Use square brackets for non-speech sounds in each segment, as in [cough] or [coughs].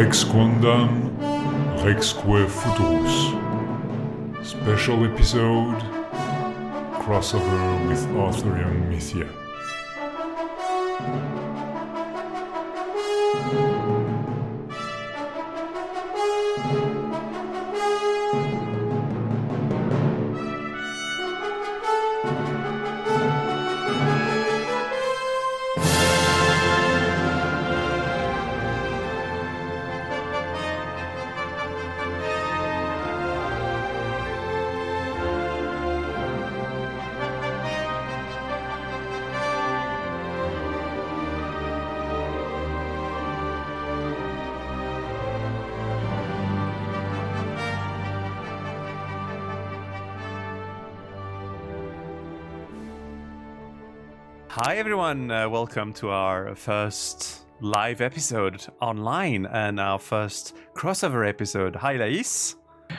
Rex Quondam, Rexque Futurus. Special episode crossover with Arthurian Mythia. Everyone. Uh, welcome to our first live episode online and our first crossover episode. Hi, Lais.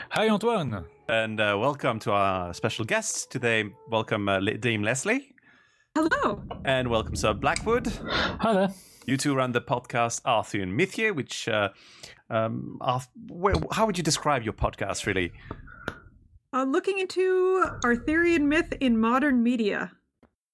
Hi, Antoine. And uh, welcome to our special guest today. Welcome, uh, Le- Dame Leslie. Hello. And welcome, Sir Blackwood. Hi there. You two run the podcast Arthurian Mythia, which, uh, um, are, where, how would you describe your podcast, really? Uh, looking into Arthurian myth in modern media.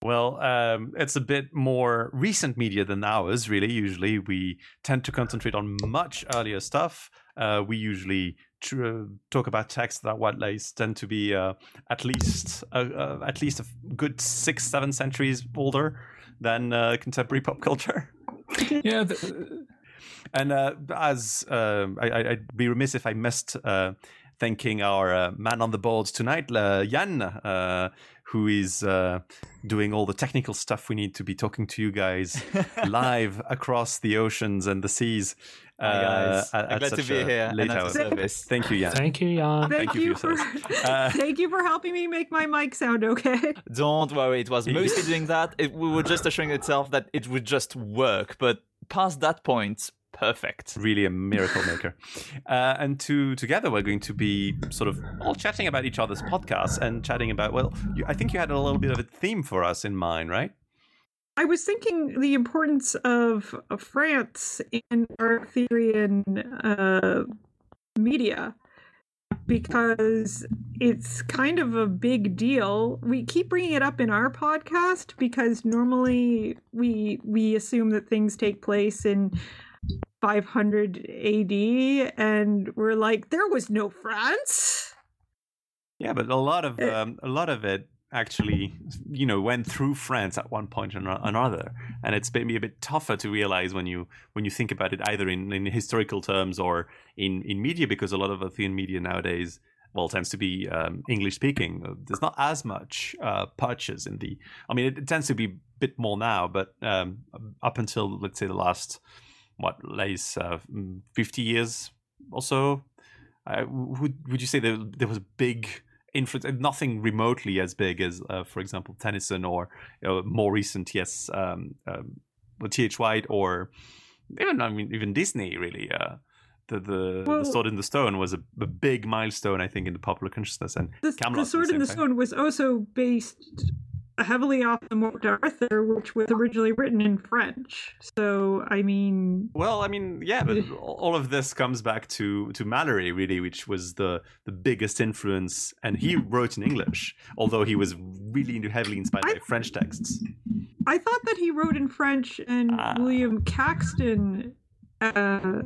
Well, um, it's a bit more recent media than ours, really. Usually, we tend to concentrate on much earlier stuff. Uh, we usually tr- talk about texts that what lays tend to be uh, at least uh, uh, at least a good six, seven centuries older than uh, contemporary pop culture. [laughs] Yeah, th- And uh, as uh, I, I'd be remiss if I missed uh, thanking our uh, man on the boards tonight, uh, Jan, uh, who is uh, doing all the technical stuff we need to be talking to you guys [laughs] live across the oceans and the seas. Hi guys, uh, at- I'm at glad to be here late and at hour. service. Thank you, Jan. thank you, Jan. Thank, you you for for your [laughs] Uh, [laughs] thank you for helping me make my mic sound okay. Don't worry, it was mostly doing that. It, we were just assuring itself that it would just work, but past that point, perfect. really a miracle maker. [laughs] Uh, and to together, we're going to be sort of all chatting about each other's podcasts and chatting about. Well, you, I think you had a little bit of a theme for us in mind, right? I was thinking the importance of, of France in Arthurian uh, media because it's kind of a big deal. We keep bringing it up in our podcast because normally we we assume that things take place in 500 AD and we're like there was no France. Yeah, but a lot of Uh, um, a lot of it actually, you know, went through France at one point or another, and it's maybe a bit tougher to realize when you when you think about it either in, in historical terms or in in media, because a lot of Arthurian media nowadays. Well, tends to be um, English speaking. Uh, There's not as much uh, purchase in the. I mean, it, it tends to be a bit more now, but um, up until let's say the last what, lays uh, mm, fifty years or so, uh, would would you say there there was a big influence? Nothing remotely as big as, uh, for example, Tennyson or you know, more recent, yes, um, um, T. H. White or even I mean even Disney really. Uh, the the, Well- the Sword in the Stone was a, a big milestone, I think, in the popular consciousness. And The, Camelot the Sword at in the. Stone was also based heavily off the Morte d'Arthur, which was originally written in French. So, I mean, Well, I mean, yeah, but all of this comes back to to Malory, really, which was the the biggest influence, and he wrote in English, although he was really heavily inspired by French texts. I thought that he wrote in French and Ah. William Caxton. Uh,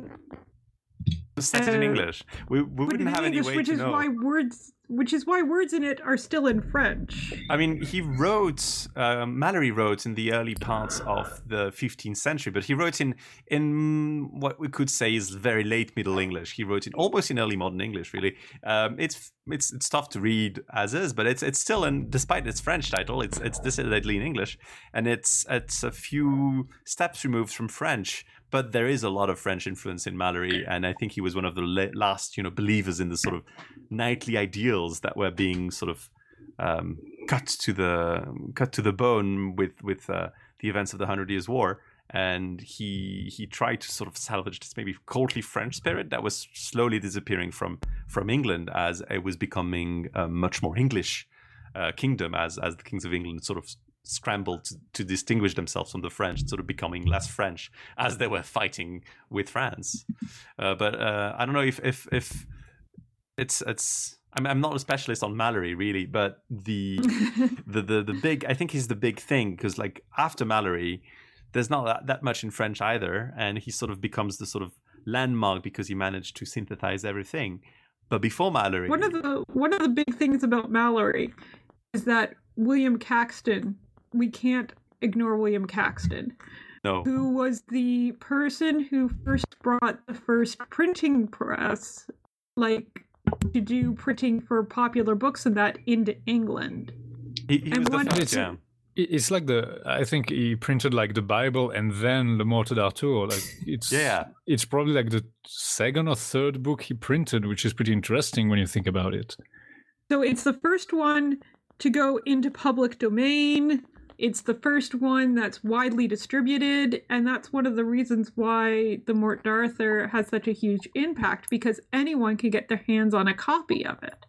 Set it in Uh, English. We, we wouldn't have any English, way which to is know. why words, which is why words in it are still in French. I mean, he wrote. Um, Malory wrote in the early parts of the 15th century, but he wrote in in what we could say is very late Middle English. He wrote in almost in early modern English. Really, um, it's it's it's tough to read as is, but it's it's still in despite its French title, it's it's decidedly in English, and it's it's a few steps removed from French. But there is a lot of French influence in Malory, and I think he was one of the last, you know, believers in the sort of knightly ideals that were being sort of um, cut to the cut to the bone with with uh, the events of the Hundred Years' War, and he he tried to sort of salvage this maybe courtly French spirit that was slowly disappearing from from England as it was becoming a much more English uh, kingdom as as the kings of England sort of scrambled to, to distinguish themselves from the French, sort of becoming less French as they were fighting with France. Uh, but uh, I don't know if if if it's it's. I'm, I'm not a specialist on Malory really, but the [laughs] the the the big I think he's the big thing because like after Malory, there's not that, that much in French either, and he sort of becomes the sort of landmark because he managed to synthesize everything. But before Malory, One of the one of the big things about Malory is that William Caxton. We can't ignore William Caxton, no, who was the person who first brought the first printing press, like to do printing for popular books and that into England. he, he was the one- first. It's- Yeah. It's like the I think he printed like the Bible and then Le Morte d'Arthur. Like it's Yeah. it's probably like the second or third book he printed, which is pretty interesting when you think about it. So it's the first one to go into public domain. It's the first one that's widely distributed, and that's one of the reasons why the Morte d'Arthur has such a huge impact because anyone can get their hands on a copy of it.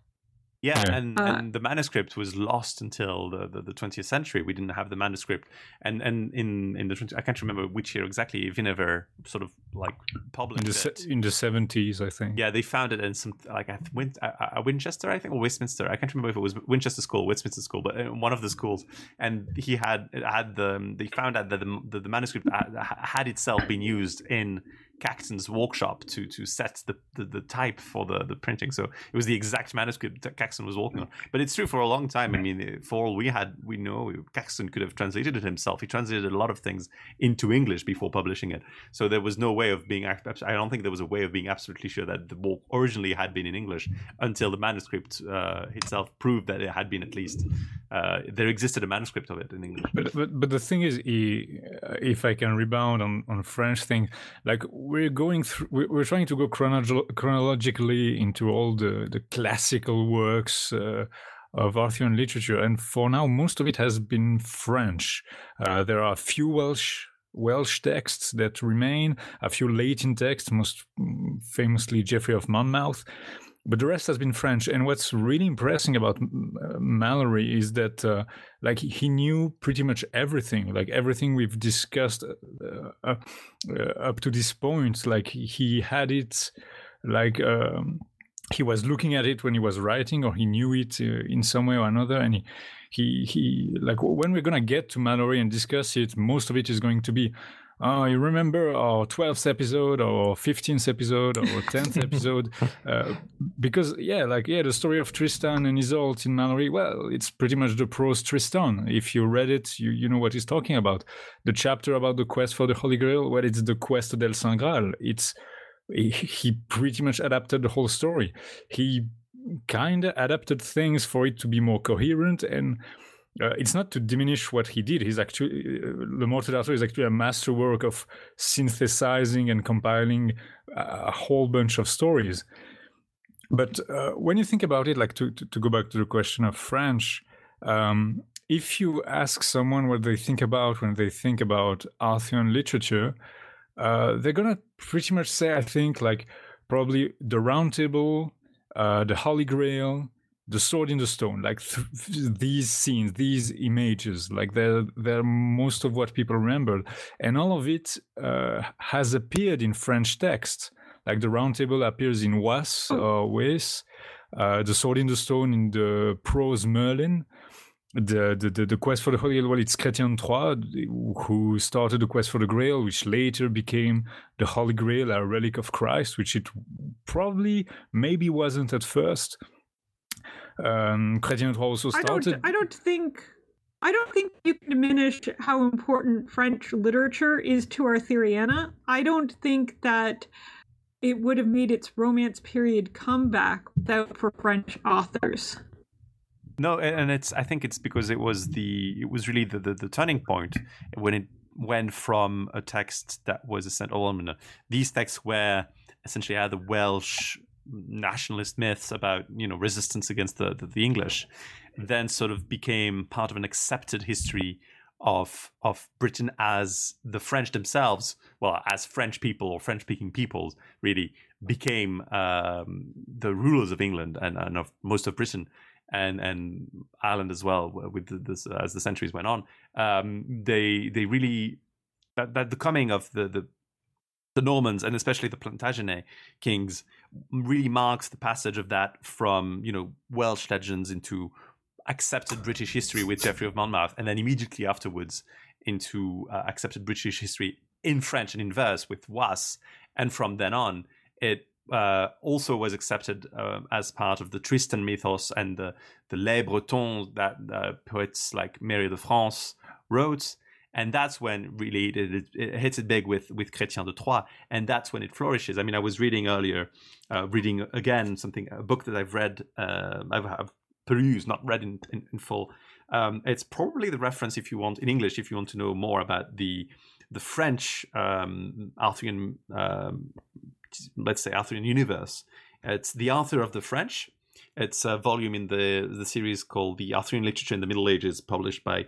Yeah, Yeah. and, Uh, and the manuscript was lost until the, the, the 20th century. We didn't have the manuscript, and and in in the 20, I can't remember which year exactly. Vinaver sort of like In published the it. in the seventies, I think. Yeah, they found it in some like at Win- uh, uh, Winchester, I think, or Westminster. I can't remember if it was Winchester School, Westminster School, but in one of the schools. And he had had the they found out that the the, the manuscript had, had itself been used in Caxton's workshop to to set the, the, the type for the, the printing. So it was the exact manuscript that Caxton was working on. But it's true for a long time. I mean, for all we had, we know Caxton could have translated it himself. He translated a lot of things into English before publishing it. So there was no way of being. I don't think there was a way of being absolutely sure that the book originally had been in English until the manuscript uh, itself proved that it had been at least. Uh, there existed a manuscript of it in English. But, but but the thing is, if I can rebound on on French thing, like we're going through, we're, trying to go chronolog- chronologically into all the the classical works. Uh, of Arthurian literature, and for now, most of it has been French. Uh, there are a few Welsh Welsh texts that remain, a few Latin texts, most mm, famously Geoffrey of Monmouth, but the rest has been French. And what's really impressive about uh, Malory is that, uh, like, he knew pretty much everything, like everything we've discussed uh, uh, uh, up to this point. Like, he had it, like. Um, he was looking at it when he was writing, or he knew it uh, in some way or another, and he, he, he, like when we're gonna get to Malory and discuss it, most of it is going to be, oh, you remember our twelfth episode, or fifteenth episode, or tenth [laughs] episode, uh, because yeah, like yeah, the story of Tristan and Isolde in Malory, well, it's pretty much the prose Tristan. If you read it, you you know what he's talking about. The chapter about the quest for the Holy Grail, well, it's the quest del Saint Graal. It's he, he pretty much adapted the whole story. He kind of adapted things for it to be more coherent and uh, it's not to diminish what he did. He's actually uh, Le Morte d'Arthur is actually a masterwork of synthesizing and compiling a whole bunch of stories. But uh, when you think about it, like to, to, to go back to the question of French, um, if you ask someone what they think about when they think about Arthurian literature, uh, they're gonna pretty much say, I think, like probably the Round Table, uh, the Holy Grail, the Sword in the Stone, like th- th- these scenes, these images, like they're they're most of what people remember, and all of it uh, has appeared in French text. Like the Round Table appears in Wace or Wes, uh, the Sword in the Stone in the prose Merlin the, the, the, the quest for the Holy Grail, well, it's Chrétien Troyes who started the quest for the Grail, which later became the Holy Grail, a relic of Christ, which it probably maybe wasn't at first. Um, Chrétien also I don't. I don't think. I don't think you can diminish how important French literature is to Arthuriana. I don't think that it would have made its Romance period comeback without for French authors. No, and it's. I think it's because it was the. It was really the the, the turning point when it went from a text that was a central. Well, these texts were essentially had the Welsh nationalist myths about you know resistance against the, the the English, then sort of became part of an accepted history of of Britain as the French themselves, well, as French people or French speaking peoples, really became um, the rulers of England and, and of most of Britain and and Ireland as well with this as the centuries went on. Um, they they really that, that the coming of the, the the Normans and especially the Plantagenet kings really marks the passage of that from you know Welsh legends into accepted British history with Geoffrey of Monmouth, and then immediately afterwards into uh, accepted British history in French and in verse with Wace, and from then on it uh, also was accepted uh, as part of the Tristan mythos and the the Lais Bretons that uh, poets like Marie de France wrote and that's when really it, it, it, hits it big with with Chrétien de Troyes, and that's when it flourishes. I mean, I was reading earlier, uh, reading again something a book that I've read, uh, I've, I've, perused, not read in, in, in full. Um, it's probably the reference if you want in English, if you want to know more about the the French um, Arthurian, um, let's say Arthurian universe. It's the Arthur of the French, it's a volume in the the series called The Arthurian Literature in the Middle Ages, published by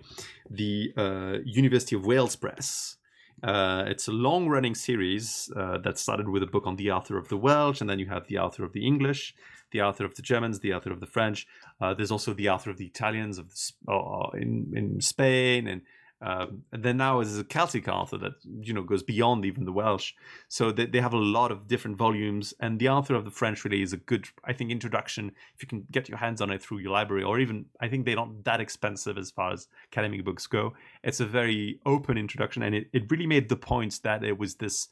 the uh, University of Wales Press. Uh, it's a long running series uh, that started with a book on the Arthur of the Welsh, and then you have the Arthur of the English, the Arthur of the Germans, the Arthur of the French. Uh, there's also the Arthur of the Italians of the, uh, in in Spain, and um, and then now is a Celtic Arthur that you know goes beyond even the Welsh. So they, they have a lot of different volumes, and the Arthur of the French really is a good, I think, introduction if you can get your hands on it through your library, or even I think they're not that expensive as far as academic books go. It's a very open introduction, and it, it really made the point that it was this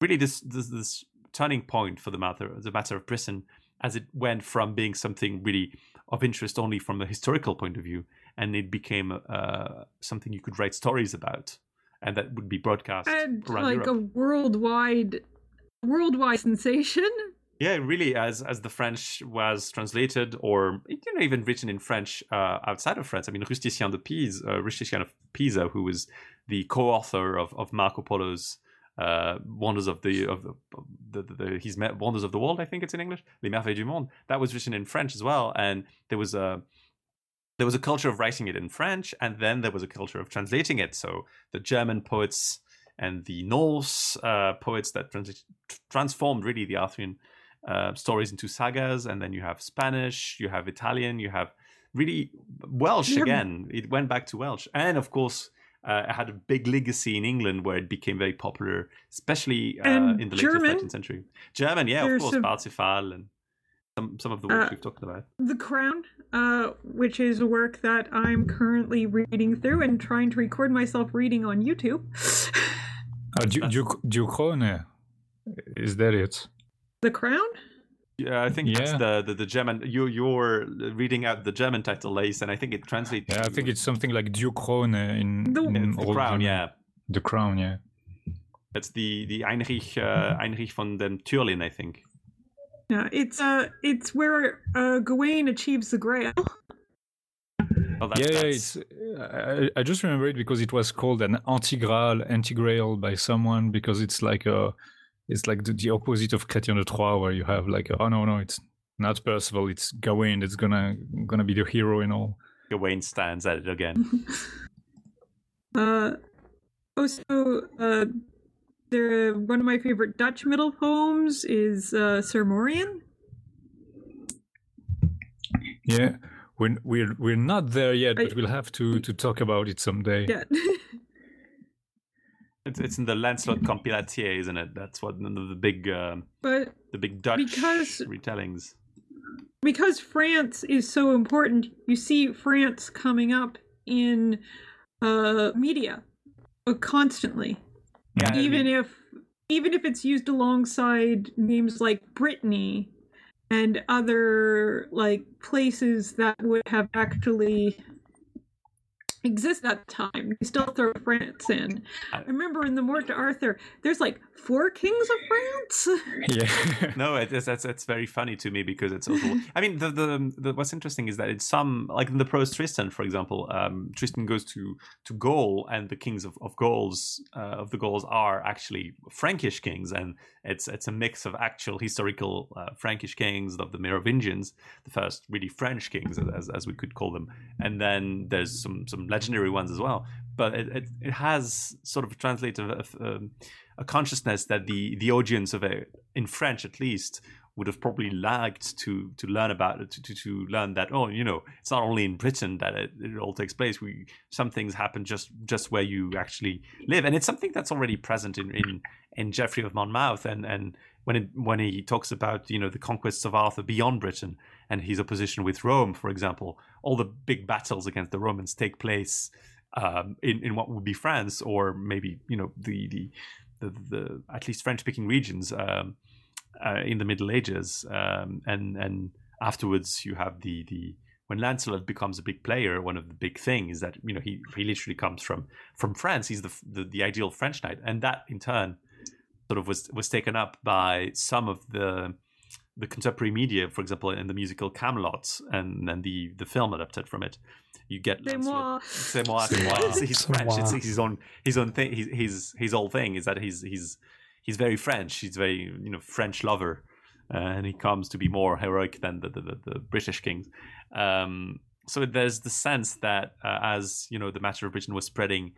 really this this, this turning point for the matter the matter of Britain as it went from being something really of interest only from a historical point of view and it became uh, something you could write stories about, and that would be broadcast and around like Europe. a worldwide, worldwide sensation. Yeah, really, as as the French was translated, or you know, even written in French uh, outside of France. I mean, Rusticien de Pise, uh, Rusticien of Pisa, who was the co-author of, of Marco Polo's uh, Wonders of the of the, the, the, his Wonders of the World, I think it's in English, Les Merveilles du Monde. That was written in French as well, and there was a there was a culture of writing it in French, and then there was a culture of translating it. So the German poets and the Norse uh, poets that trans- transformed really the Arthurian uh, stories into sagas, and then you have Spanish, you have Italian, you have really Welsh yeah. again. It went back to Welsh, and of course. Uh, it had a big legacy in England where it became very popular, especially uh, in the German. later 13th century. German, yeah, There's of course, Parsifal and some some of the works Uh, we've talked about. The Crown, uh, which is work that I'm currently reading through and trying to record myself reading on YouTube. Uh, Du- Du- Is that it? the Crown? Yeah, I think that's the, the the German. You you're reading out the German title, Lace, and I think it translates. Yeah, I think it's something like Diu Crône in, The- in the crown. German. Yeah, The crown, yeah. it's the the Heinrich uh, Heinrich von den Türlin, I think. Yeah, it's uh, it's where uh, Gawain achieves the Grail. Oh, that's, yeah, yeah, that's- it's, I, I just remember it because it was called an anti-graal, anti-grail by someone because it's like a, it's like the, the opposite of Chrétien de Troyes, where you have like, oh no, no, it's not Percival, it's Gawain that's gonna gonna be the hero and all. Gawain stands at it again. [laughs] Uh, also, uh, the one of my favorite Dutch middle poems is uh, Sir Morian. Yeah, we're we're we're not there yet, I- but we'll have to to talk about it someday. Yeah, [laughs] It's it's in the Lancelot Compilatie, isn't it? That's what the, the big um, but the big Dutch Because- retellings. because France is so important, you see France coming up in uh, media uh, constantly. Yeah, I even mean- if even if it's used alongside names like Brittany and other like places that would have actually exist at the time, you still throw France in. I remember in the Morte d'Arthur, there's like four kings of France. [laughs] Yeah. no, it, it's that's it's very funny to me because it's also. I mean, the, the the what's interesting is that it's some like in the prose Tristan, for example, um, Tristan goes to to Gaul, and the kings of of Gauls uh, of the Gauls are actually Frankish kings, and it's it's a mix of actual historical uh, Frankish kings of the Merovingians, the first really French kings, as as we could call them, and then there's some some legendary ones as well. But it it, it has sort of translated. Um, a consciousness that the the audience of it in French at least would have probably lagged to to learn about it to, to, to learn that oh you know it's not only in Britain that it, it all takes place. We some things happen just just where you actually live. And it's something that's already present in in, in Geoffrey of Monmouth. And and when it, when he talks about you know the conquests of Arthur beyond Britain and his opposition with Rome for example all the big battles against the Romans take place um, in in what would be France or maybe you know the the the, the at least French speaking regions um, uh, in the Middle Ages, um, and and afterwards you have the the when Lancelot becomes a big player, one of the big things is that you know he, he literally comes from from France. He's the, the, the ideal French knight, and that in turn sort of was was taken up by some of the the contemporary media, for example, in the musical Camelot and and the the film adapted from it. You get C'est moi. C'est moi. C'est moi. It's, he's French. It's his own his own thing. His his his whole thing is that he's he's he's very French. He's very you know French lover, uh, and he comes to be more heroic than the the, the, the British kings. Um, so there's the sense that uh, as you know the matter of Britain was spreading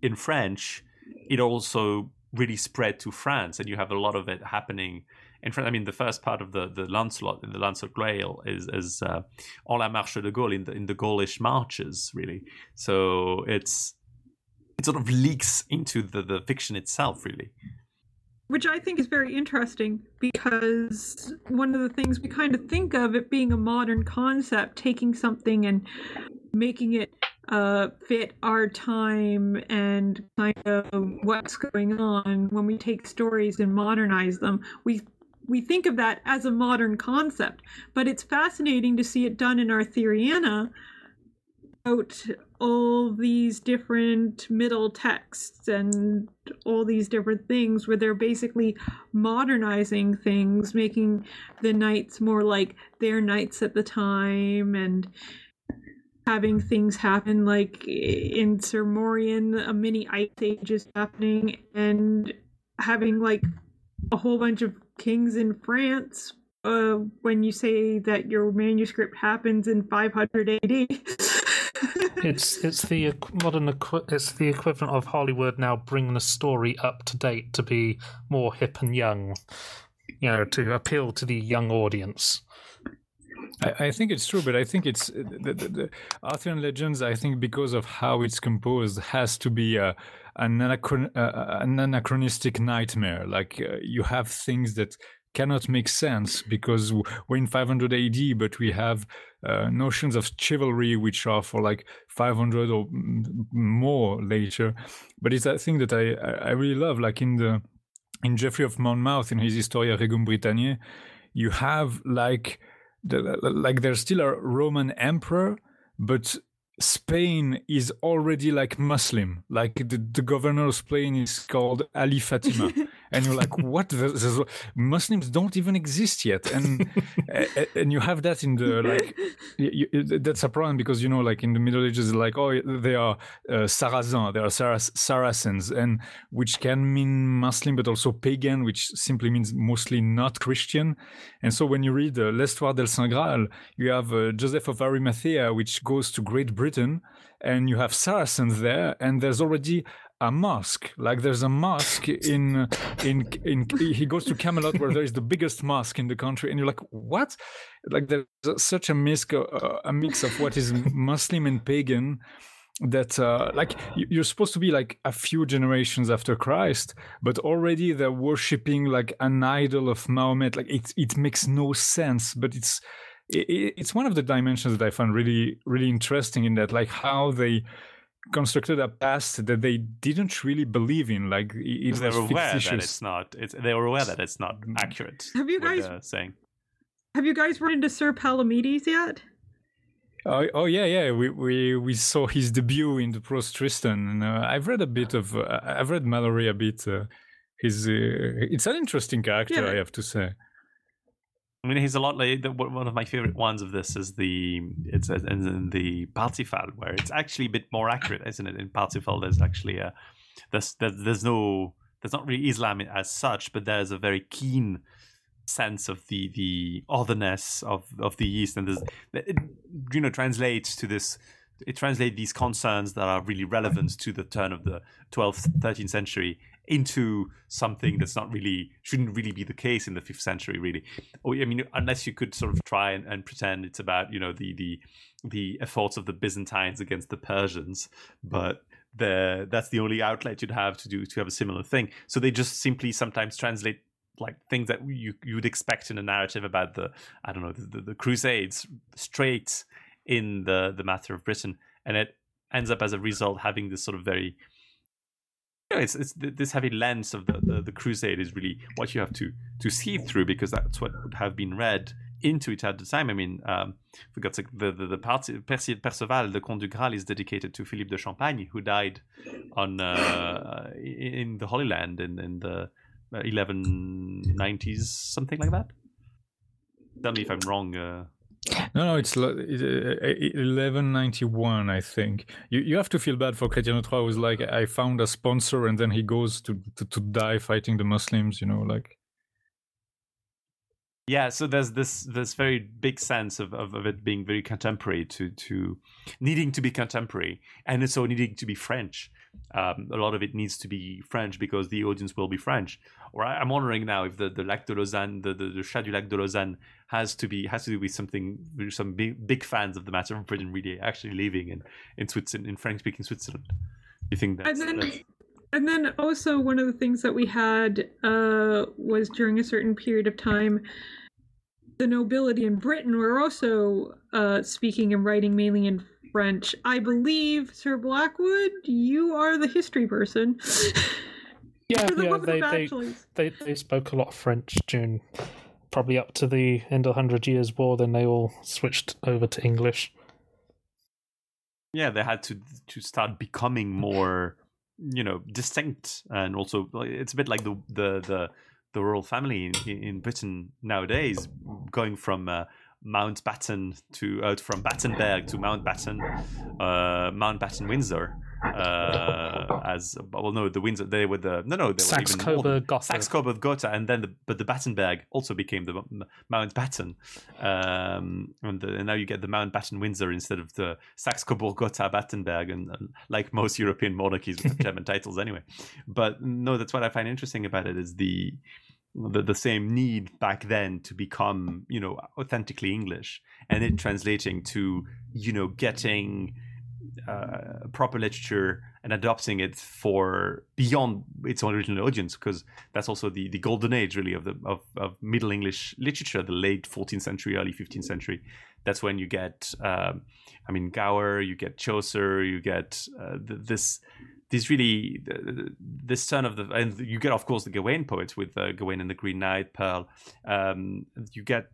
in French, it also really spread to France, and you have a lot of it happening in France. I mean, the first part of the the Lancelot in the Lancelot Grail is is uh, en la marche de Gaule in the in the Gaulish marches, really. So it's it sort of leaks into the the fiction itself, really. which I think is very interesting because one of the things we kind of think of it being a modern concept, taking something and making it uh, fit our time and kind of what's going on when we take stories and modernize them. We we think of that as a modern concept, but it's fascinating to see it done in Arthuriana out all these different middle texts and all these different things where they're basically modernizing things, making the knights more like their knights at the time and having things happen like in Sir Morian, a mini ice age is happening and having like a whole bunch of kings in France uh, when you say that your manuscript happens in 500 AD. [laughs] It's it's the modern it's the equivalent of Hollywood now bringing the story up to date to be more hip and young, you know, to appeal to the young audience. I, I think it's true, but I think it's the, the, the Arthurian legends. I think because of how it's composed, has to be a, an, anachron, uh, an anachronistic nightmare. Like uh, you have things that cannot make sense because we're in 500 AD, but we have uh, notions of chivalry which are for like 500 or more later. But it's that thing that I I really love, like in the in Geoffrey of Monmouth in his Historia Regum Britanniae, you have like the, like there's still a Roman emperor, but Spain is already like Muslim. Like the, the governor of Spain is called Ali Fatima. [laughs] and you're like, what? There's- there's- Muslims don't even exist yet. And [laughs] and you have that in the like, you, that's a problem because, you know, like in the Middle Ages, like, oh, they are uh, Saracens, they are Sarac- Saracens, and which can mean Muslim, but also pagan, which simply means mostly not Christian. And so when you read uh, L'Histoire del Saint Graal, you have uh, Joseph of Arimathea, which goes to Great Britain, and you have Saracens there, and there's already a mosque. Like there's a mosque in in in. He goes to Camelot, where there is the biggest mosque in the country, and you're like, what? Like there's such a mix, uh, a mix of what is Muslim and pagan that uh, like you- you're supposed to be like a few generations after Christ, but already they're worshiping like an idol of Mahomet. Like it it makes no sense, but it's it's one of the dimensions that I find really really interesting in that like how they constructed a past that they didn't really believe in. Like it, it They're was aware that it's not. It's they were aware that it's not accurate. Have you guys- they're saying? Have you guys run into Sir Palamedes yet? Oh, oh yeah, yeah. We, we we saw his debut in the Prose Tristan, and uh, I've read a bit of. Uh, I've read Malory a bit. Uh, his uh, it's an interesting character, Yeah. I have to say. I mean, he's a lot like one of my favorite ones of this is the it's in, the Parsifal where it's actually a bit more accurate, isn't it? In Parsifal, there's actually a there's there's, no there's not really Islam as such, but there's a very keen sense of the the otherness of of the East, and there's it, you know translates to this. It translates these concerns that are really relevant to the turn of the 12th, 13th century into something mm-hmm. that's not really shouldn't really be the case in the fifth century really. Oh, or i mean unless you could sort of try and, and pretend it's about you know the the the efforts of the byzantines against the persians but the that's the only outlet you'd have to do to have a similar thing. So they just simply sometimes translate like things that you you would expect in a narrative about the i don't know the, the, the crusades straight in the the matter of britain. And it ends up as a result having this sort of very know, it's it's this heavy lens of the, the the crusade is really what you have to to see through because that's what would have been read into it at the time. I mean, um, forgot the the the, Perci- Perceval, the Conte du Graal, is dedicated to Philippe de Champagne, who died on uh, in the Holy Land in in the uh, 1190s, something like that. Tell me if I'm wrong. Uh, No, no, it's lo- uh, eleven ninety one, I think. You you have to feel bad for Chrétien Troyes. Who's like, I found a sponsor, and then he goes to, to to die fighting the Muslims. You know, like yeah so there's this this very big sense of, of, of it being very contemporary to to needing to be contemporary and so needing to be french um, a lot of it needs to be french because the audience will be french. Or I, i'm wondering now if the the lac de lausanne the, the the chat du lac de lausanne has to be has to do with something some big, big fans of the matter of britain really actually living in in switzerland in french speaking switzerland. You think that's, and then that's and then also one of the things that we had uh, was during a certain period of time the nobility in britain were also uh, speaking and writing mainly in french i believe sir blackwood you are the history person [laughs] Yeah, the yeah, they, they, they they spoke a lot of French during probably up to the end of the Hundred Years' War. Then they all switched over to English. yeah they had to to start becoming more you know distinct and also it's a bit like the the the, the royal family in, in britain nowadays going from uh, Mountbatten to uh, from Battenberg to Mountbatten, uh, Mountbatten Windsor. Uh, as well, no, the Windsor they were the no, no, they were even Saxe-Coburg Gotha. Saxe-Coburg Gotha, and then the, but the Battenberg also became the Mountbatten, um, and, the, and now you get the Mountbatten Windsor instead of the Saxe-Coburg Gotha Battenberg, and, and like most European monarchies with German [laughs] titles anyway. But no, that's what I find interesting about it is the the, the same need back then to become you know authentically english and it translating to you know getting uh, proper literature and adopting it for beyond its original audience because that's also the, the golden age really of the of, of middle english literature the late 14th century early 15th century. That's when you get um, i mean gower you get chaucer you get uh, th- this this really this turn of the and you get of course the Gawain poets with uh, Gawain and the Green Knight, Pearl. Um, you get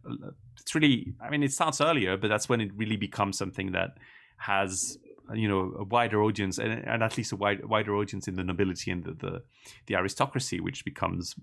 it's really I mean it starts earlier, but that's when it really becomes something that has you know a wider audience and, and at least a wide, wider audience in the nobility and the, the the aristocracy, which becomes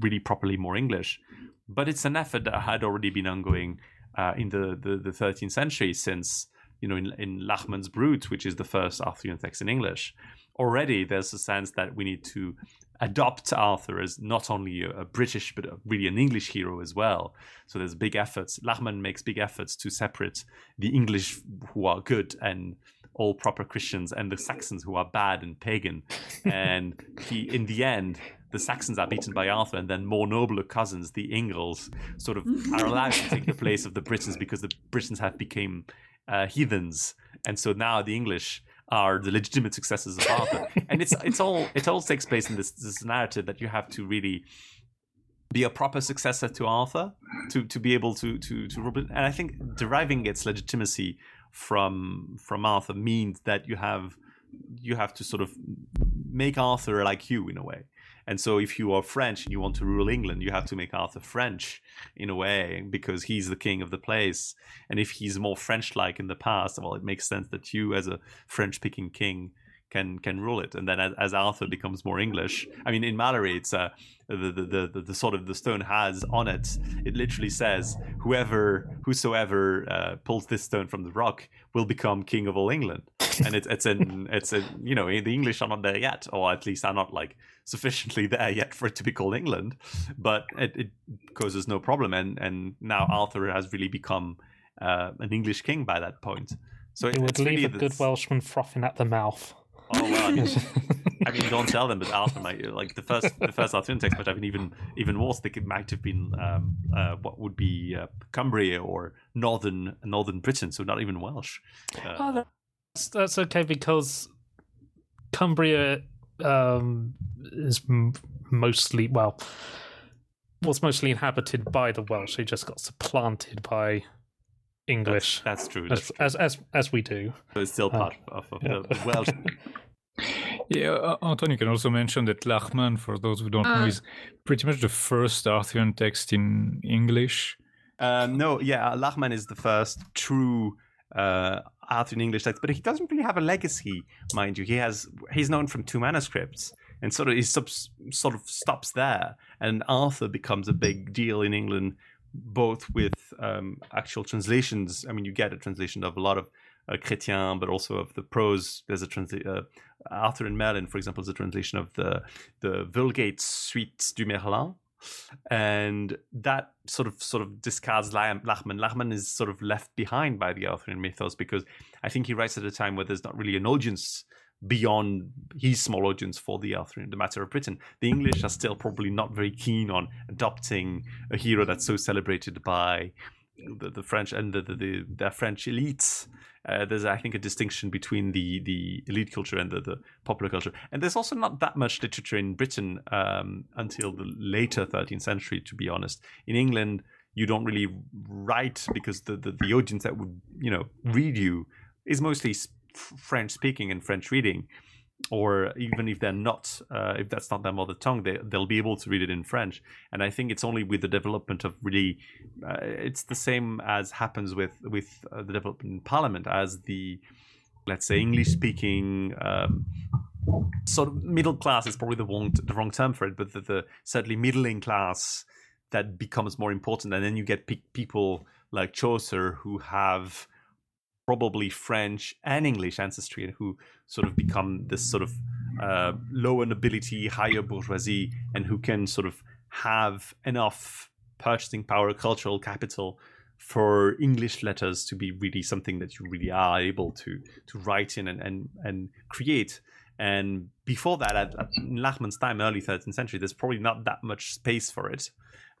really properly more English. But it's an effort that had already been ongoing uh, in the, the the 13th century since you know in, in Layamon's Brut, which is the first Arthurian text in English already there's a sense that we need to adopt Arthur as not only a, British but really an English hero as well. So there's big efforts. Layamon makes big efforts to separate the English who are good and all proper Christians and the Saxons who are bad and pagan. and he, in the end, the Saxons are beaten by Arthur, and then more nobler cousins, the Ingles, sort of are allowed to take the place of the Britons because the Britons have become uh, heathens, and so now the English are the legitimate successors of Arthur. [laughs] and it's it's all it all takes place in this this narrative that you have to really be a proper successor to Arthur to to be able to to to rule. And I think deriving its legitimacy from from Arthur means that you have you have to sort of make Arthur like you in a way. And so, if you are French and you want to rule England, you have to make Arthur French in a way because he's the king of the place. And if he's more French-like in the past, well, it makes sense that you, as a French-speaking king, can can rule it. And then, as, as Arthur becomes more English, I mean, in Malory, it's uh, the, the the the sort of the stone has on it. It literally says, "Whoever, whosoever uh, pulls this stone from the rock will become king of all England." And it's it's in it's in you know the English are not there yet, or at least are not like sufficiently [laughs] there yet for it to be called England. But it, it causes no problem, and and now Arthur has really become uh, an English king by that point. So It would leave really a good this- Welshman frothing at the mouth. Oh well, I mean, [laughs] I mean, don't tell them, but Arthur might like the first the first Arthurian text might have been even even worse. They could, might have been um, uh, what would be uh, Cumbria or northern northern Britain, so not even Welsh. Uh, Oh, that's, that's okay because Cumbria um, is m- mostly well was mostly inhabited by the Welsh. They just got supplanted by English, that's true. as, true. as as as we do. So it's still part of, of the, the [laughs] Welsh. Yeah, uh, Anton, you can also mention that Layamon, for those who don't know, Uh. is pretty much the first Arthurian text in English. Um, no, yeah, Layamon is the first true uh, Arthurian English text, but he doesn't really have a legacy, mind you. He has he's known from two manuscripts, and sort of he stops, sort of stops there. And Arthur becomes a big deal in England, both with um, actual translations. I mean, you get a translation of a lot of uh, Chrétien, but also of the prose. There's a translation. Uh, Arthur and Merlin, for example, is a translation of the the Vulgate Suite du Merlin and that sort of sort of discards Layamon. Layamon is sort of left behind by the Arthurian mythos because I think he writes at a time where there's not really an audience beyond his small audience for the Arthurian, the matter of Britain. The English are still probably not very keen on adopting a hero that's so celebrated by the, the French and the, the, the, the French elites. Uh, there's, I think, a distinction between the, the elite culture and the, the popular culture. And there's also not that much literature in Britain um, until the later 13th century, to be honest. In England, you don't really write because the, the, the audience that would, you know, read you is mostly French speaking and French reading. Or even if they're not, uh, if that's not their mother tongue, they, they'll be able to read it in French. And I think it's only with the development of really uh, it's the same as happens with with uh, the development in Parliament as the let's say English speaking um, sort of middle class is probably the wrong the wrong term for it, but the, the certainly middling class that becomes more important, and then you get pe- people like Chaucer who have probably French and English ancestry and who sort of become this sort of uh, lower nobility, higher bourgeoisie, and who can sort of have enough purchasing power, cultural capital for English letters to be really something that you really are able to to write in and and, and create. And before that, at, at Layamon's time, early 13th century, there's probably not that much space for it.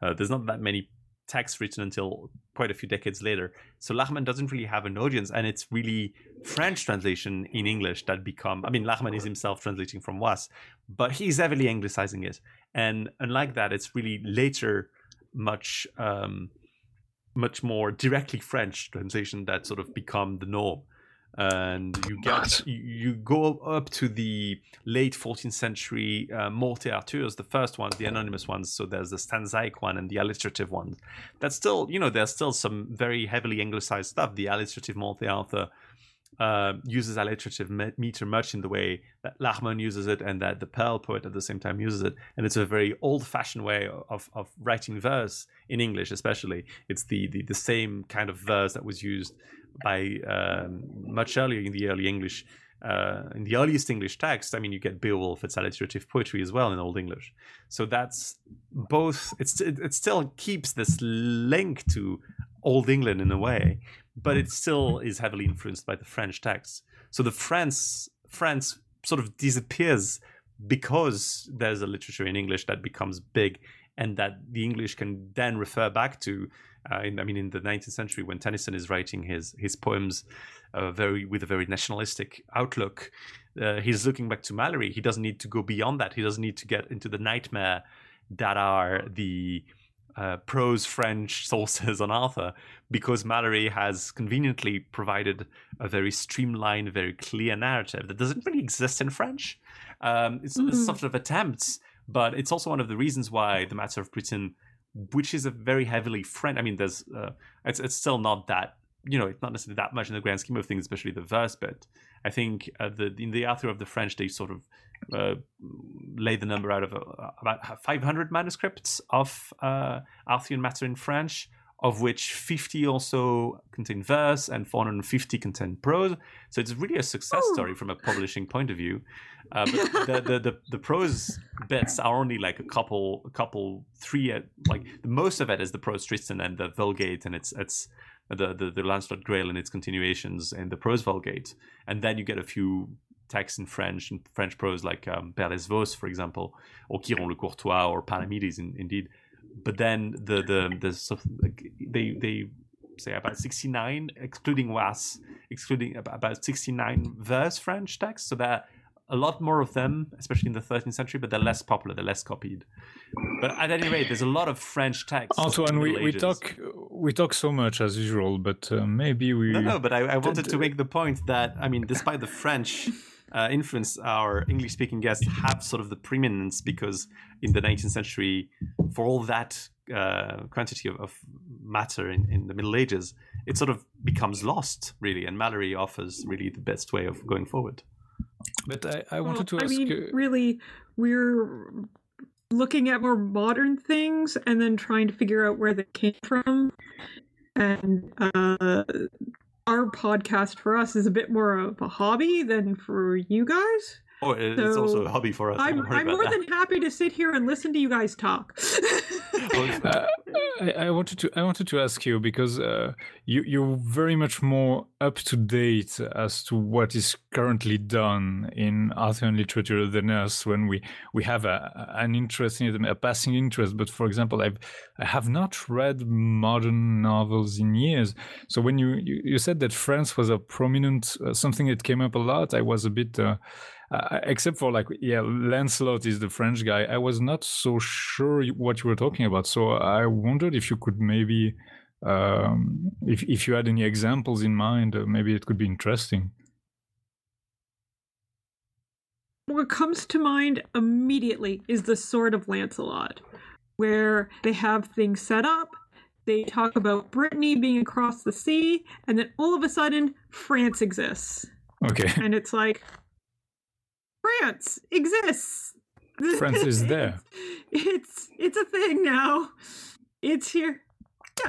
Uh, there's not that many texts written until quite a few decades later. So Layamon doesn't really have an audience, and it's really French translation in English that become. I mean, Layamon is himself translating from Wace, but he's heavily anglicizing it. And unlike that, it's really later, much um, much more directly French translation that sort of become the norm. And you get you, go up to the late 14th century uh, Morte Arthurs, the first ones, the anonymous ones. So there's the stanzaic one and the alliterative ones. That's still, you know, there's still some very heavily anglicized stuff. The alliterative Morte Arthur uh, uses alliterative meter much in the way that Layamon uses it and that the Pearl poet at the same time uses it. And it's a very old fashioned way of, of writing verse in English, especially. It's the, the, the same kind of verse that was used by um, much earlier in the early English. Uh, in the earliest English text, I mean, you get Beowulf, it's alliterative poetry as well in Old English. So that's both, it's, it, it still keeps this link to Old England in a way, but it still is heavily influenced by the French text. So the France France sort of disappears because there's a literature in English that becomes big, and that the English can then refer back to. Uh, in, I mean, in the 19th century, when Tennyson is writing his his poems, uh, very with a very nationalistic outlook, uh, he's looking back to Malory. He doesn't need to go beyond that. He doesn't need to get into the nightmare that are the uh, prose French [laughs] sources on Arthur because Malory has conveniently provided a very streamlined, very clear narrative that doesn't really exist in French. Um, it's, it's Mhm. sort of attempts, but it's also one of the reasons why the Matter of Britain, which is a very heavily French, I mean, there's uh, it's it's still not that you know it's not necessarily that much in the grand scheme of things, especially the verse But I think uh, the in the Arthur of the French they sort of uh, lay the number out of uh, about 500 manuscripts of uh, Arthurian matter in French, of which 50 also contain verse and 450 contain prose. So it's really a success Ooh. story from a publishing point of view. Uh, but [laughs] the, the, the, the prose bits are only like a couple, a couple, three, uh, like the most of it is the prose Tristan and the Vulgate and it's, it's, the, the, the Lancelot Grail and its continuations and the prose Vulgate. And then you get a few texts in French and French prose, like um, Perlesvaus, for example, or Guiron le Courtois, or Palamedes, in, indeed. But then the the the sort of, like, they they say about 69 excluding was excluding about 69 verse french texts so there are a lot more of them especially in the 13th century but they're less popular they're less copied but at any rate there's a lot of french texts in Antoine, we, we talk we talk so much as usual, but uh, maybe we. no no but i, I wanted to make the point that i mean despite the french uh, influence our english speaking guests have sort of the preeminence because in the 19th century for all that uh, quantity of, of matter in, in the middle ages it sort of becomes lost really and Malory offers really the best way of going forward But I, I Well, wanted to I ask. mean, uh, really, we're looking at more modern things and then trying to figure out where they came from. And uh, our podcast for us is a bit more of a hobby than for you guys. Oh it- it's also a hobby for us I'm, I'm more that. than happy to sit here and listen to you guys talk. [laughs] Uh, I, I wanted to I wanted to ask you because uh, you you're very much more up to date as to what is currently done in Arthurian literature than us when we we have a, an interest in it, a passing interest. But for example, I've I have not read modern novels in years. So when you you, you said that France was a prominent uh, something that came up a lot, I was a bit. Uh, uh, except for like yeah lancelot is the french guy i was not so sure what you were talking about so i wondered if you could maybe um, if, if you had any examples in mind uh, maybe it could be interesting what comes to mind immediately is the Sword of Lancelot, where they have things set up. They talk about Brittany being across the sea, and then all of a sudden, France exists. okay And it's like, France exists. France is [laughs] there. It's it's a thing now. It's here.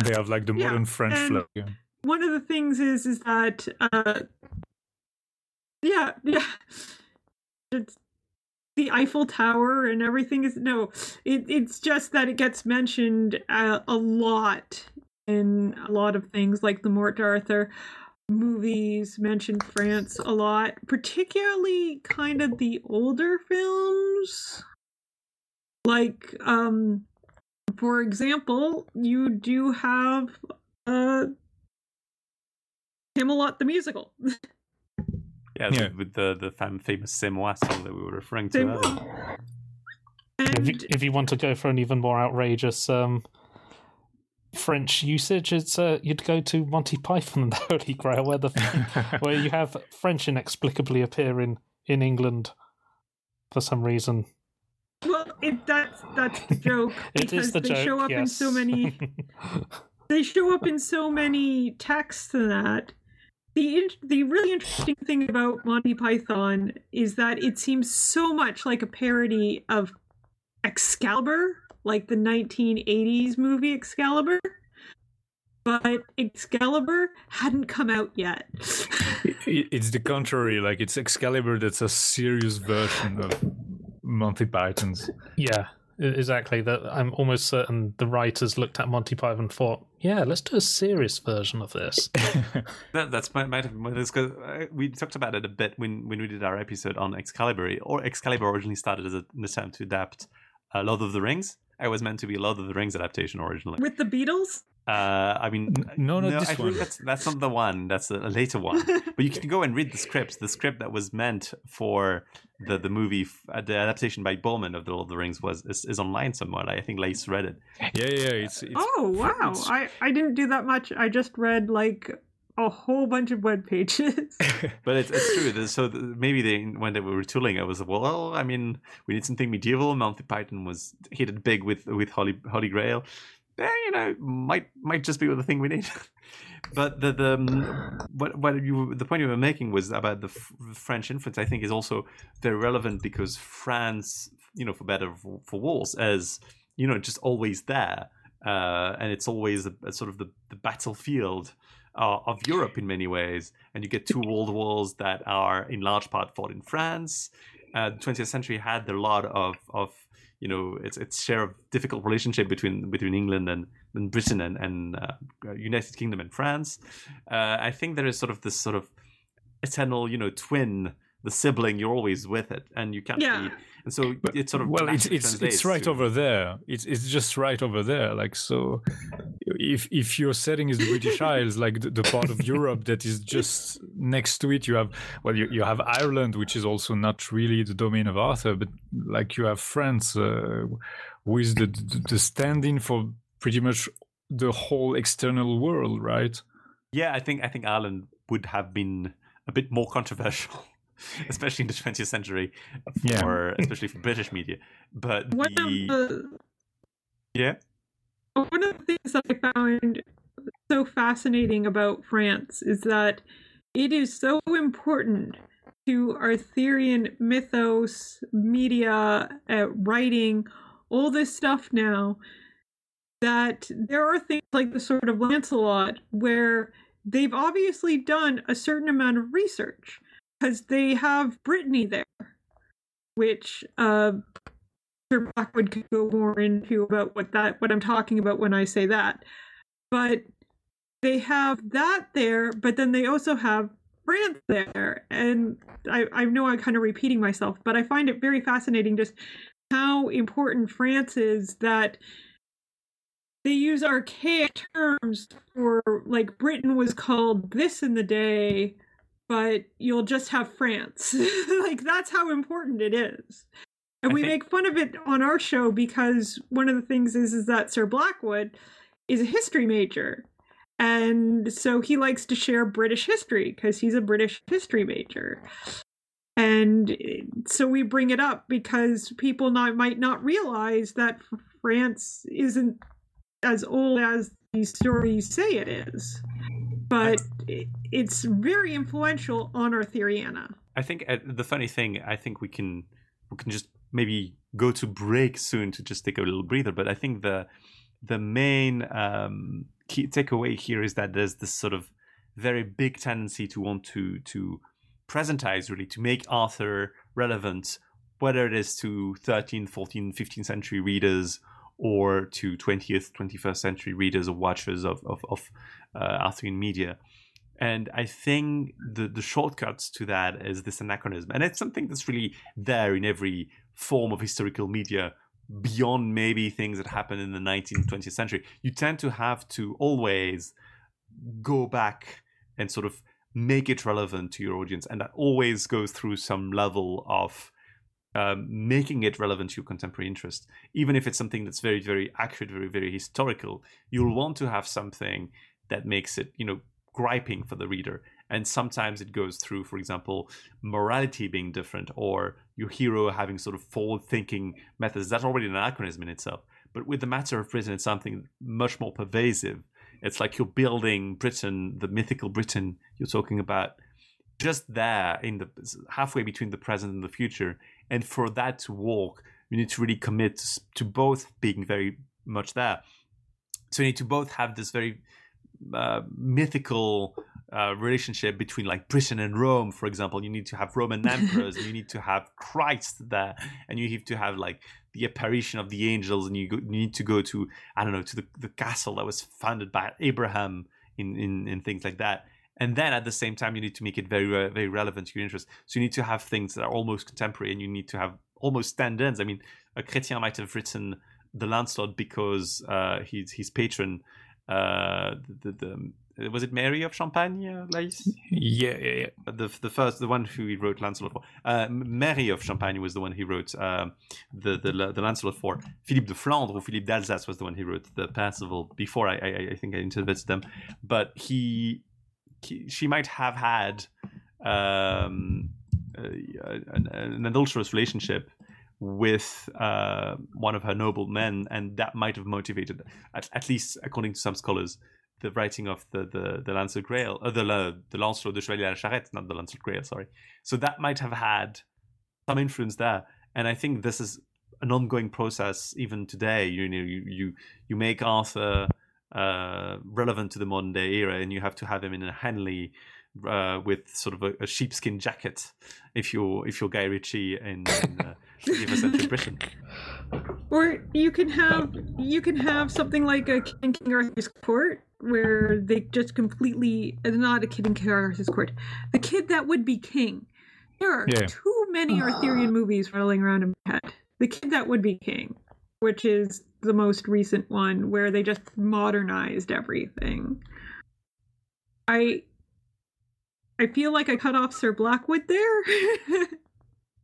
they have like the Yeah, modern french and- flag yeah. one of the things is is that uh yeah yeah it's the Eiffel Tower and everything is no it, it's just that it gets mentioned uh, a lot in a lot of things like the Mort Arthur movies mention France a lot particularly kind of the older films like um for example you do have uh Camelot the musical. yeah, Yeah. with the the fam- famous c'est song that we were referring to C'est earlier. moi. If you, if you want to go for an even more outrageous um, French usage, it's uh, you'd go to Monty Python and [laughs] the Holy Grail, where the [laughs] where you have French inexplicably appear in, in England for some reason. well, it, that's that's the joke [laughs] It because is the they joke. show up in so many they show up in so many texts and that. The the really interesting thing about Monty Python is that it seems so much like a parody of Excalibur, like the 1980s movie Excalibur. But Excalibur hadn't come out yet. It's the contrary like it's excalibur that's a serious version of monty python's yeah, exactly. That I'm almost certain the writers looked at Monty Python and thought, "Yeah, let's do a serious version of this." [laughs] That, that's might, might have been because uh, we talked about it a bit when, when we did our episode on Excalibur. Or Excalibur originally started as an attempt to adapt uh, Lord of the Rings. It was meant to be a Lord of the Rings adaptation originally. With the Beatles? Uh, I mean, N- no, not this I think. That's that's not the one. That's a, a later one. [laughs] but you can go and read the script. The script that was meant for the the movie, uh, the adaptation by Boorman of the Lord of the Rings was is, is online somewhere. I think Laïs read it. yeah yeah it's, it's Oh wow! it's- I I didn't do that much. I just read like a whole bunch of web pages. [laughs] But it's, it's true. So maybe they when they were retooling, it was like, well. I mean, we need something medieval. Monty Python was hit it big with with Holy Holy Grail. Eh, you know, might might just be the thing we need. [laughs] but the the um, what what you the point you were making was about the f- French influence. I think is also very relevant because France, you know, for better for, for worse, as you know, just always there, uh, and it's always a, a sort of the, the battlefield uh, of Europe in many ways. And you get two [laughs] world wars that are in large part fought in France. Uh, the 20th century had a lot of, of you know its its share of difficult relationship between between England and, and Britain and, and uh, United Kingdom and France. Uh, I think there is sort of this sort of eternal you know twin the sibling, you're always with it, and you can't. Yeah. Be, and so it's sort of well it's it's it's right to- over there. It's it's just right over there. Like so if if your setting is the british isles [laughs] like the, the part of europe that is just next to it you have well you, you have ireland which is also not really the domain of arthur but like you have france uh, who is the, the the stand-in for pretty much the whole external world right? Yeah, I think I think Ireland would have been a bit more controversial, [laughs] especially in the 20th century, Yeah. for especially for British media. But One the, of the yeah, one of the things that I found so fascinating about France is that it is so important to Arthurian mythos, media, uh, writing, all this stuff now that there are things like the sort of Lancelot where they've obviously done a certain amount of research because they have Brittany there, which uh, Sir Blackwood could go more into about what that what I'm talking about when I say that. But they have that there, but then they also have France there. And I, I know I'm kind of repeating myself, but I find it very fascinating just how important France is that they use archaic terms for like Britain was called this in the day, but you'll just have France. [laughs] like that's how important it is. And I we think- make fun of it on our show because one of the things is is that Sir Blackwood is a history major. And so he likes to share British history because he's a British history major. And so we bring it up because people not, might not realize that France isn't as old as the stories say it is. But it's very influential on Arthuriana. I think uh, the funny thing, I think we can we can just maybe go to break soon to just take a little breather. But I think the the main um, key takeaway here is that there's this sort of very big tendency to want to to presentize really to make Arthur relevant, whether it is to 13th, 14th, 15th century readers or to 20th, 21st century readers or watchers of of, of uh, Arthurian media. And I think the, the shortcuts to that is this anachronism. And it's something that's really there in every form of historical media beyond maybe things that happened in the 19th, 20th century. You tend to have to always go back and sort of make it relevant to your audience. And that always goes through some level of um, making it relevant to your contemporary interest. Even if it's something that's very, very accurate, very, very historical, you'll want to have something that makes it, you know, griping for the reader. And sometimes it goes through, for example, morality being different or your hero having sort of forward thinking methods. That's already an anachronism in itself. But with the matter of Britain, it's something much more pervasive. It's like you're building Britain, the mythical Britain you're talking about, just there in the halfway between the present and the future. And for that to work, you need to really commit to, both being very much there. So you need to both have this very uh, mythical uh, relationship between like Britain and Rome, for example. You need to have Roman [laughs] emperors, and you need to have Christ there, and you have to have like the apparition of the angels, and you, go, you need to go to I don't know to the, the castle that was founded by Abraham in, in in things like that. And then at the same time, you need to make it very uh, very relevant to your interest. So you need to have things that are almost contemporary, and you need to have almost stand-ins. I mean, a Chrétien might have written the Lancelot because uh, his his patron uh, the, the, the was it Mary of Champagne, uh, Laïs? yeah yeah yeah The the first the one who he wrote Lancelot for. Uh, Mary of Champagne was the one he wrote um, the, the the Lancelot for. Philippe de Flandre or Philippe d'Alsace was the one he wrote the Percival before. I I, I think I interpreted them, but he she might have had um, an, an adulterous relationship with uh, one of her noble men, and that might have motivated, at, at least according to some scholars, the writing of the the, the Lancelot Grail, uh, the the Lancelot de Chevalier à la Charrette, not the Lancelot Grail, sorry. So that might have had some influence there, and I think this is an ongoing process even today. You know, you you you make Arthur uh, relevant to the modern day era, and you have to have him in a Henley. Uh, with sort of a, a sheepskin jacket, if you're if you're Guy Ritchie in, in uh, 21st century Britain. [laughs] Or you can have you can have something like a Kid in King Arthur's Court where they just completely uh, not a kid in King Arthur's Court, the kid that would be king. There are Yeah. too many Arthurian movies rolling around in my head. The Kid That Would Be King, which is the most recent one where they just modernized everything. I I feel like I cut off Sir Blackwood there. [laughs]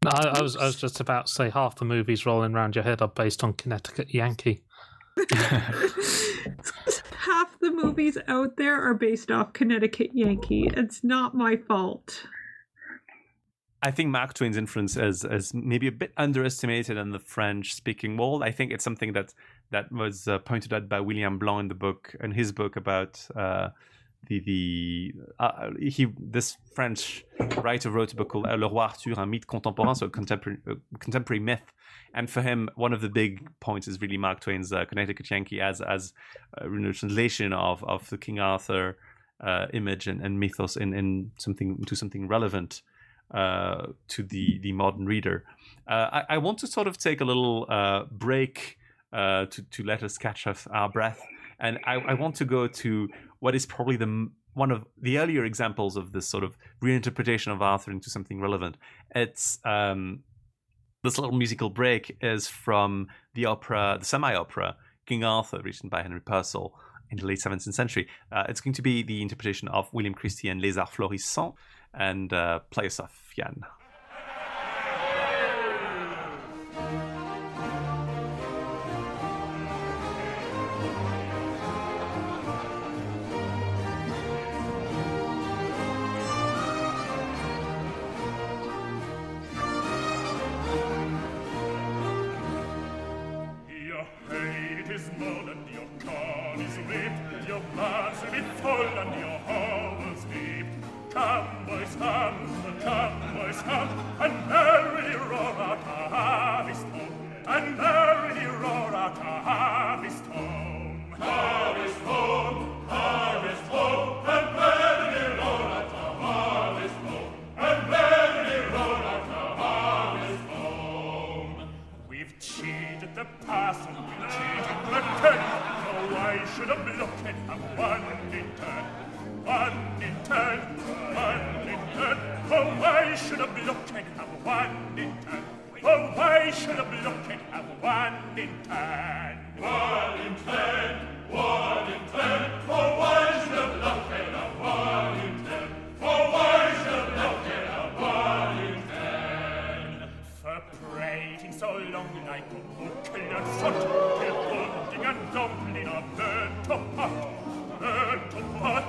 No, I, I was I was just about to say half the movies rolling around your head are based on Connecticut Yankee. [laughs] Half the movies out there are based off Connecticut Yankee. It's not my fault. I think Mark Twain's influence is is maybe a bit underestimated in the French speaking world. I think it's something that that was uh, pointed out by William Blanc in the book in his book about uh, the the uh, he this French writer wrote a book called Le Roi Arthur, un mythe contemporain, so a contemporary uh, contemporary myth. And for him, one of the big points is really Mark Twain's uh, Connecticut Yankee as as a translation of of the King Arthur uh, image and, and mythos in, in something to something relevant uh, to the the modern reader. Uh, I, I want to sort of take a little uh, break uh, to to let us catch our breath, and I, I want to go to what is probably the one of the earlier examples of this sort of reinterpretation of Arthur into something relevant. It's um, this little musical break is from the opera, the semi-opera King Arthur, written by Henry Purcell in the late 17th century. Uh, it's going to be the interpretation of William Christie and Les Arts Florissants and uh, play us so long like a buckle and shot, till good and dumpling of the top, the top,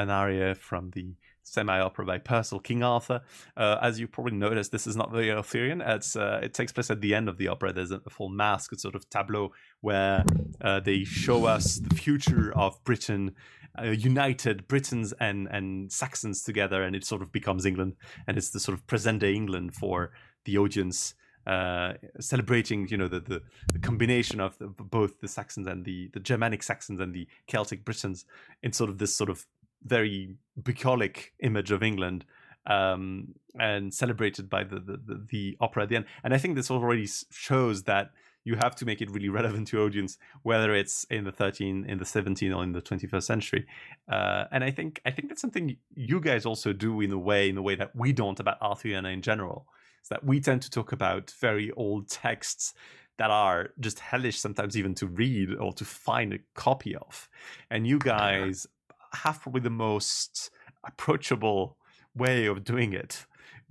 an aria from the semi-opera by Purcell, King Arthur. Uh, as you probably noticed, this is not very Arthurian. It's uh, it takes place at the end of the opera. There's a, full masque, a sort of tableau where uh, they show us the future of Britain, uh, united Britons and and Saxons together, and it sort of becomes England, and it's the sort of present-day England for the audience. Uh, celebrating, you know, the, the, the combination of the, both the Saxons and the, the Germanic Saxons and the Celtic Britons in sort of this sort of very bucolic image of England um, and celebrated by the, the, the, the opera at the end. And I think this already shows that you have to make it really [laughs] relevant to audience, whether it's in the 13, in the 17, or in the 21st century. Uh, and I think I think that's something you guys also do in a way, in a way that we don't about Arthuriana in general. Is that we tend to talk about very old texts that are just hellish sometimes even to read or to find a copy of. And you guys have probably the most approachable way of doing it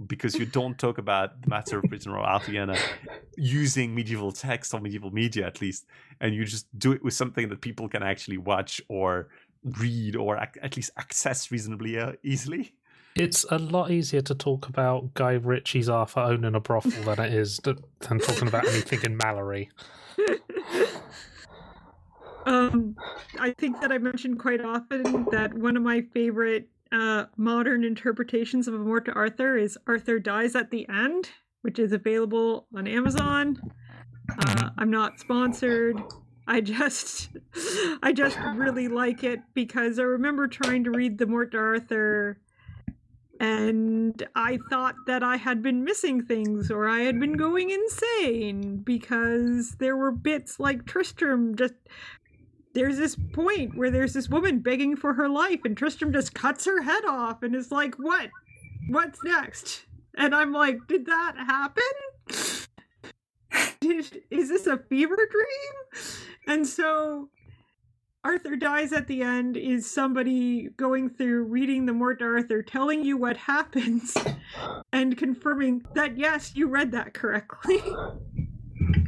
because you don't talk about the matter of Britain or Arthuriana using medieval text or medieval media at least, and you just do it with something that people can actually watch or read or ac- at least access reasonably uh, easily. It's a lot easier to talk about Guy Ritchie's Arthur owning a brothel than it is to, than talking about anything in Malory. Um, I think that I mentioned quite often that one of my favorite uh, modern interpretations of A Morte d'Arthur is Arthur Dies at the End, which is available on Amazon. Uh, I'm not sponsored. I just, [laughs] I just really like it because I remember trying to read The Morte d'Arthur, and I thought that I had been missing things or I had been going insane because there were bits like Tristram just there's this point where there's this woman begging for her life and Tristram just cuts her head off and is like, "What? What's next?" And I'm like, "Did that happen? [laughs] Did, is this a fever dream?" And so Arthur dies at the end is somebody going through reading the Mort Arthur, telling you what happens, [laughs] and confirming that yes, you read that correctly. [laughs]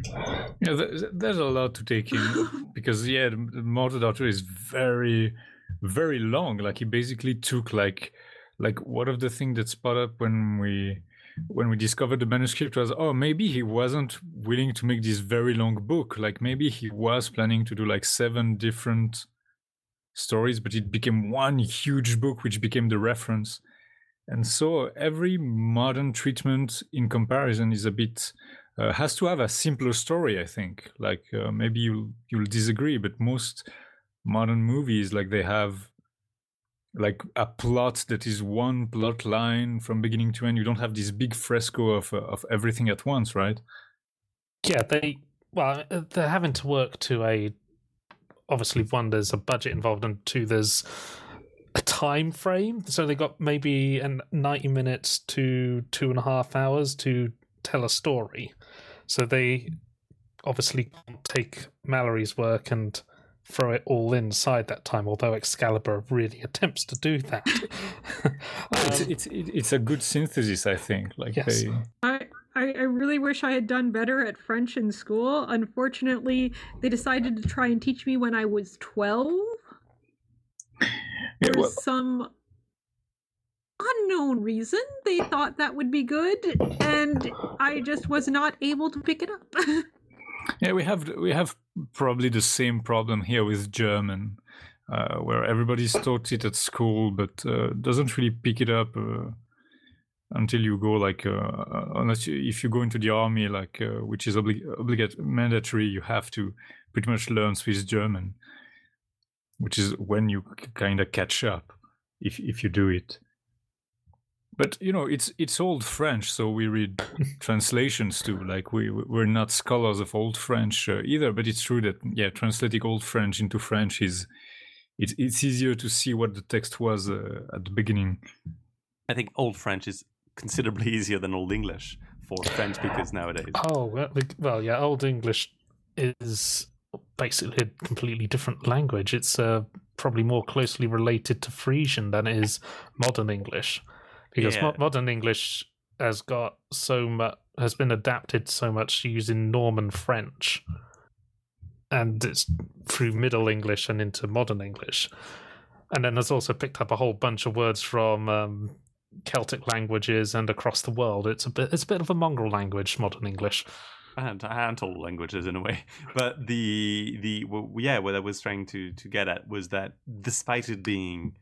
Yeah, there's, a lot to take in [laughs] because yeah, the, the Mort Arthur is very, very long. Like he basically took like, like one of the things that spot up when we when we discovered the manuscript was oh maybe he wasn't willing to make this very long book. Like maybe he was planning to do like seven different stories, but it became one huge book which became the reference. And so every modern treatment in comparison is a bit uh, has to have a simpler story i think. Like uh, maybe you'll you'll disagree but most modern movies like they have like a plot that is one plot line from beginning to end. You don't have this big fresco of uh, of everything at once right? Yeah, they well, uh, they're having to work to a obviously one there's a budget involved and two there's a time frame. So they got maybe an ninety minutes to two and a half hours to tell a story. So they obviously can't take Malory's work and throw it all inside that time. Although Excalibur really attempts to do that. [laughs] it's, Um, it's it- it's a good synthesis i think like Yes. they I, I I really wish I had done better at French in school. Unfortunately, they decided to try and teach me when I was 12. yeah, For well, some unknown reason, they thought that would be good, and I just was not able to pick it up. [laughs] Yeah, we have we have probably the same problem here with German, uh, where everybody's taught it at school, but uh, doesn't really pick it up uh, until you go like uh, unless you, if you go into the army, like uh, which is oblig- obligate mandatory, you have to pretty much learn Swiss German, which is when you kind of catch up if if you do it. But you know, it's it's old French, so we read [laughs] translations too. Like we we're not scholars of old French uh, either. But it's true that yeah, translating old French into French is it's it's easier to see what the text was uh, at the beginning. I think Old French is considerably [laughs] easier than Old English for French speakers nowadays. Oh well, well, yeah. Old English is basically a completely different language. It's uh, probably more closely related to Frisian than it is modern English, because Yeah. modern English has got so much has been adapted so much using Norman French, and it's through Middle English and into modern English, and then has also picked up a whole bunch of words from. Um, Celtic languages and across the world, it's a bit it's a bit of a mongrel language, modern English. and and all languages in a way. [laughs] But the the well, yeah, what I was trying to to get at was that despite it being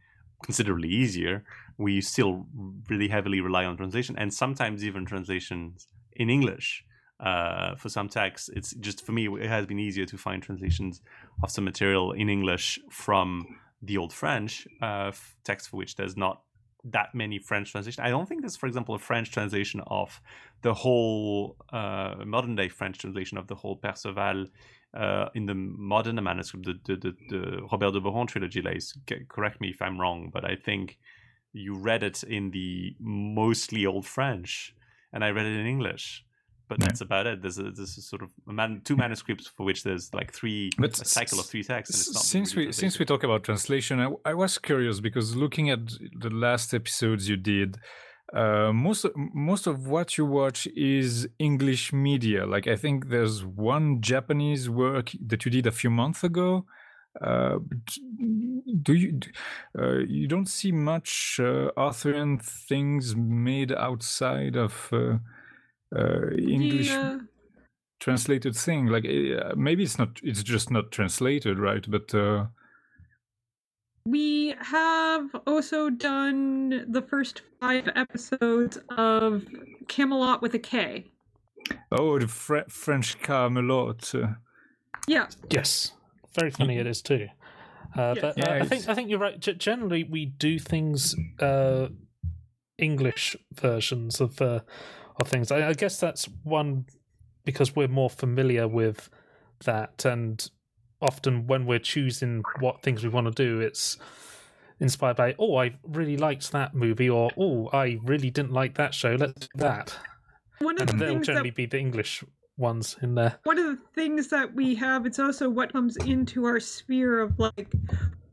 considerably easier, we still really heavily rely on translation, and sometimes even translations in English. Uh, for some texts, it's just for me. It has been easier to find translations of some material in English from the Old French uh, text for which there's not that many French translations. I don't think there's, for example, a French translation of the whole uh, modern day French translation of the whole Perceval uh, in the modern manuscript, the, the, the, the Robert de Boron trilogy. Laïs. Correct me if I'm wrong, but I think you read it in the mostly Old French, and I read it in English. But Yeah. that's about it. There's a, there's a sort of a man, two manuscripts for which there's like three But a cycle of three texts. And it's not since really we since we talk about translation, I, I was curious because looking at the last episodes you did, uh, most most of what you watch is English media. Like I think there's one Japanese work that you did a few months ago. Uh, do you uh, you don't see much uh, Arthurian things made outside of uh, uh, English Yeah. translated thing? Like uh, maybe it's not it's just not translated, right? But uh, We have also done the first five episodes of Camelot with a K. oh, the Fre- French Camelot. Yeah, Yes, very funny it is too. Uh, Yes. But Yeah, uh, I think I think you're right. G- generally, we do things uh, English versions of uh, of things. I, I guess that's one because we're more familiar with that, and often when we're choosing what things we want to do, it's inspired by oh, I really liked that movie, or oh, I really didn't like that show. Let's do that, one of the and they'll things that generally be the English ones in there. one of the things that we have it's also what comes into our sphere of like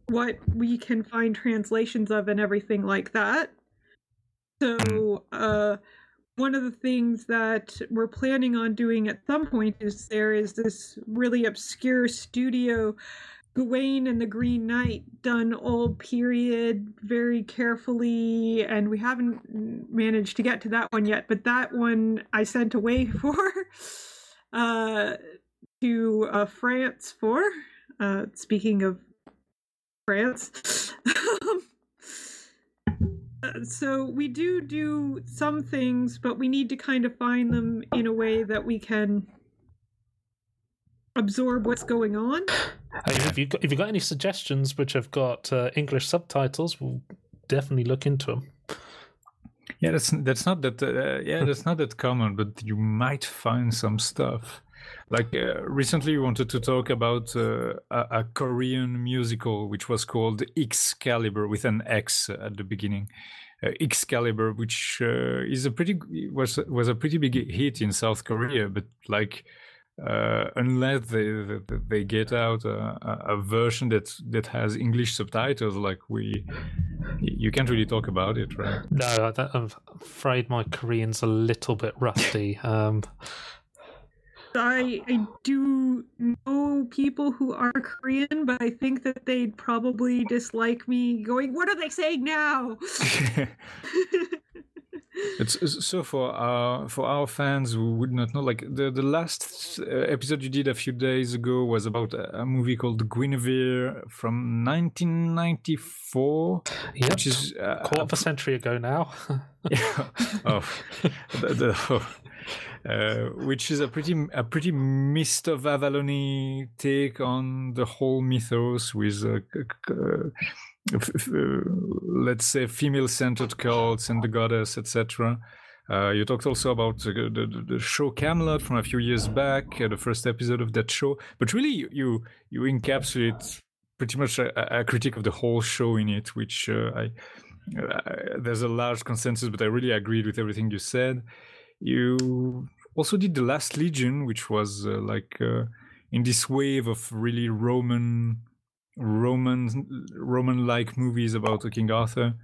what we can find translations of and everything like that so uh one of the things that we're planning on doing at some point is there is this really obscure studio Gawain and the Green Knight done all period very carefully, and we haven't managed to get to that one yet. But that one I sent away [laughs] for uh, to uh, France for. Uh, speaking of France. Uh, [laughs] so we do do some things, but we need to kind of find them in a way that we can absorb what's going on. I mean, if you got, if you got any suggestions which have got uh, English subtitles, we'll definitely look into them. Yeah, that's that's not that. Uh, yeah, that's not that common, but you might find some stuff. Like uh, recently, we wanted to talk about uh, a, a Korean musical which was called Excalibur with an X at the beginning. Uh, Excalibur, which uh, is a pretty was was a pretty big hit in South Korea, but like uh, unless they they- get out a, a- a version that that has English subtitles, like we, you can't really talk about it, right? No, I'm afraid my Korean's a little bit rusty. Um, I I do know people who are Korean, but I think that they'd probably dislike me going, What are they saying now? [laughs] [laughs] It's it's- so for our for our fans who would not know, like the the last uh, episode you did a few days ago was about a, a movie called Guinevere from 1994, yep, which is uh, quarter of a century ago now. [laughs] yeah, oh, the, the, oh, uh, which is a pretty a pretty Mist of Avalon take on the whole mythos with uh, uh, let's say female centered cults and the goddess, etc. Uh, you talked also about the, the, the show Camelot from a few years back, uh, the first episode of that show. But really, you you, encapsulate pretty much a, a critique of the whole show in it, which uh, I uh, there's a large consensus, but I really agreed with everything you said. You also did the Last Legion, which was uh, like uh, in this wave of really Roman, Roman, Roman-like movies about uh, King Arthur,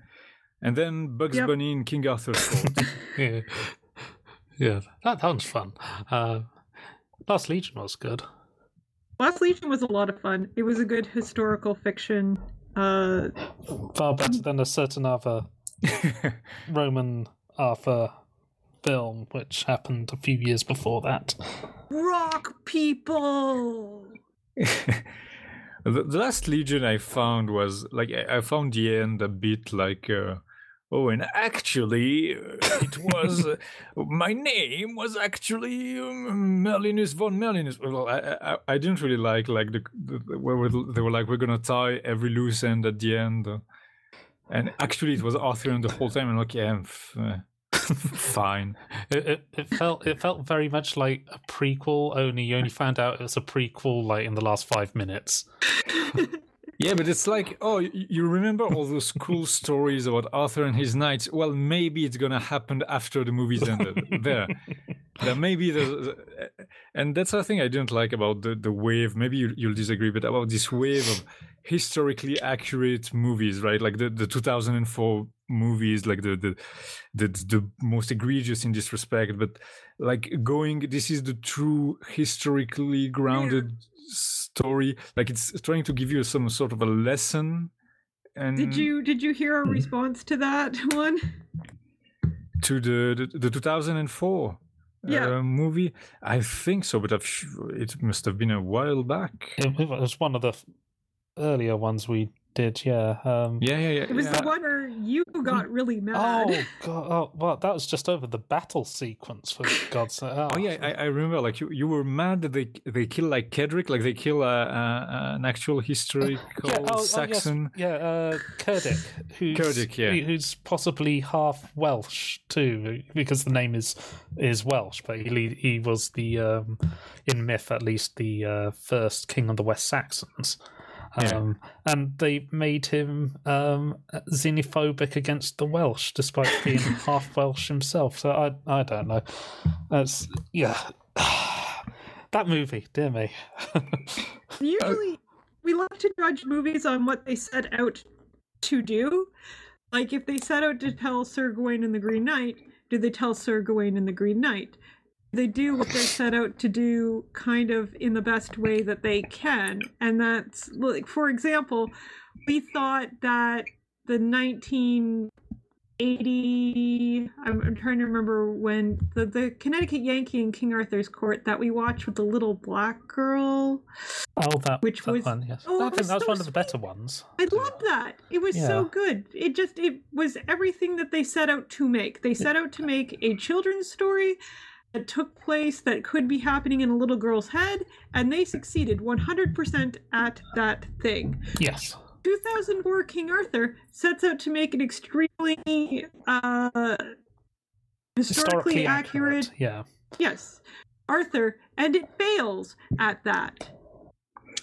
and then Bugs Yep. Bunny in King Arthur's [laughs] Court. yeah, yeah, that, that was fun. Uh, Last Legion was good. Last Legion was a lot of fun. It was a good historical fiction. Uh, Far better than a certain other [laughs] Roman Arthur film, which happened a few years before that. rock people! [laughs] the, the last legion i found was like i, I found the end a bit like uh, oh and actually uh, it was [laughs] uh, my name was actually um, merlinus von merlinus well I, I i didn't really like like the, the, the where were- they were like we're gonna tie every loose end at the end uh, and actually it was arthur the whole time and like yeah f- uh, fine It, it, it felt it felt very much like a prequel. Only you only found out it was a prequel like in the last five minutes. [laughs] Yeah, but it's like, oh, you remember all those cool stories about Arthur and his knights? Well, maybe it's gonna happen after the movie's ended. [laughs] there, there maybe there's, and that's the thing I didn't like about the the wave. Maybe you, you'll disagree, but about this wave of historically accurate movies, right? Like the the 2004 movies, like the the the, the most egregious in this respect. But like going, this is the true historically grounded story. Like it's trying to give you some sort of a lesson. And Did you did you hear a response to that [laughs] one? to the the, the 2004 Yeah. uh, movie? I think so, but I've, it must have been a while back. It, it was one of the earlier ones we did. Yeah. Um, Yeah, yeah, yeah. It was yeah. the one where you got really mad. Oh god! Oh, well, that was just over the battle sequence for God's sake. Oh yeah, I, I remember. Like you, you were mad that they they kill like Cerdic, like they kill uh, uh, an actual historical Yeah, oh, oh, yes, Saxon. yeah, uh, Cerdic, who's Cerdic, yeah. who's possibly half Welsh too, because the name is is Welsh, but he he was the um, in myth at least the uh, first king of the West Saxons. Yeah. Um, and they made him um, xenophobic against the Welsh, despite being [laughs] half Welsh himself. So I, I don't know. That's yeah. [sighs] that movie, dear me. [laughs] Usually, we love to judge movies on what they set out to do. Like, if they set out to tell Sir Gawain and the Green Knight, do they tell Sir Gawain and the Green Knight? They do what they set out to do kind of in the best way that they can. And that's, like, for example, we thought that the 1980, I'm, I'm trying to remember when the, the Connecticut Yankee in King Arthur's Court that we watched with the little black girl. Oh, that Which that was- one, yes. oh, I think was that was so one of the better ones. I loved that. It was so good. It just it was everything that they set out to make. They set out to make a children's story that took place that could be happening in a little girl's head, and they succeeded 100% at that thing. Yes. 2004 King Arthur sets out to make an extremely uh historically, accurate Yeah. yes Arthur and it fails at that.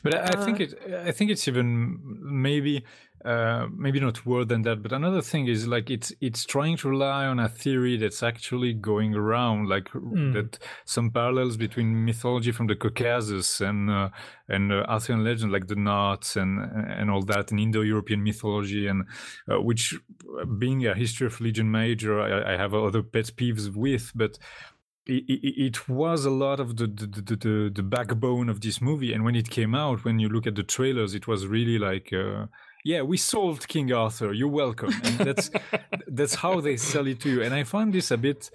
But I, I think Uh, it. I think it's even maybe, uh, maybe not worse than that. But another thing is like it's it's trying to rely on a theory that's actually going around, like Mm. that some parallels between mythology from the Caucasus and uh, and uh, Arthurian legend, like the Narts and and all that, and Indo-European mythology, and uh, which, uh, being a history of Legion major, I, I have other pet peeves with, but it, it, it was a lot of the the, the the the backbone of this movie and when it came out when you look at the trailers it was really like uh, yeah we solved king arthur you're welcome and that's [laughs] that's how they sell it to you and i find this a bit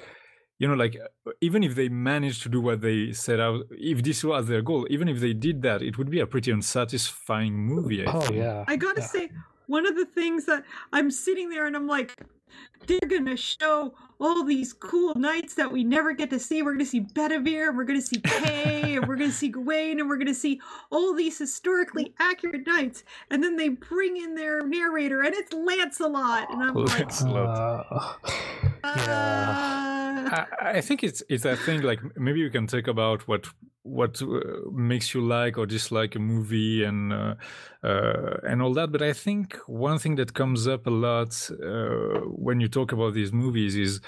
you know like uh, even if they managed to do what they set out if this was their goal even if they did that it would be a pretty unsatisfying movie I Oh think. yeah. I gotta yeah. say, one of the things that I'm sitting there and I'm like, they're gonna show all these cool knights that we never get to see. We're gonna see Bedivere, and we're gonna see Kay, and we're gonna see Gawain, and we're gonna see all these historically accurate knights. And then they bring in their narrator, and it's Lancelot, and I'm like, Lancelot. Uh, uh, I, I think it's it's a thing like maybe you can talk about what what uh, makes you like or dislike a movie and uh, uh, and all that. But I think one thing that comes up a lot uh, when you talk about these movies is.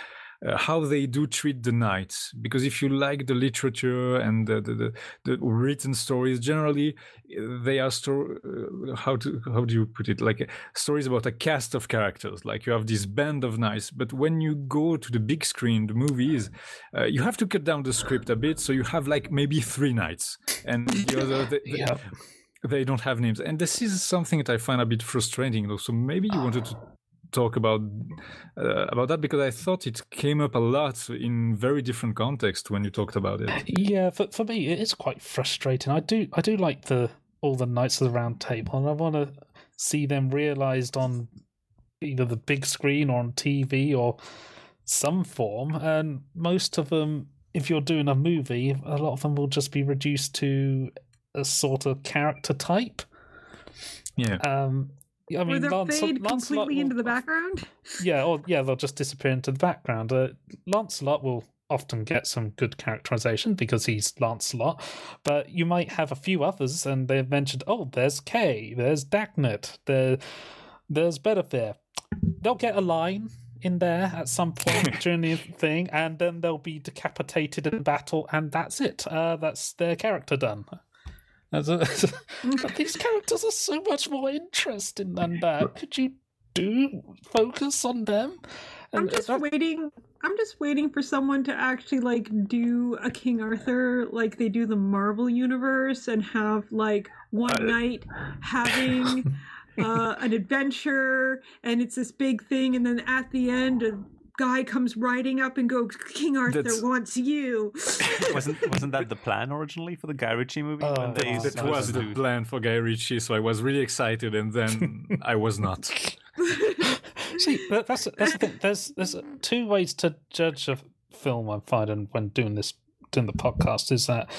Uh, how they do treat the knights. Because if you like the literature and the, the, the, the written stories generally uh, they are sto- uh, how to how do you put it? Like uh, stories about a cast of characters. Like you have this band of knights but when you go to the big screen the movies uh, you have to cut down the script a bit so you have like maybe three knights. And the [laughs] other the, the- Yeah. they don't have names. And this is something that i find a bit frustrating though. So maybe you wanted to talk about uh, about that because i thought it came up a lot in very different context when you talked about it Yeah, for for me, it is quite frustrating. I do I do like the all the Knights of the Round Table, and I want to see them realised on either the big screen or on TV or some form. And most of them, if you're doing a movie, a lot of them will just be reduced to a sort of character type. yeah Um, I mean, they're Lance- fade Lancelot completely will- into the background. yeah, or yeah, they'll just disappear into the background. Uh, Lancelot will often get some good characterization because he's Lancelot, but you might have a few others, and they've mentioned, oh, there's Kay, there's Dagonet, there, there's Bedivere. They'll get a line in there at some point [laughs] during the thing, and then they'll be decapitated in battle, and that's it. Uh, that's their character done. That's a- but these characters are so much more interesting than [laughs] that. Could you do focus on them. I'm And just that- waiting. I'm just waiting for someone to actually like do a King Arthur like they do the Marvel universe and have like one Uh, night having [laughs] uh, an adventure and it's this big thing and then at the end a guy comes riding up and goes King Arthur That's- wants you. [laughs] wasn't wasn't that the plan originally for the Guy Ritchie movie? Oh, when they that- That was was the plan for Guy Ritchie, so I was really excited, and then [laughs] I was not. [laughs] See, but that's that's the thing. There's there's two ways to judge a film. I'm finding when doing this doing the podcast is that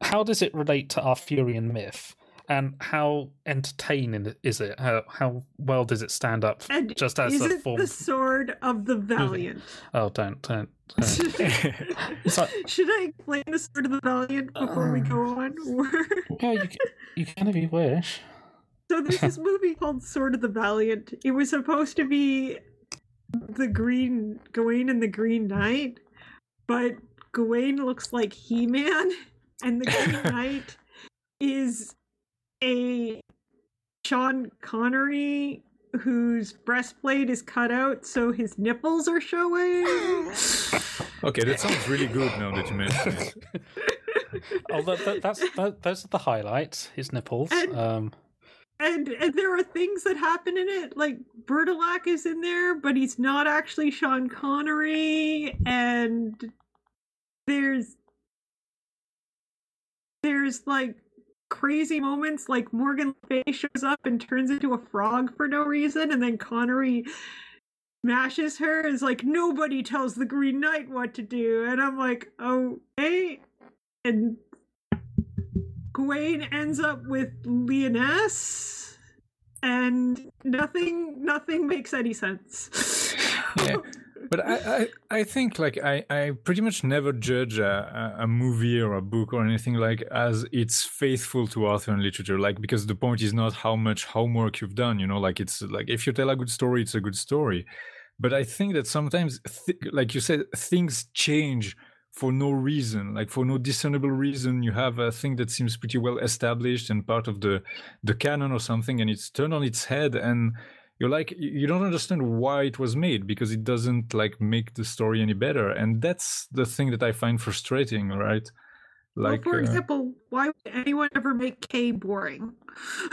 how does it relate to our Arthurian myth, and how entertaining is it? How how well does it stand up And just as is a it form? the sword of the valiant? Oh, don't don't. [laughs] don't. Like, Should I explain the sword of the valiant before we go um, on? [laughs] Yeah, you can, you can if you wish. So there's this [laughs] movie called Sword of the Valiant. It was supposed to be the Green Gawain and the Green Knight, but Gawain looks like He-Man, and the Green Knight is a Sean Connery whose breastplate is cut out so his nipples are showing. [laughs] Okay, that sounds really good now that you mention it. [laughs] Oh, that, that, that's that, those are the highlights. His nipples. And- Um, and and there are things that happen in it like Bertilak is in there but he's not actually Sean Connery and there's there's like crazy moments like Morgan Le Fay shows up and turns into a frog for no reason and then Connery smashes her and is like nobody tells the Green Knight what to do and I'm like oh hey and Gawain ends up with Leoness, and nothing nothing makes any sense. Yeah. [laughs] But I, I, I think like I, I pretty much never judge a, a movie or a book or anything like as it's faithful to Arthurian literature. Like because the point is not how much homework you've done. You know, like it's like if you tell a good story, it's a good story. But I think that sometimes, th- like you said, things change for no reason, like for no discernible reason. You have a thing that seems pretty well established and part of the the canon or something, and it's turned on its head and you're like you don't understand why it was made because it doesn't like make the story any better and that's the thing that i find frustrating right like well, for uh, example, why would anyone ever make Kay boring? [laughs]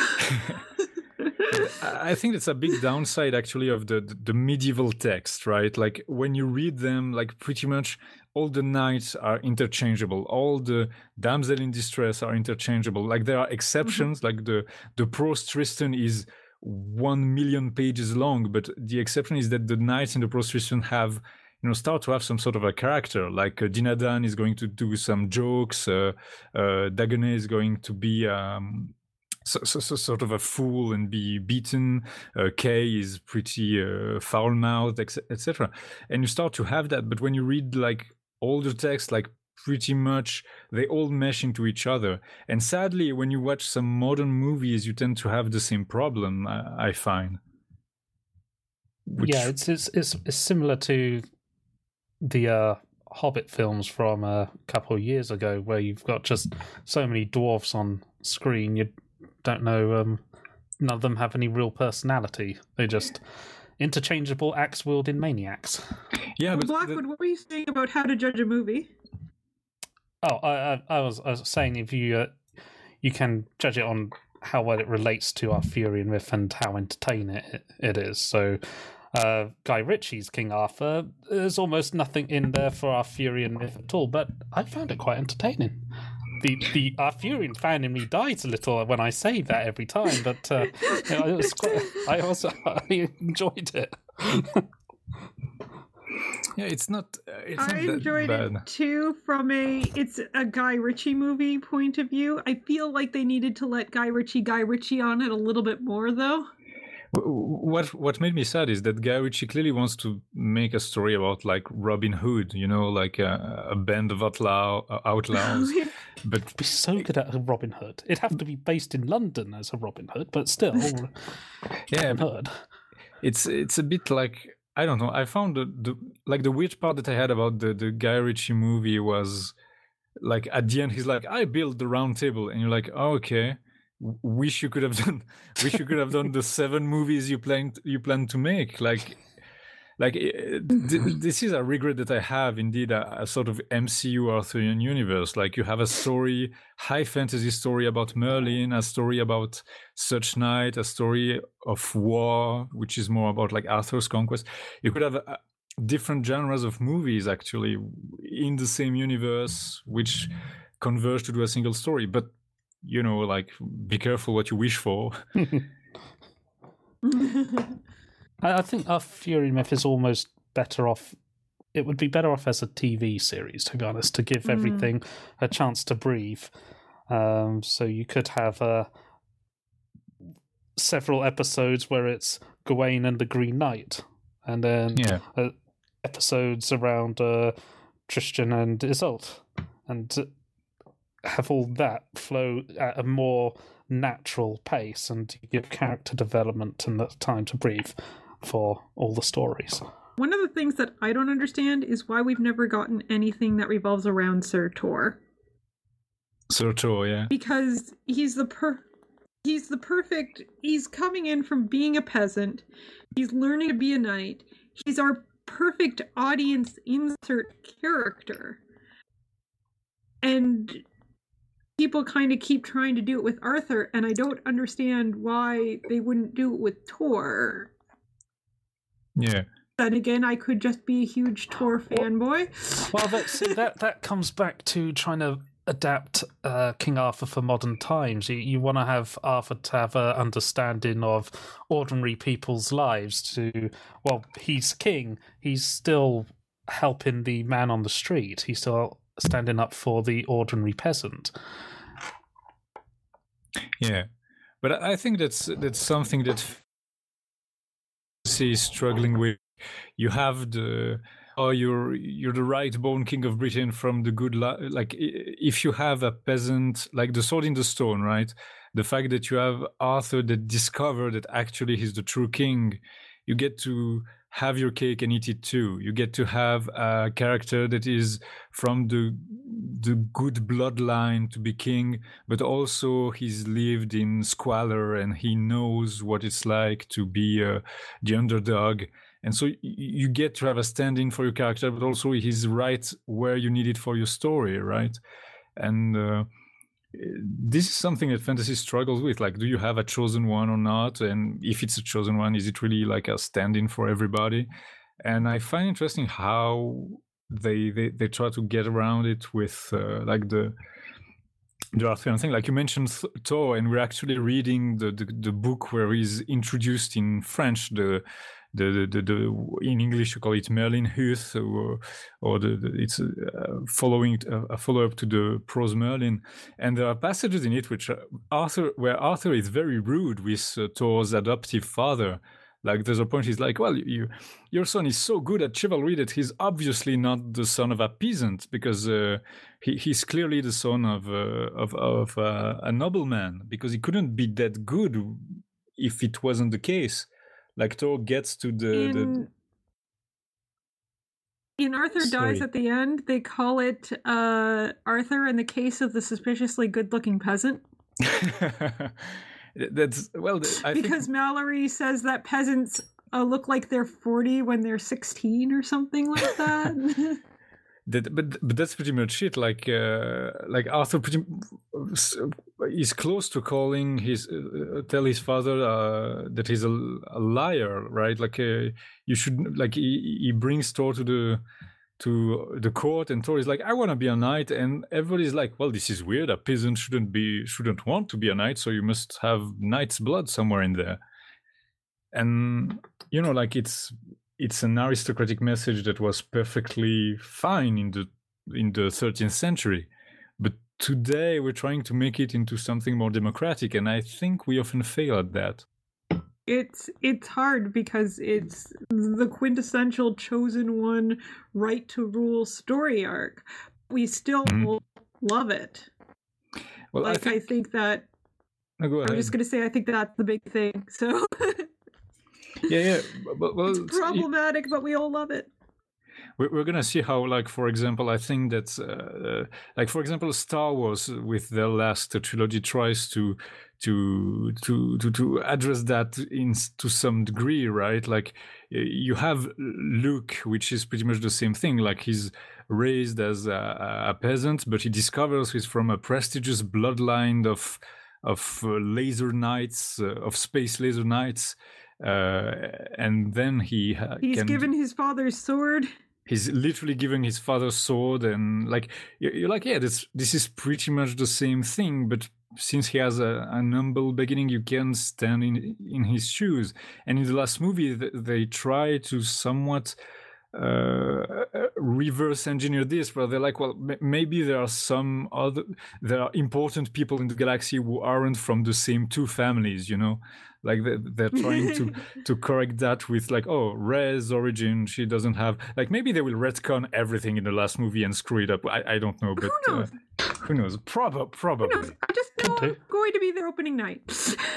I think it's a big downside actually of the, the the medieval text, right? Like when you read them, like pretty much all the knights are interchangeable, all the damsel in distress are interchangeable. Like there are exceptions, like the the prose Tristan is one million pages long, but the exception is that the knights in the prose Tristan have you know start to have some sort of a character like uh, dinadan is going to do some jokes uh, uh dagonet is going to be um so, so, so sort of a fool and be beaten. Uh, Kay is pretty uh, foul-mouthed, etc. And you start to have that. But when you read like older texts, like pretty much they all mesh into each other. And sadly, when you watch some modern movies, you tend to have the same problem. I, I find. Which, yeah, it's, it's it's it's similar to the uh, Hobbit films from a couple of years ago, where you've got just so many dwarfs on screen. You don't know. Um, none of them have any real personality. They're just interchangeable axe wielding maniacs. yeah, but the- Blackwood, what were you saying about how to judge a movie? Oh, I, I, I was I was saying if you uh, you can judge it on how well it relates to Arthurian myth and how entertaining it, it is. So, uh, Guy Ritchie's King Arthur, there's almost nothing in there for Arthurian myth at all, but I found it quite entertaining. The the Arthurian fan in me dies a little when I say that every time, but uh, you know, quite, I also [laughs] I enjoyed it. [laughs] yeah, it's not. Uh, it's I not that enjoyed bad. it too from a it's a Guy Ritchie movie point of view. I feel like they needed to let Guy Ritchie Guy Ritchie on it a little bit more though. What what made me sad is that Guy Ritchie clearly wants to make a story about like Robin Hood, you know, like a, a band of outlaw uh, outlaws. [laughs] but Be so good at a Robin Hood. It'd have to be based in London as a Robin Hood, but still, [laughs] yeah, Robin but Hood. it's it's a bit like I don't know. I found the, the like the weird part that I had about the the Guy Ritchie movie was like at the end he's like I built the round table and you're like oh, okay wish you could have [laughs] done wish you could have done the seven movies you planned you plan to make like like th- this is a regret that i have indeed a, a sort of mcu arthurian universe. Like you have a story high fantasy story about merlin a story about such knight a story of war which is more about like arthur's conquest. You could have uh, different genres of movies actually in the same universe which converge to do a single story. But you know like be careful what you wish for [laughs] [laughs] I, I think Arthurian Myth is almost better off. It would be better off as a TV series, to be honest, to give everything a chance to breathe. Um, so you could have uh, several episodes where it's Gawain and the Green Knight, and then yeah uh, episodes around uh, Tristan and Isolde, and have all that flow at a more natural pace and give character development and the time to breathe for all the stories. One of the things that I don't understand is why we've never gotten anything that revolves around Sir Tor. Sir Tor, yeah because he's the per he's the perfect he's coming in from being a peasant he's learning to be a knight he's our perfect audience insert character and people kind of keep trying to do it with arthur and i don't understand why they wouldn't do it with tor yeah then again i could just be a huge tor fanboy Well, that [laughs] see that that comes back to trying to adapt uh, King Arthur for modern times. You, you want to have Arthur to have an understanding of ordinary people's lives. To well, he's king. He's still helping the man on the street. He's still standing up for the ordinary peasant. Yeah, but I I think that's that's something that is struggling with. You have the oh you're you're the right born king of Britain from the good li- like if you have a peasant like the sword in the stone, right? The fact that you have Arthur that discovered that actually he's the true king, you get to have your cake and eat it too. You get to have a character that is from the the good bloodline to be king, but also he's lived in squalor and he knows what it's like to be uh, the underdog. And so you get to have a stand-in for your character, but also he's right where you need it for your story, right? And uh, this is something that fantasy struggles with. Like, do you have a chosen one or not? And if it's a chosen one, is it really like a stand-in for everybody? And I find interesting how they they, they try to get around it with uh, like the the Arthurian thing. Like you mentioned Th- Tor, and we're actually reading the, the the book where he's introduced in French the. The, the, the, in English you call it Merlin Huth or, or the, the it's uh, following a, a follow up to the prose Merlin. And there are passages in it which Arthur where Arthur is very rude with uh, Tor's adoptive father. Like there's a point he's like well you your son is so good at chivalry that he's obviously not the son of a peasant because uh, he, he's clearly the son of uh, of, of uh, a nobleman because he couldn't be that good if it wasn't the case like Tor gets to the, the in, in Arthur Sorry. dies at the end, they call it uh, Arthur in the case of the suspiciously good-looking peasant [laughs] that's well I think because Malory says that peasants uh, look like they're 40 when they're 16 or something like that. [laughs] [laughs] That, but but that's pretty much it. Like uh, like Arthur pretty is close to calling his uh, tell his father uh, that he's a, a liar, right? Like uh, you should like he, he brings Tor to the to the court, and Tor is like, I want to be a knight, and everybody's like, well, this is weird. A peasant shouldn't be shouldn't want to be a knight, so you must have knight's blood somewhere in there. And you know, like it's it's an aristocratic message that was perfectly fine in the in the 13th century but today we're trying to make it into something more democratic and i think we often fail at that it's it's hard because it's the quintessential chosen one right to rule story arc. We still Mhm. love it. well Like i I think think that no, I'm just gonna say I think that's the big thing. So [laughs] yeah yeah but, well it's it's- it- problematic, but we all love it. we're, we're gonna see how, like, for example, I think that, uh, like, for example, Star Wars with their last trilogy tries to to to to to address that in to some degree, right? Like, you have Luke, which is pretty much the same thing. Like, he's raised as a, a peasant, but he discovers he's from a prestigious bloodline of of uh, laser knights, uh, of space laser knights, uh, and then he ha- He's can, given his father's sword. he's literally giving his father's sword, and like you- you're like, yeah, this this is pretty much the same thing, but since he has a, an humble beginning, you can stand in in his shoes. And in the last movie, they try to somewhat uh, reverse engineer this, where they're like, well, maybe there are some other, there are important people in the galaxy who aren't from the same two families, you know, like they, they're trying to [laughs] to correct that with like, oh, Rey's origin, she doesn't have, like maybe they will retcon everything in the last movie and screw it up. I, I don't know, but Who knows? Uh, who knows? Probably, Who probably. knows? I just know do. I'm going to be there opening night.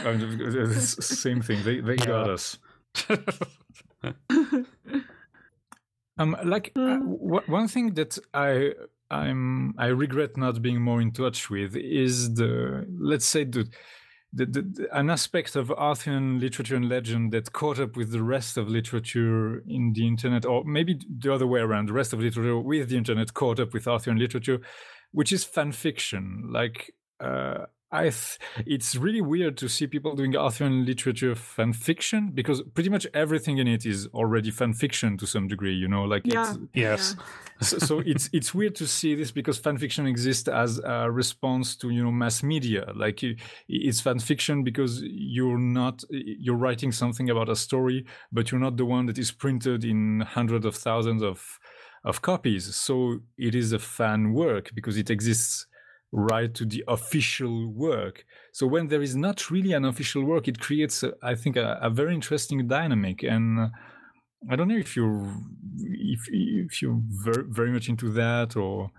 Uh, it's the same thing. They they got us. [laughs] um, like uh, w- one thing that I I'm I regret not being more in touch with is the let's say the. The, the, an aspect of Arthurian literature and legend that caught up with the rest of literature in the internet, or maybe the other way around, the rest of literature with the internet caught up with Arthurian literature, which is fan fiction. Like, uh, I th- it's really weird to see people doing Arthurian literature fan fiction because pretty much everything in it is already fan fiction to some degree. You know, like yeah. it's, Yes. [laughs] so, so it's it's weird to see this because fan fiction exists as a response to you know mass media. Like it's fan fiction because you're not you're writing something about a story, but you're not the one that is printed in hundreds of thousands of of copies. So it is a fan work because it exists right to the official work. So when there is not really an official work, it creates, a, I think, a, a very interesting dynamic. And uh, I don't know if you're if if you're very, very much into that or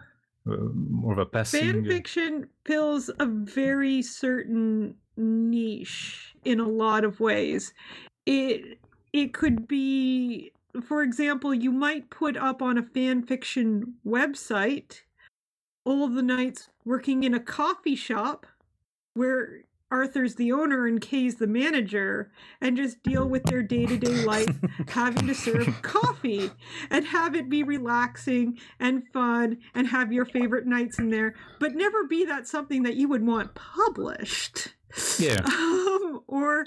uh, more of a passing. Fan fiction fills a very certain niche in a lot of ways. It it could be for example, you might put up on a fan fiction website all of the nights working in a coffee shop where Arthur's the owner and Kay's the manager and just deal with their day-to-day [laughs] life having to serve [laughs] coffee and have it be relaxing and fun and have your favorite knights in there but never be that something that you would want published Yeah. [laughs] um, or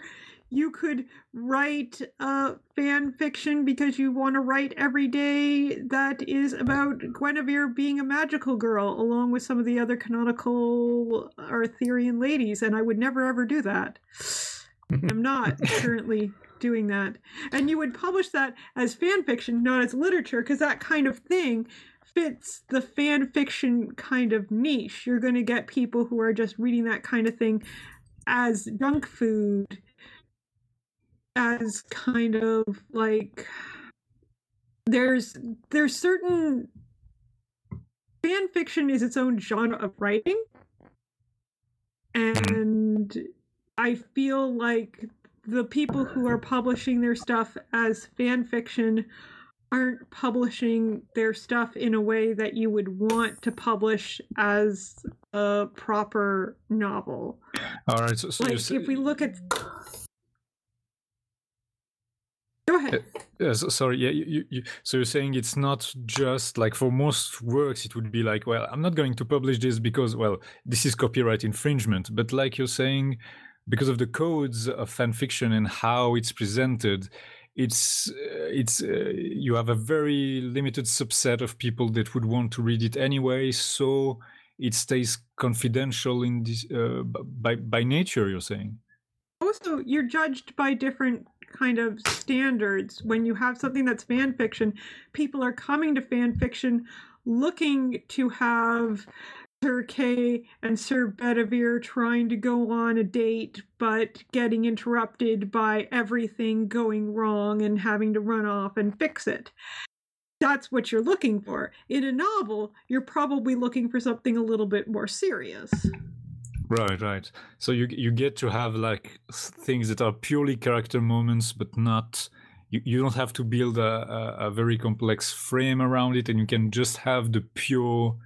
you could write uh, fan fiction because you want to write every day that is about Guinevere being a magical girl along with some of the other canonical Arthurian ladies, and I would never ever do that. [laughs] I'm not currently doing that. And you would publish that as fan fiction, not as literature, because that kind of thing fits the fan fiction kind of niche. You're going to get people who are just reading that kind of thing as junk food, as kind of like there's there's certain fan fiction is its own genre of writing mm-hmm. and i feel like the people who are publishing their stuff as fan fiction aren't publishing their stuff in a way that you would want to publish as a proper novel All right. So, so like if we look at go ahead Yeah, so, sorry. Yeah, you, you, you, so you're saying it's not just like for most works, it would be like, well, I'm not going to publish this because, well, this is copyright infringement. But like you're saying, because of the codes of fan fiction and how it's presented, it's uh, it's uh, you have a very limited subset of people that would want to read it anyway. So it stays confidential in this uh, by by nature. You're saying. also you're judged by different kind of standards when you have something that's fan fiction people are coming to fan fiction looking to have Sir Kay and Sir Bedivere trying to go on a date, but getting interrupted by everything going wrong and having to run off and fix it. That's what you're looking for. In a novel, you're probably looking for something a little bit more serious. Right, right. So you you get to have like things that are purely character moments, but not you, you don't have to build a, a, a very complex frame around it, and you can just have the pure,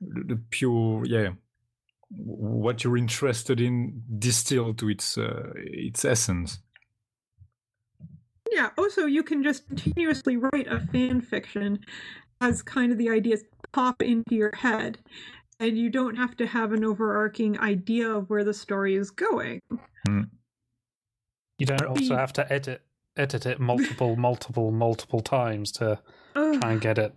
the pure, yeah, what you're interested in distilled to its uh, its essence. Yeah. Also, you can just continuously write a fan fiction as kind of the ideas pop into your head, and you don't have to have an overarching idea of where the story is going. You don't also have to edit edit it multiple, [laughs] multiple, multiple times to try and get it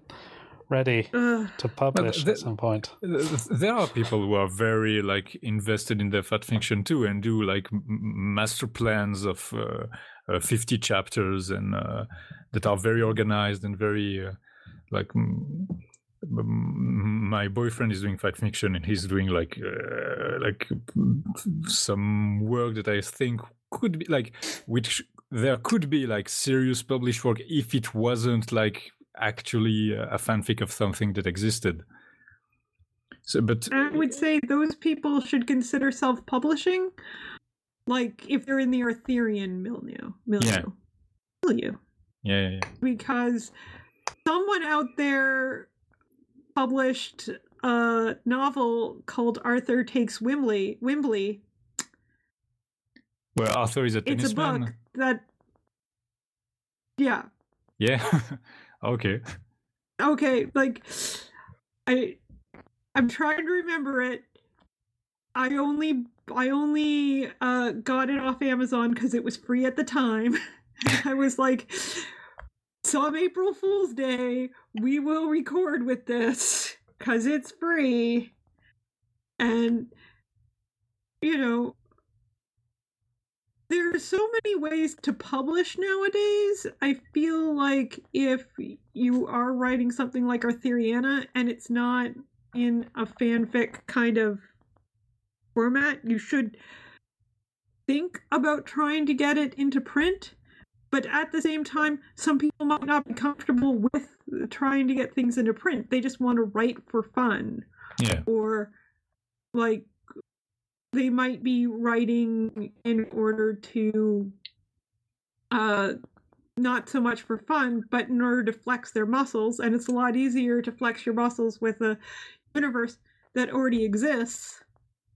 ready Ugh. to publish the- at some point. Th- There are people who are very like invested in their fat fiction too, and do like m- m- master plans of uh, uh, fifty chapters, and uh, that are very organized and very uh, like. My boyfriend is doing fan fiction, and he's doing like uh, like some work that I think could be like which there could be like serious published work if it wasn't like actually a fanfic of something that existed. So, but I would say those people should consider self-publishing, like if they're in the Arthurian milieu. milieu. Yeah. Milieu. yeah, yeah, yeah. because someone out there published a novel called Arthur Takes Wimbley. Wimbley. Where Arthur is a It's a book that. Yeah. Yeah. [laughs] okay. Okay. Like, I, I'm trying to remember it. I only, I only uh, got it off Amazon because it was free at the time. [laughs] I was like, some April Fool's Day, we will record with this because it's free. And, you know, there are so many ways to publish nowadays. I feel like if you are writing something like Arthuriana and it's not in a fanfic kind of format, you should think about trying to get it into print. But at the same time, some people might not be comfortable with trying to get things into print. They just want to write for fun. Yeah. Or, like, they might be writing in order to, uh, not so much for fun, but in order to flex their muscles. And it's a lot easier to flex your muscles with a universe that already exists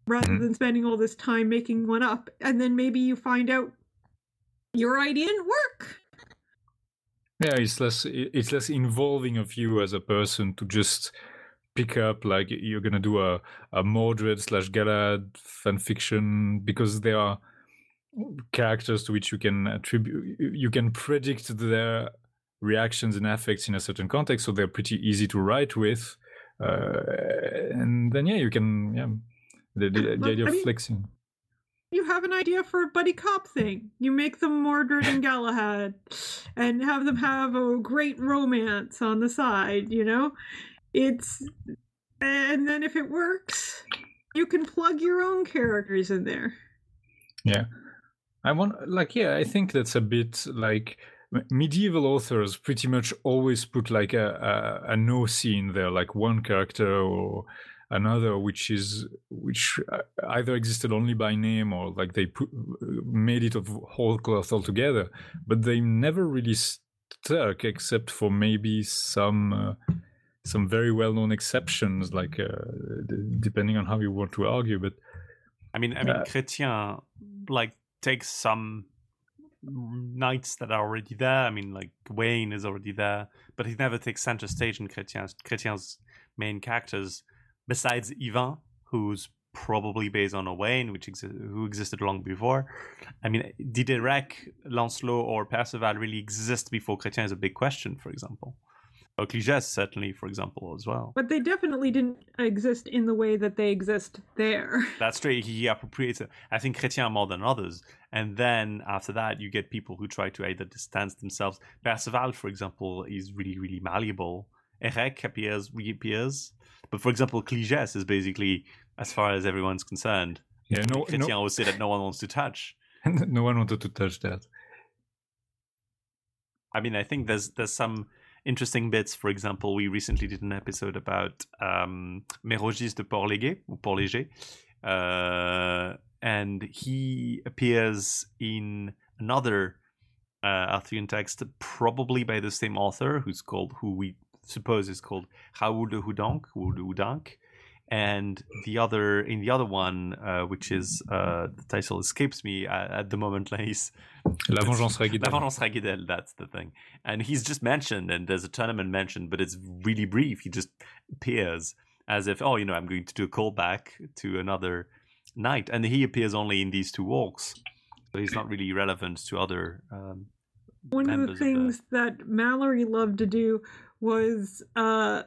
rather Mhm. than spending all this time making one up. And then maybe you find out your idea didn't work. Yeah, it's less it's less involving of you as a person to just pick up like you're gonna do a, a Mordred slash Galad fan fiction because there are characters to which you can attribute you- can predict their reactions and affects in a certain context, so they're pretty easy to write with. Uh, and then yeah, you can yeah the, the, the idea I of mean- flexing. You have an idea for a buddy cop thing. You make them Mordred and [laughs] Galahad and have them have a great romance on the side, you know? It's. And then if it works, you can plug your own characters in there. Yeah. I want, like, yeah, I think that's a bit like medieval authors pretty much always put like a, a, a no scene there, like one character or another, which is which uh, either existed only by name or like they put, made it of whole cloth altogether, but they never really stuck except for maybe some. Uh, some very well-known exceptions, like uh, d- depending on how you want to argue, but I mean, I mean, Uh, Chrétien like takes some knights that are already there. I mean, like Wayne is already there, but he never takes center stage in Chrétien. Chrétien's main characters, besides Yvain, who's probably based on Owain, which exi- who existed long before. I mean, did Erec, Lancelot, or Perceval really exist before Chrétien is a big question, for example. Or Cligès, certainly, for example, as well. But they definitely didn't exist in the way that they exist there. [laughs] That's true. He appropriates it. I think Chrétien more than others. And then after that, you get people who try to either distance themselves. Perceval, for example, is really, really malleable. Erec appears, reappears. But for example, Cligès is basically, as far as everyone's concerned, yeah, no, Chrétien no, always say that no one wants to touch. [laughs] no one wanted to touch that. I mean, I think there's there's some interesting bits. For example, we recently did an episode about um, Mérogis de Port-Léger, or Port-Léger, uh, and he appears in another uh, Arthurian text, probably by the same author, who's called who we suppose is called Raoul de Houdenc, Houdenc. And the other in the other one, uh, which is uh, the title escapes me at, at the moment, [laughs] Lace. La Vengeance La Vengeance Raguidel, that's the thing. And he's just mentioned, and there's a tournament mentioned, but it's really brief. He just appears as if, oh, you know, I'm going to do a callback to another night. And he appears only in these two walks. So he's not really relevant to other. Um, One of members the of the- things that Malory loved to do was uh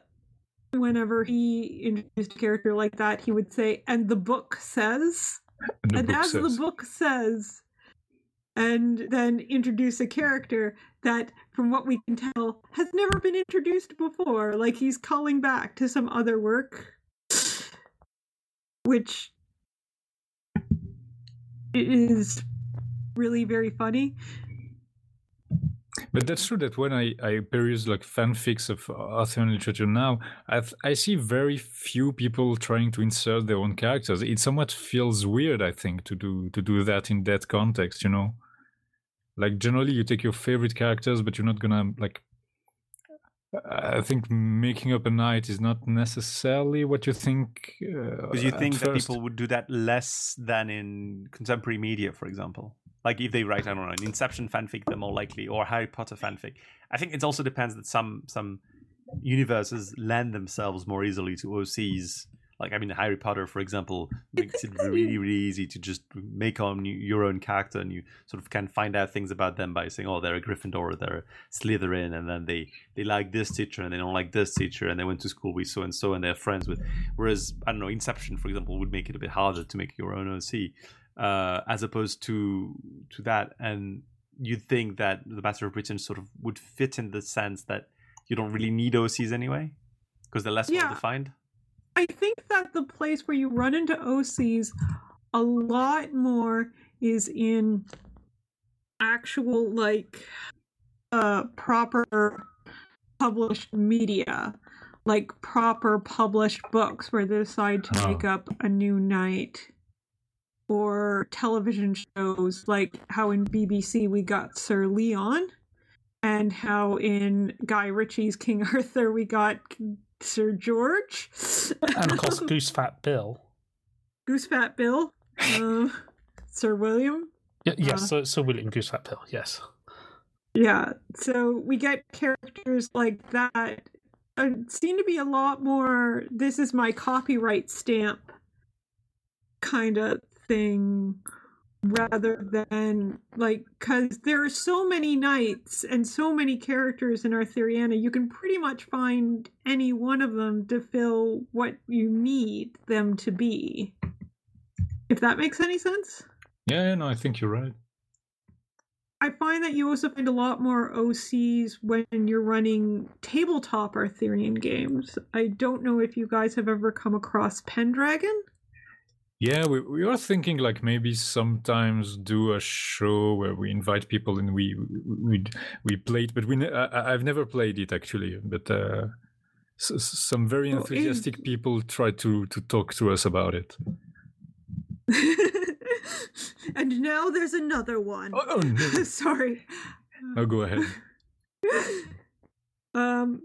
whenever he introduced a character like that, he would say, and the book says The and book as says. the book says, and then introduce a character that, from what we can tell, has never been introduced before. Like he's calling back to some other work, which is really very funny. But that's true that when I, I peruse like fanfics of Arthurian literature now, I I see very few people trying to insert their own characters. It somewhat feels weird, I think, to do to do that in that context. You know, like generally you take your favorite characters, but you're not gonna like. I think making up a knight is not necessarily what you think. Uh, Because you think that first. people would do that less than in contemporary media, for example? Like if they write, I don't know, an Inception fanfic, they're more likely, or Harry Potter fanfic. I think it also depends that some some universes lend themselves more easily to OCs. Like I mean, Harry Potter, for example, makes it really really easy to just make on your own character, and you sort of can find out things about them by saying, "Oh, they're a Gryffindor, or they're a Slytherin," and then they they like this teacher and they don't like this teacher, and they went to school with so and so, and they're friends with. Whereas I don't know, Inception, for example, would make it a bit harder to make your own OC, uh, as opposed to to that. And you'd think that the Matter of Britain sort of would fit in the sense that you don't really need OCs anyway, because they're less Yeah. well defined. I think that the place where you run into OCs a lot more is in actual like uh proper published media like proper published books where they decide to Oh. make up a new night or television shows like how in BBC we got Sir Leon and how in Guy Ritchie's King [laughs] Arthur we got Sir George And of course, [laughs] Goose Fat Bill. Goose Fat Bill, [laughs] uh, Sir William. Y- yes, Uh. so, so William Goose Fat Bill, yes. Yeah, so we get characters like that. Uh, seem to be a lot more. This is my copyright stamp kind of thing rather than like because there are so many knights and so many characters in Arthuriana you can pretty much find any one of them to fill what you need them to be if that makes any sense Yeah, yeah, no, I think you're right. I find that you also find a lot more OCs when you're running tabletop Arthurian games. I don't know if you guys have ever come across Pendragon. Yeah, we, we are thinking like maybe sometimes do a show where we invite people and we we we play it, but we ne- I, I've never played it actually. But uh, s- some very Well, enthusiastic people try to to talk to us about it. [laughs] and now there's another one. Oh, oh no! [laughs] Sorry. oh, go ahead. [laughs] um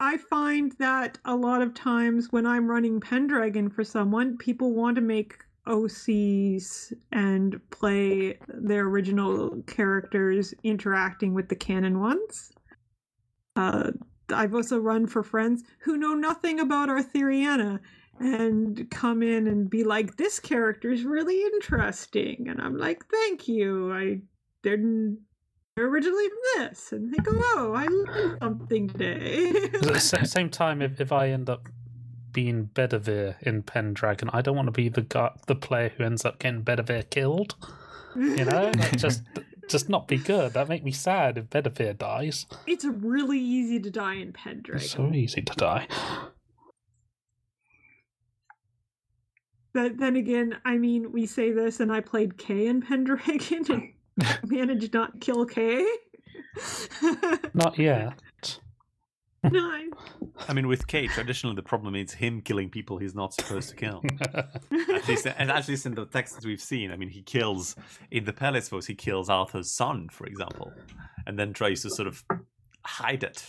I find that a lot of times when I'm running Pendragon for someone, people want to make OCs and play their original characters interacting with the canon ones. Uh, I've also run for friends who know nothing about Arthuriana and come in and be like, "This character is really interesting," and I'm like, "Thank you." I didn't originally from this, and go, "Oh, I learned something today." At the [laughs] same time, if, if I end up being Bedivere in Pendragon, I don't want to be the guy, the player who ends up getting Bedivere killed. You know, [laughs] That just just not be good. That make me sad if Bedivere dies. it's really easy to die in Pendragon. It's so easy to die. But then again, I mean, we say this, and I played Kay in Pendragon [laughs] and [laughs] managed not kill Kay. [laughs] Not yet. No. I mean, with Kay, traditionally the problem is him killing people he's not supposed to kill. [laughs] at least, and at least in the texts we've seen, I mean, he kills in the Perlesvaus. He kills Arthur's son, for example, and then tries to sort of hide it.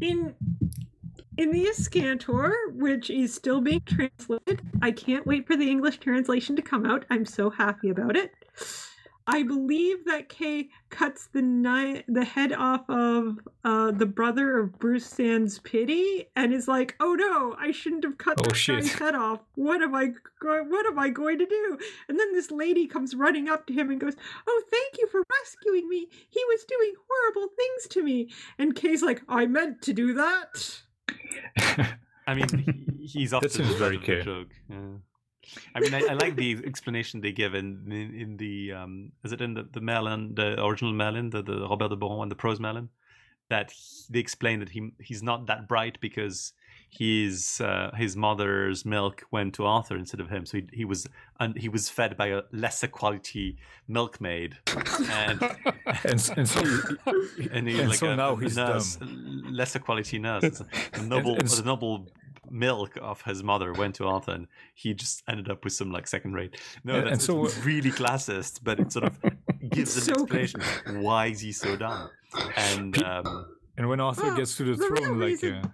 In in the Escanor, which is still being translated, I can't wait for the English translation to come out. I'm so happy about it. I believe that Kay cuts the ni- the head off of uh, the brother of Breuse Sans Pitié and is like, "Oh no, I shouldn't have cut Oh, that shit. guy's head off. What am I go- what am I going to do?" And then this lady comes running up to him and goes, "Oh, thank you for rescuing me. He was doing horrible things to me." And Kay's like, "I meant to do that." [laughs] I mean, he, he's often seems very part the Kay. joke. Yeah. I mean, I, I like the explanation they give in in, in the um, is it in the, the Merlin, the original Merlin, the, the Robert de Boron and the prose Merlin, that he, they explain that he he's not that bright because his uh, his mother's milk went to Arthur instead of him, so he, he was and he was fed by a lesser quality milkmaid, and [laughs] and, and so and he And like so a, now he's nurse, lesser quality nurse. The [laughs] noble, and s- the noble milk of his mother went to Arthur, and he just ended up with some like second rate. No, And- that's and so- it's [laughs] really classist, but it sort of [laughs] gives an So good. explanation. Why is he so dumb? And um, And when Arthur Well, gets to the, the throne, like reason- uh,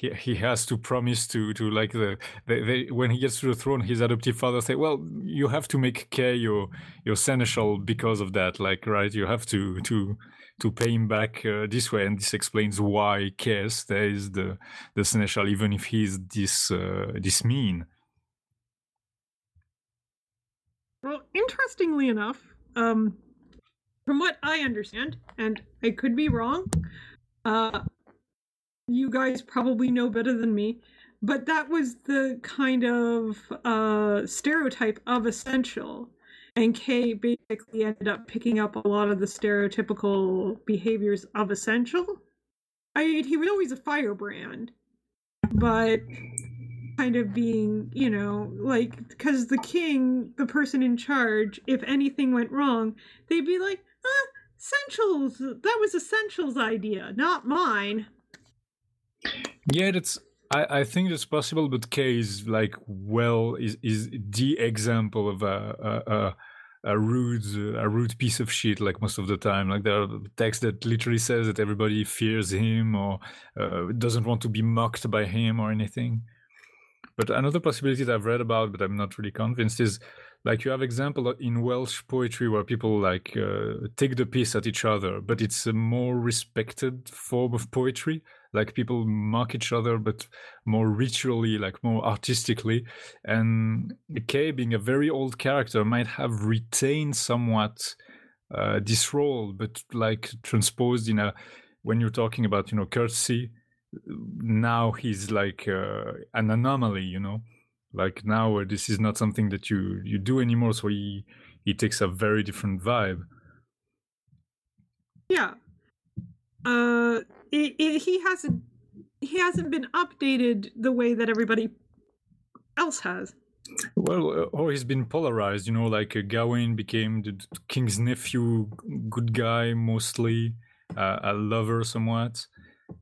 he he has to promise to to like the they, they when he gets to the throne, his adoptive father say, "Well, you have to make Kay your your seneschal because of that. Like, right? You have to to to pay him back uh, this way." And this explains why Kay stays the the seneschal, even if he's this uh, this mean. Well, interestingly enough, um, from what I understand, and I could be wrong, uh, you guys probably know better than me, but that was the kind of uh, stereotype of seneschal. And Kay basically ended up picking up a lot of the stereotypical behaviors of seneschal. I mean, he was always a firebrand, but kind of being, you know, like because the king, the person in charge, if anything went wrong, they'd be like, ah, seneschals. That was seneschals' idea, not mine. Yeah, that's. I, I think that's possible, but Kay is like well is is the example of a a, a, a rude a rude piece of shit. Like most of the time, like there are texts that literally says that everybody fears him or uh, doesn't want to be mocked by him or anything. But another possibility that I've read about, but I'm not really convinced, is like you have example in Welsh poetry where people like uh, take the piss at each other, but it's a more respected form of poetry. Like people mock each other, but more ritually, like more artistically. And Kay, being a very old character, might have retained somewhat uh, this role, but like transposed in a when you're talking about you know courtesy now he's like uh, an anomaly you know like now uh, this is not something that you you do anymore so he he takes a very different vibe Yeah. Uh, it, it, he hasn't he hasn't been updated the way that everybody else has. well uh, or he's been polarized you know like uh, gawain became the king's nephew good guy mostly uh, a lover somewhat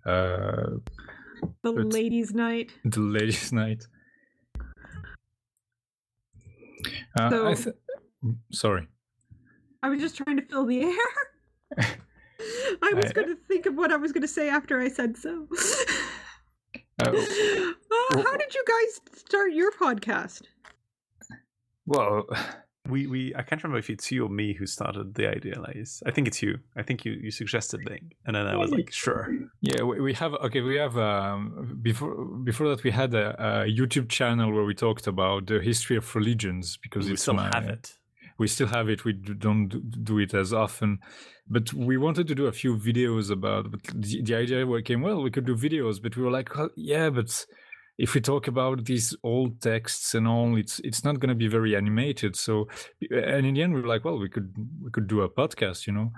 uh The ladies' night. the ladies night uh, So- I th- sorry I was just trying to fill the air. [laughs] I was I- going to think of what I was going to say after I said so. [laughs] uh, Uh, how did you guys start your podcast? well [sighs] we we I can't remember if it's you or me who started the idea. Like, I think it's you. I think you you suggested thing, and then I was like, sure. Yeah, we, we have okay. We have um, before before that we had a, a YouTube channel where we talked about the history of religions because we it's still my- have it. We still have it. We don't do it as often, but we wanted to do a few videos about. But the, the idea came well. We could do videos, but we were like, well, yeah, but if we talk about these old texts and all, it's it's not going to be very animated. So, and in the end, we were like, well, we could we could do a podcast, you know.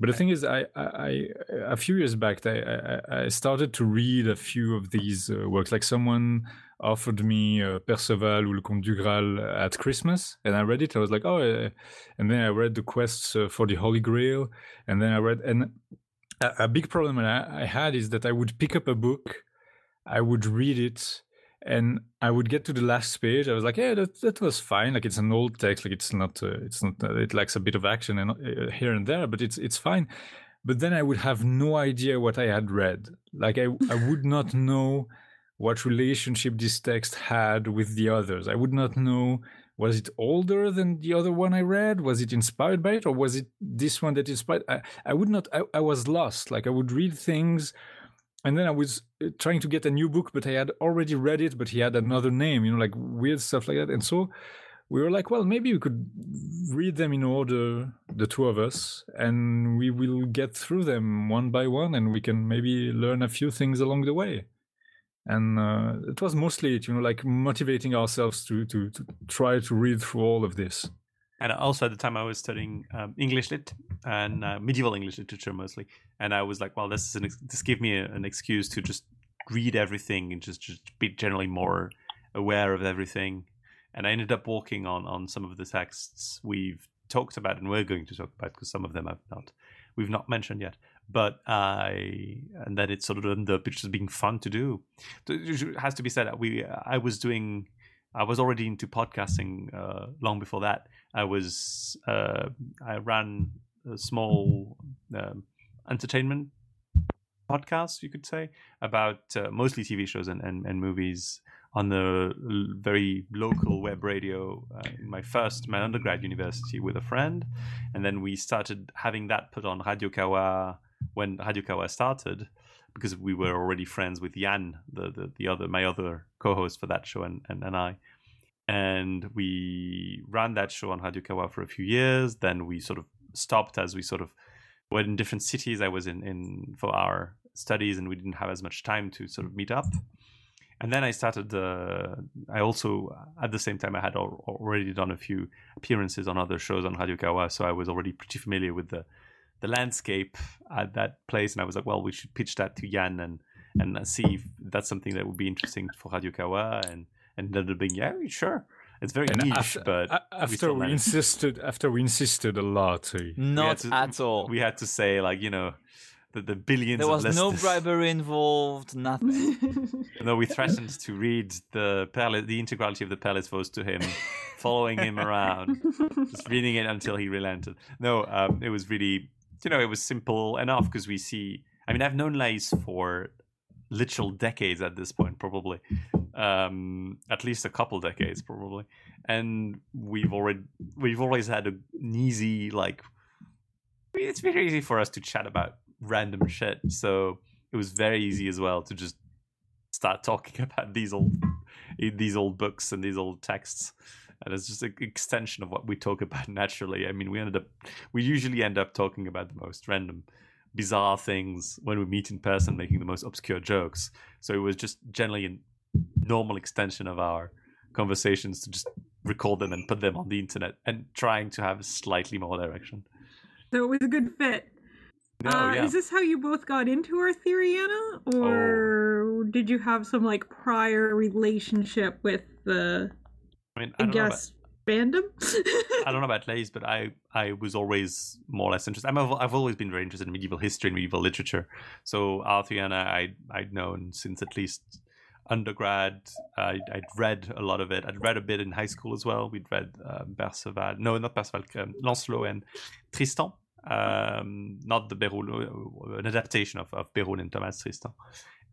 But the thing is, I, I, I a few years back, I, I, I started to read a few of these uh, works. Like someone offered me uh, Perceval ou Le Conte du Graal at Christmas, and I read it. I was like, oh, and then I read the quests uh, for the Holy Grail, and then I read, and a, a big problem I, I had is that I would pick up a book, I would read it, and I would get to the last page. I was like, "Yeah, that that was fine. Like it's an old text. Like it's not. Uh, it's not. Uh, it lacks a bit of action and uh, here and there, but it's it's fine." But then I would have no idea what I had read. Like I I would not know what relationship this text had with the others. I would not know was it older than the other one I read? Was it inspired by it, or was it this one that inspired? I, I would not. I, I was lost. Like I would read things, and then I was uh, trying to get a new book, but I had already read it, but he had another name. You know, like weird stuff like that. And so we were like, well, maybe we could read them in order, the two of us, and we will get through them one by one, and we can maybe learn a few things along the way and uh, it was mostly you know like motivating ourselves to to to try to read through all of this and also at the time I was studying um, English lit and uh, medieval English literature mostly, and I was like, well, this is an ex- this give me a, an excuse to just read everything and just just be generally more aware of everything. And I ended up walking on on some of the texts we've talked about and we're going to talk about because some of them I've not we've not mentioned yet. But I and then it sort of ended up just being fun to do. It has to be said we I was doing I was already into podcasting uh, long before that. I was uh, I ran a small um, entertainment podcast, you could say, about uh, mostly TV shows and, and, and movies on the very local web radio uh, in my first my undergrad university with a friend, and then we started having that put on Radio Kawa when Radio Kawa started because we were already friends with Jan, the, the, the other my other co-host for that show, and, and, and I. And we ran that show on Radio Kawa for a few years. Then we sort of stopped as we sort of were in different cities. I was in, in for our studies, and we didn't have as much time to sort of meet up. And then I started. Uh, I also, at the same time, I had al- already done a few appearances on other shows on Radio Kawa, so I was already pretty familiar with the the landscape at that place. And I was like, well, we should pitch that to Jan and and see if that's something that would be interesting for Radio Kawa. And and then being, yeah, sure. It's very and niche, after, but a- we after we, insisted after we insisted a lot uh, Not to- at all. we had to say like you know the, the billions. there of was no bribery involved. Nothing. [laughs] No, we threatened to read the Perle, the integrality of the Perles to him, following him around, just reading it until he relented. No, um, it was really, you know, it was simple enough because we see. I mean, I've known Laïs for literal decades at this point, probably, um, at least a couple decades, probably, and we've already we've always had an easy like. It's very easy for us to chat about random shit, so it was very easy as well to just start talking [laughs] about these old these old books and these old texts and it's just an extension of what we talk about [laughs] naturally i mean we ended up we usually end up talking about the most random bizarre things when we meet in person making the most obscure jokes so it was just generally a normal extension of our conversations to just record them and put them on the internet and trying to have slightly more direction so it was a good fit. no uh, yeah Is this how you both got into Arthuriana? or Oh. did you have some like prior relationship with the, i mean I, i, don't guess, fandom? I don't know [laughs] about Laïs, but I, I was always more or less interested. I'm, I've always been very interested in medieval history and medieval literature. So Arthuriana, I, I'd known since at least undergrad. I, I'd read a lot of it. I'd read a bit in high school as well. We'd read um, Perceval, no, not Perceval, um, Lancelot and Tristan. Um, not the Beroul, uh, an adaptation of, of Beroul and Thomas Tristan.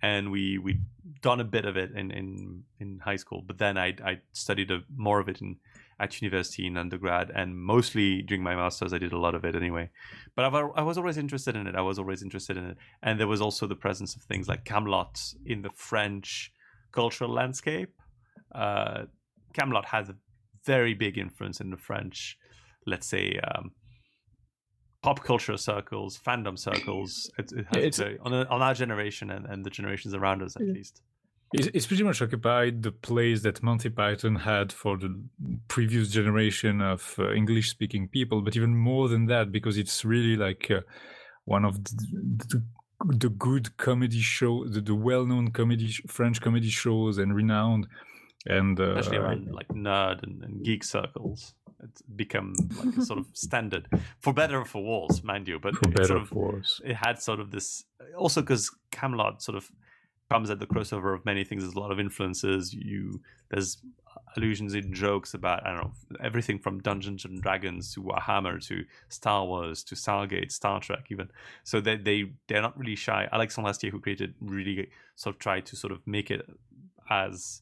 And we we done a bit of it in, in, in high school, but then I I studied a, more of it in at university in undergrad and mostly during my masters i did a lot of it anyway. But I've, i was always interested in it. I was always interested in it. And there was also the presence of things like Kaamelott in the french cultural landscape. Uh, Kaamelott has a very big influence in the french let's say um, pop culture circles fandom circles [laughs] it, it has It's- very, on, a, on our generation and, and the generations around us at Yeah. least It's, it's pretty much occupied the place that Monty Python had for the previous generation of uh, English speaking people, but even more than that, because it's really like uh, one of the, the, the good comedy show, the, the well known comedy sh- French comedy shows and renowned. And uh, especially around like nerd and, and geek circles It's become like a sort of [laughs] standard, for better or for worse, mind you. But For it better sort of, it had sort of this also because Kaamelott sort of comes at the crossover of many things. There's a lot of influences. You there's allusions in jokes about I don't know everything from Dungeons and Dragons to Warhammer to Star Wars to Stargate, Star Trek, even. So they they they're not really shy. Alexandre Astier, who created, really sort of tried to sort of make it as.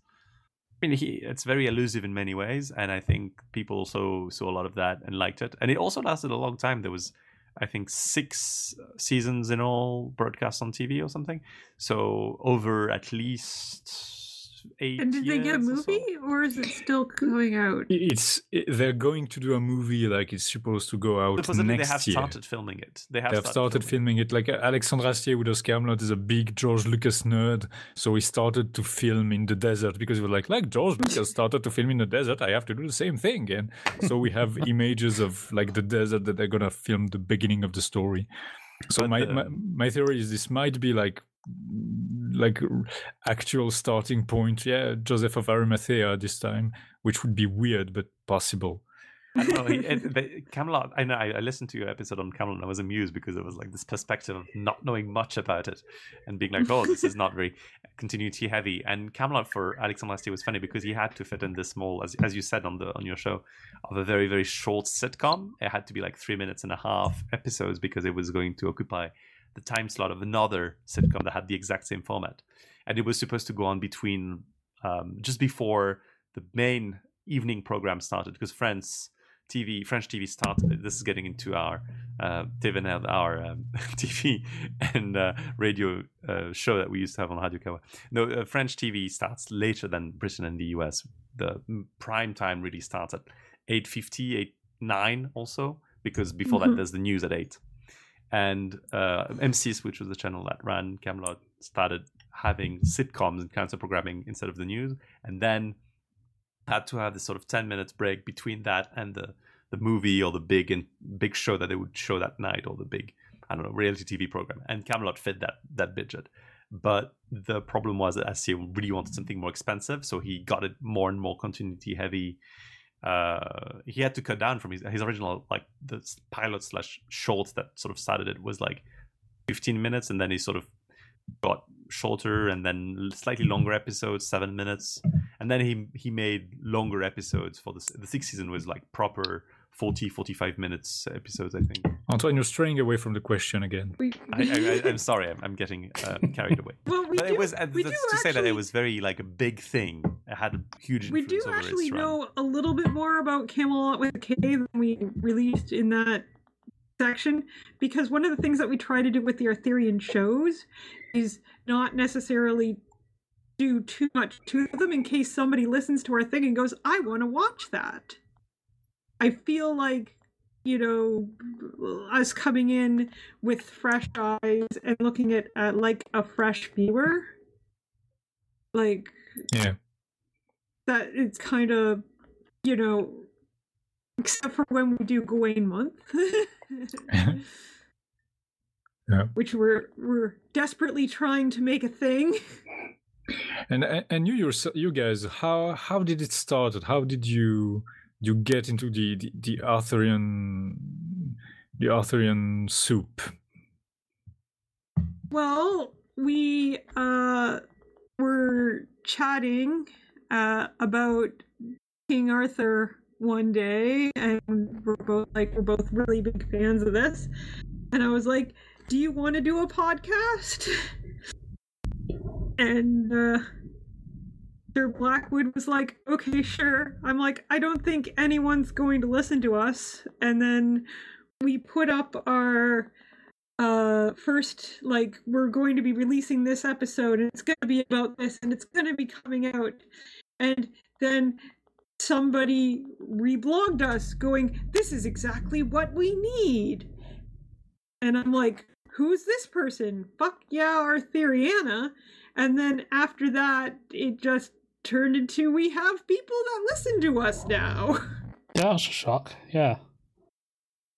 I mean, he, it's very elusive in many ways, and I think people also saw a lot of that and liked it. And it also lasted a long time. There was, I think, six seasons in all broadcast on TV or something. So over at least eight. And did they get a years or so. movie, or is it still coming out? It's it, they're going to do a movie like it's supposed to go out Supposedly next they have year. started filming it. They have They have started filming it. Like uh, Alexandre Astier with us Kaamelott is a big George Lucas nerd, so he started to film in the desert because he was like, like George Lucas [laughs] started to film in the desert, I have to do the same thing. And so we have [laughs] images of like the desert that they're gonna film the beginning of the story. So But my, the- my my theory is this might be like like actual starting point. Yeah, Joseph of Arimathea this time, which would be weird but possible. He, [laughs] it, the, Kaamelott. I know. I, I listened to your episode on Kaamelott. and I was amused because it was like this perspective of not knowing much about it and being like, "Oh, this is not very continuity heavy." And Kaamelott for Alexandre Astier was funny because he had to fit in this small, as as you said on the on your show, of a very very short sitcom. It had to be like three minutes and a half episodes because it was going to occupy the time slot of another sitcom that had the exact same format, and it was supposed to go on between um, just before the main evening program started because Friends TV French TV started. This is getting into our uh, TVNL, our um, [laughs] TV and uh, radio uh, show that we used to have on Radio Kawa. No, uh, French TV starts later than Britain and the US. The mm, prime time really starts at 8.50, 8, 9 also because before that Mhm. there's the news at 8 and uh, M6, which was the channel that ran Kaamelott, started having sitcoms and counter programming instead of the news, and then had to have this sort of ten minutes break between that and the the movie or the big and big show that they would show that night or the big I don't know reality TV program. And Kaamelott fit that that budget. But the problem was that Astier really wanted something more expensive, so he got it more and more continuity heavy. Uh, he had to cut down from his his original like the pilot slash short that sort of started it was like 15 minutes, and then he sort of got shorter and then slightly longer episodes, seven minutes, and then he he made longer episodes for the the sixth season was like proper 40 45 minutes episodes i think Antoine, you're straying away from the question again. We, I, I, I, i'm sorry i'm, I'm getting uh, [laughs] carried away well, we but do, it was uh, we do to say that it was very like a big thing it had a huge we influence do over actually its know a little bit more about Kaamelott with a K than we released in that section because one of the things that we try to do with the Arthurian shows is not necessarily do too much to them in case somebody listens to our thing and goes, I want to watch that. I feel like, you know, us coming in with fresh eyes and looking at like a fresh viewer, like Yeah. that it's kind of you know except for when we do Gawain month [laughs] Yeah. which we're we're desperately trying to make a thing And and- and you yourself, you guys, how how did it start? How did you you get into the the, the Arthurian the Arthurian soup? well we uh were chatting uh about king arthur one day and we're both like we're both really big fans of this and i was like do you want to do a podcast [laughs] and uh Sir Blackwood was like, okay, sure. I'm like, I don't think anyone's going to listen to us. And then we put up our uh first like we're going to be releasing this episode and it's going to be about this and it's going to be coming out. And then somebody reblogged us going, this is exactly what we need. And I'm like, who's this person? Fuck yeah, Arthuriana. And then after that, it just turned into we have people that listen to us now. Yeah, that was a shock. Yeah.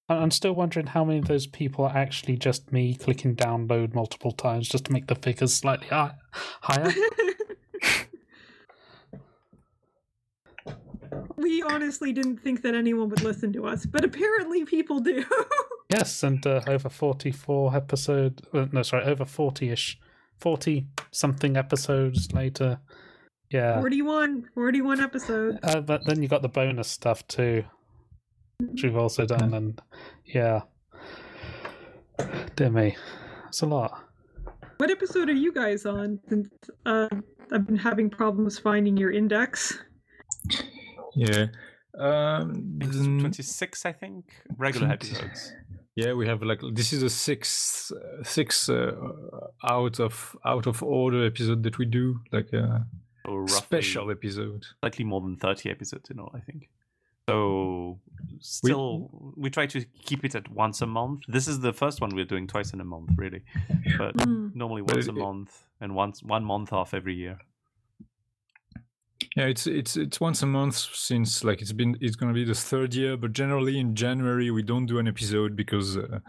I'm still wondering how many of those people are actually just me clicking download multiple times just to make the figures slightly hi- higher. [laughs] [laughs] we honestly didn't think that anyone would listen to us, but apparently people do. [laughs] Yes, and uh, over 44 episode, uh, no, sorry, over 40-ish, 40 something episodes later. Yeah. 41, 41 episodes. Uh, but then you got the bonus stuff too, which we've also done, and yeah. Dear me, it's a lot. What episode are you guys on? Since uh, I've been having problems finding your index. Yeah. Um, mm, 26, I think. Regular 20. episodes. yeah, we have like this is a six uh, six uh, out of out of order episode that we do, like a So roughly special episode. slightly more than 30 episodes in all, I think. So still, we, try to keep it at once a month. This is the first one we're doing twice in a month, really. But Hmm. normally But once a month and once one month off every year. Yeah, it's it's it's once a month since like it's been it's gonna be the third year, but generally in January we don't do an episode because uh,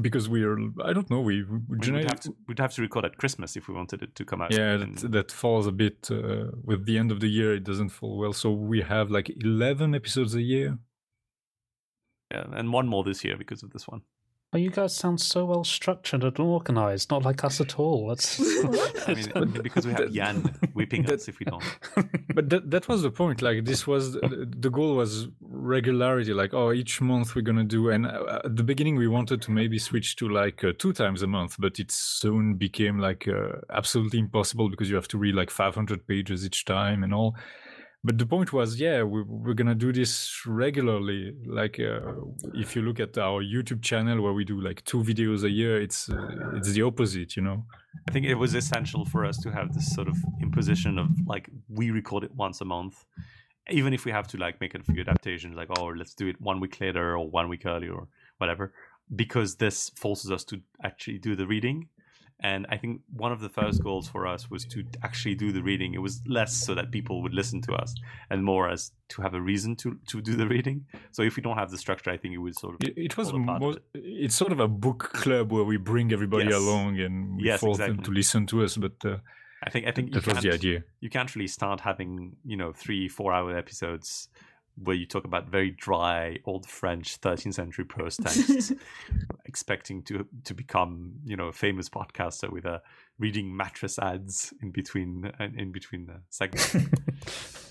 because we're I don't know we, we We would have, to, we'd have to record at Christmas if we wanted it to come out. yeah that, that falls a bit uh, with the end of the year it doesn't fall well so we have like 11 episodes a year yeah, and one more this year because of this one. Oh, you guys sound so well structured and organized, not like us at all. That's, [laughs] I mean, [laughs] because we have Jan [laughs] whipping us if we don't. but that that was the point like this was the the goal was regularity like oh each month we're gonna do and uh, at the beginning we wanted to maybe switch to like uh, two times a month but it soon became like uh, absolutely impossible because you have to read like 500 pages each time and all but the point was yeah we, we're gonna do this regularly. Like uh, if you look at our youtube channel where we do like two videos a year it's uh, it's the opposite you know? I think it was essential for us to have this sort of imposition of like we record it once a month, even if we have to like make a few adaptations, like oh let's do it one week later or one week earlier or whatever, because this forces us to actually do the reading. And I think one of the first goals for us was to actually do the reading. It was less so that people would listen to us, and more as to have a reason to to do the reading. So if we don't have the structure, I think it would sort of It, it was fall apart mo- bit. it's sort of a book club where we bring everybody Yes. along and we Yes, force them to listen to us. But uh, I think I think that was the idea. you can't really start having you know three four hour episodes where you talk about very dry old french 13th century prose texts [laughs] expecting to to become you know a famous podcaster with a reading mattress ads in between uh, in between the segments [laughs]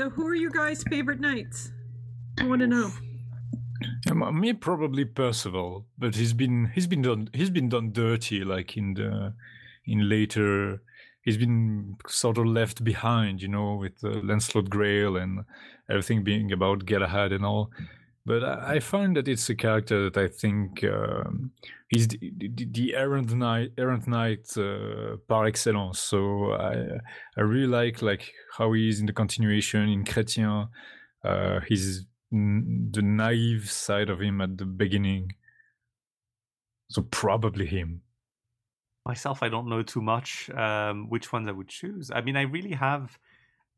So, who are you guys' favorite knights? I want to know. Um, me probably Percival, but he's been he's been done he's been done dirty like in the in later he's been sort of left behind, you know, with uh, Lancelot Grail and everything being about Galahad and all. But I, find that it's a character that I think um, he's the, the, the errant knight, errant knight uh, par excellence. So I I really like like how he is in the continuation in Chrétien. Uh, the naive side of him at the beginning. So probably him. Myself i don't know too much um which ones i would choose i mean i really have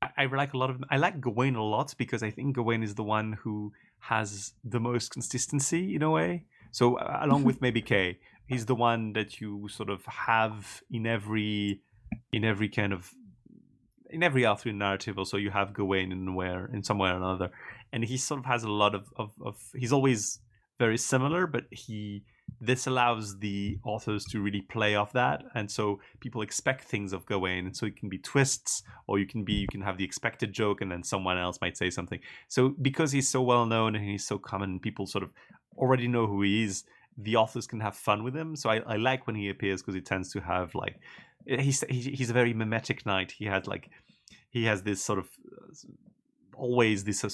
I, I like a lot of. I like Gawain a lot because I think Gawain is the one who has the most consistency in a way. So uh, along with [laughs] maybe Kay, he's the one that you sort of have in every in every kind of in every Arthurian narrative. Also, you have Gawain in where in some way or another, and he sort of has a lot of of, of he's always very similar, but he this allows the authors to really play off that. And so people expect things of Gawain. And so it can be twists or you can be you can have the expected joke and then someone else might say something. So because he's so well known and he's so common people sort of already know who he is the authors can have fun with him. So i, I like when he appears because he tends to have like he's he's a very mimetic knight. He had like he has this sort of always this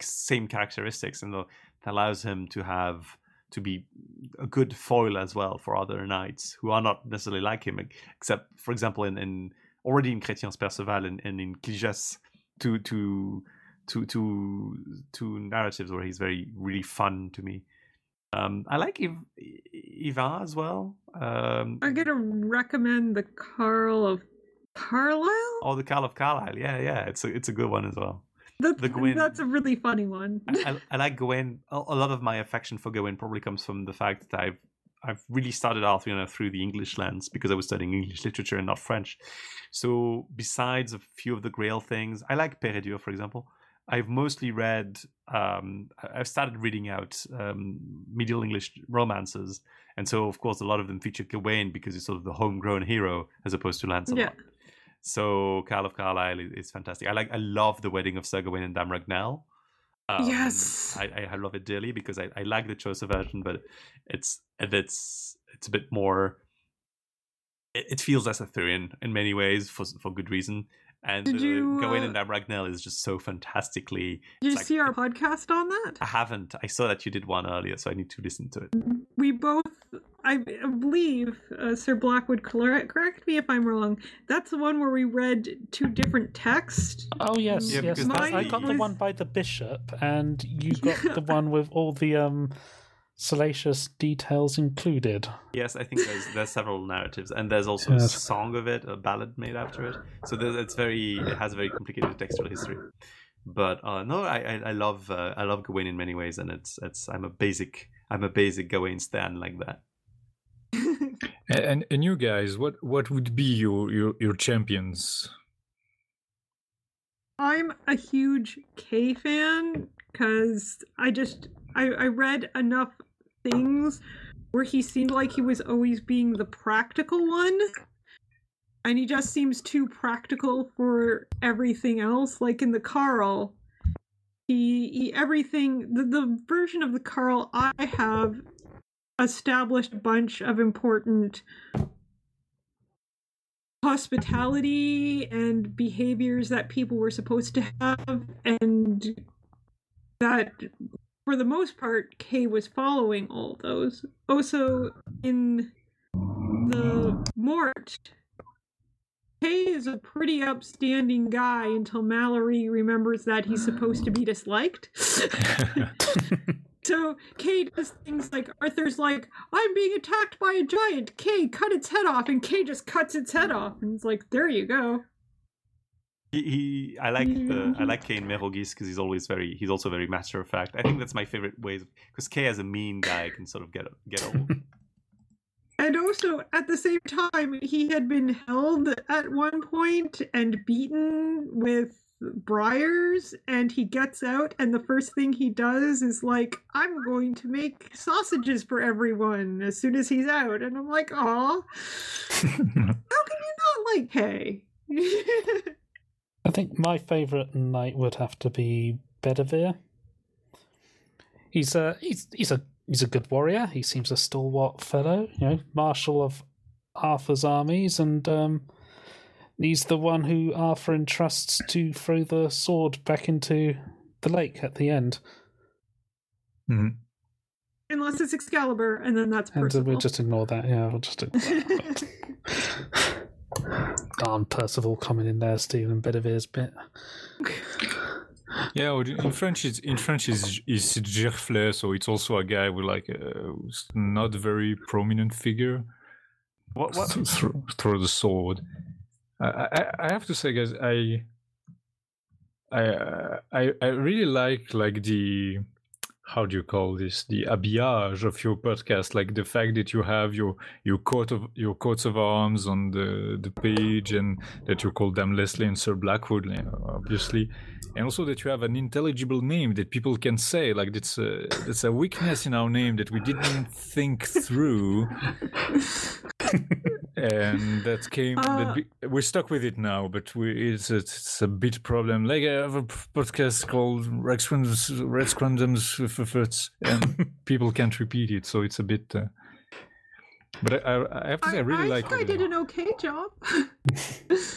same characteristics and that allows him to have to be a good foil as well for other knights who are not necessarily like him, except for example in, in already in Chrétien's Perceval and, and in Cligès, to to to to to narratives where he's very really fun to me. Um, I like Yvain as well. Um, I'm gonna recommend the Carl of Carlisle. oh, the Carl of Carlisle. Yeah, yeah, it's a it's a good one as well. That's, the that's a really funny one. I, I, I like Gawain. A, a lot of my affection for Gawain probably comes from the fact that I've I've really started Arthurian through the English lens because I was studying English literature and not French. So besides a few of the Grail things, I like Peredur, for example. I've mostly read. Um, I've started reading out um, medieval English romances, and so of course a lot of them feature Gawain because he's sort of the homegrown hero as opposed to Lancelot. Yeah. So Carl of Carlisle is, is fantastic. I like. I love the wedding of Sir Gawain and Dame Ragnell. Um, Yes. I, I, I love it dearly because I, I like the Chaucer version, but it's it's it's a bit more. It, it feels less Arthurian in many ways for for good reason. And Did uh, you, Gawain uh, and Dame Ragnell is just so fantastically. Did you like- see our podcast on that? I haven't. I saw that you did one earlier, so I need to listen to it. We both, I believe, uh, Sir Blackwood, correct, correct me if I'm wrong. That's the one where we read two different texts. Oh yes, Yeah, yes. because I got the one by the bishop, and you got the [laughs] one with all the um salacious details included. Yes, I think there's there's several narratives, and there's also a song of it, a ballad made after it. So it's very it has a very complicated textual history. But uh, no, I I, I love uh, I love Gawain in many ways, and it's it's I'm a basic I'm a basic Gawain stan like that. A- And and you guys, what what would be your your, your champions? I'm a huge Kay fan because I just I, I read enough things where he seemed like he was always being the practical one. And he just seems too practical for everything else. Like in the Carl, he, he everything the, the version of the Carl I have established a bunch of important hospitality and behaviors that people were supposed to have and that for the most part kay was following all those also in the mort kay is a pretty upstanding guy until Malory remembers that he's supposed to be disliked [laughs] So Kay does things like Arthur's like, I'm being attacked by a giant. Kay, cut its head off, and Kay just cuts its head off, and it's like, there you go. He, he I like the mm-hmm. I like Kay Kane Meraugis because he's always very he's also very matter of fact. I think that's my favorite ways because Kay as a mean guy can sort of get get old. [laughs] And also, at the same time, he had been held at one point and beaten with briars, and he gets out, and the first thing he does is like, I'm going to make sausages for everyone as soon as he's out. And I'm like, aw, [laughs] how can you not like Kay? [laughs] I think my favourite knight would have to be Bedivere. He's a he's he's a he's a good warrior. He seems a stalwart fellow, you know, marshal of Arthur's armies, and um, he's the one who Arthur entrusts to throw the sword back into the lake at the end. Mhm. Unless it's Excalibur, and then that's And we'll just ignore that. Yeah, we'll just ignore that. [laughs] [laughs] Darn Percival coming in there, stealing Bedivere's bit. Yeah, well, in French, it's, in French is is Gerflet, so it's also a guy with like a not very prominent figure. What what th- throw, throw the sword. I, I I have to say, guys, I I uh, I I really like like the how do you call this the habillage of your podcast? Like the fact that you have your your coat of your coats of arms on the the page and that you call them leslie and sir blackwood obviously. And also that you have an intelligible name that people can say. Like it's a that's a weakness in our name that we didn't think through. [laughs] And that came Uh, that be, we're stuck with it now but we it's a, it's a bit problem. Like i have a podcast called rex Random's- rex Random's F- F- F- and people can't repeat it so it's a bit uh, but I, I, I have to say i, really like think I did an okay job.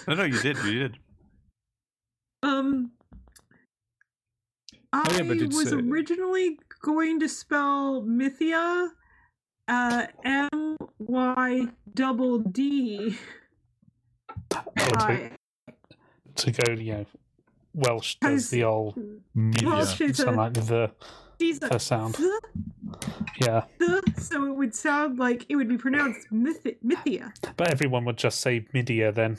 no no you did you did. [laughs] Um, I Oh, yeah, but was uh, originally going to spell Mythia, uh, M Y double D. To, I- to go, you know, Welsh does the old Media. Welsh is sound a, like the she's a the sound. th, Yeah, th, so it would sound like it would be pronounced Mythi- Mythia. but everyone would just say Midia then,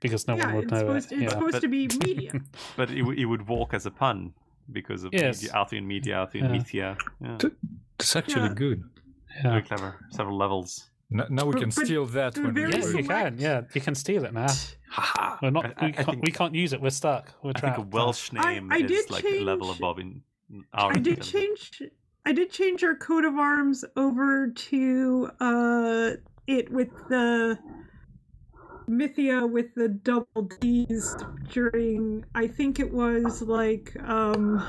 because no yeah, one would know supposed, it. it's Yeah. supposed But- to be media. [laughs] But it, w- it would walk as a pun because of Yes. media, Arthurian media, Arthurian Yeah. mythia. Yeah. it's actually Yeah. good Yeah. Very clever. Several levels. N- now we can but steal that when we Yes, you can. Yeah, you can steal it now. Haha. We're not. I- I- we, can't, think- we can't use it. We're stuck. We're I trapped. think a Welsh name I is did like a level change- above in our. I did change. I did change our coat of arms over to uh it with the Mythia with the double D's during I think it was like um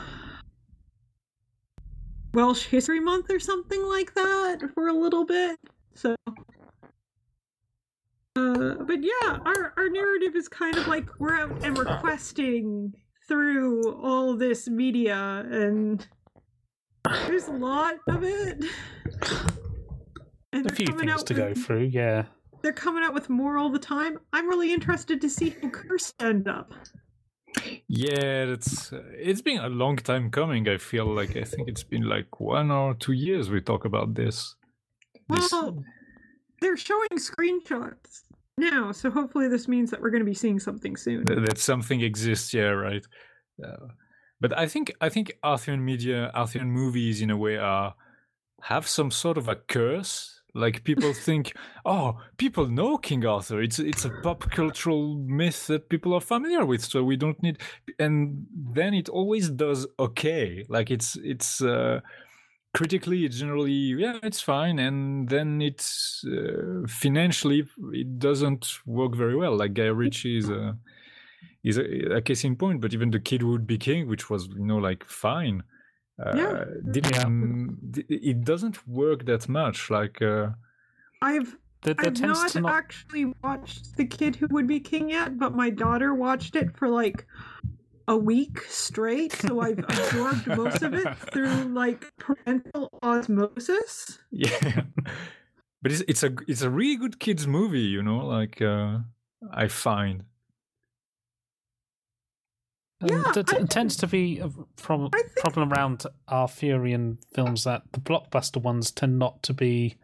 Welsh History Month or something like that for a little bit. So uh, but yeah, our, our narrative is kind of like we're out and we're questing through all this media and there's a lot of it. And a few coming things out to go through. Yeah. They're coming out with more all the time. I'm really interested to see how Curse end up. Yeah, that's uh, it's been a long time coming. I feel like I think it's been like one or two years we talk about this. This- Well, they're showing screenshots now, so hopefully this means that we're going to be seeing something soon. that something exists, yeah, right. Uh, but I think I think Arthurian media, Arthurian movies, in a way, are have some sort of a curse. Like people [laughs] think, oh, people know King Arthur. It's it's a pop cultural myth that people are familiar with, so we don't need. And then it always does okay. Like it's it's. Uh, critically it's generally yeah it's fine and then it's uh, financially it doesn't work very well like guy ritchie is a is a, a case in point but even the kid who would be king which was you know like fine uh, Yeah. didn't d- it doesn't work that much like uh I've There, there I've not, not. actually watched The Kid Who Would Be King yet, but my daughter watched it for like a week straight, so I've [laughs] absorbed most of it through like parental osmosis. yeah but it's, it's a it's a really good kids movie you know like uh i find Yeah, there I t- tends to be a problem I think- problem around Arthurian films that the blockbuster ones tend not to be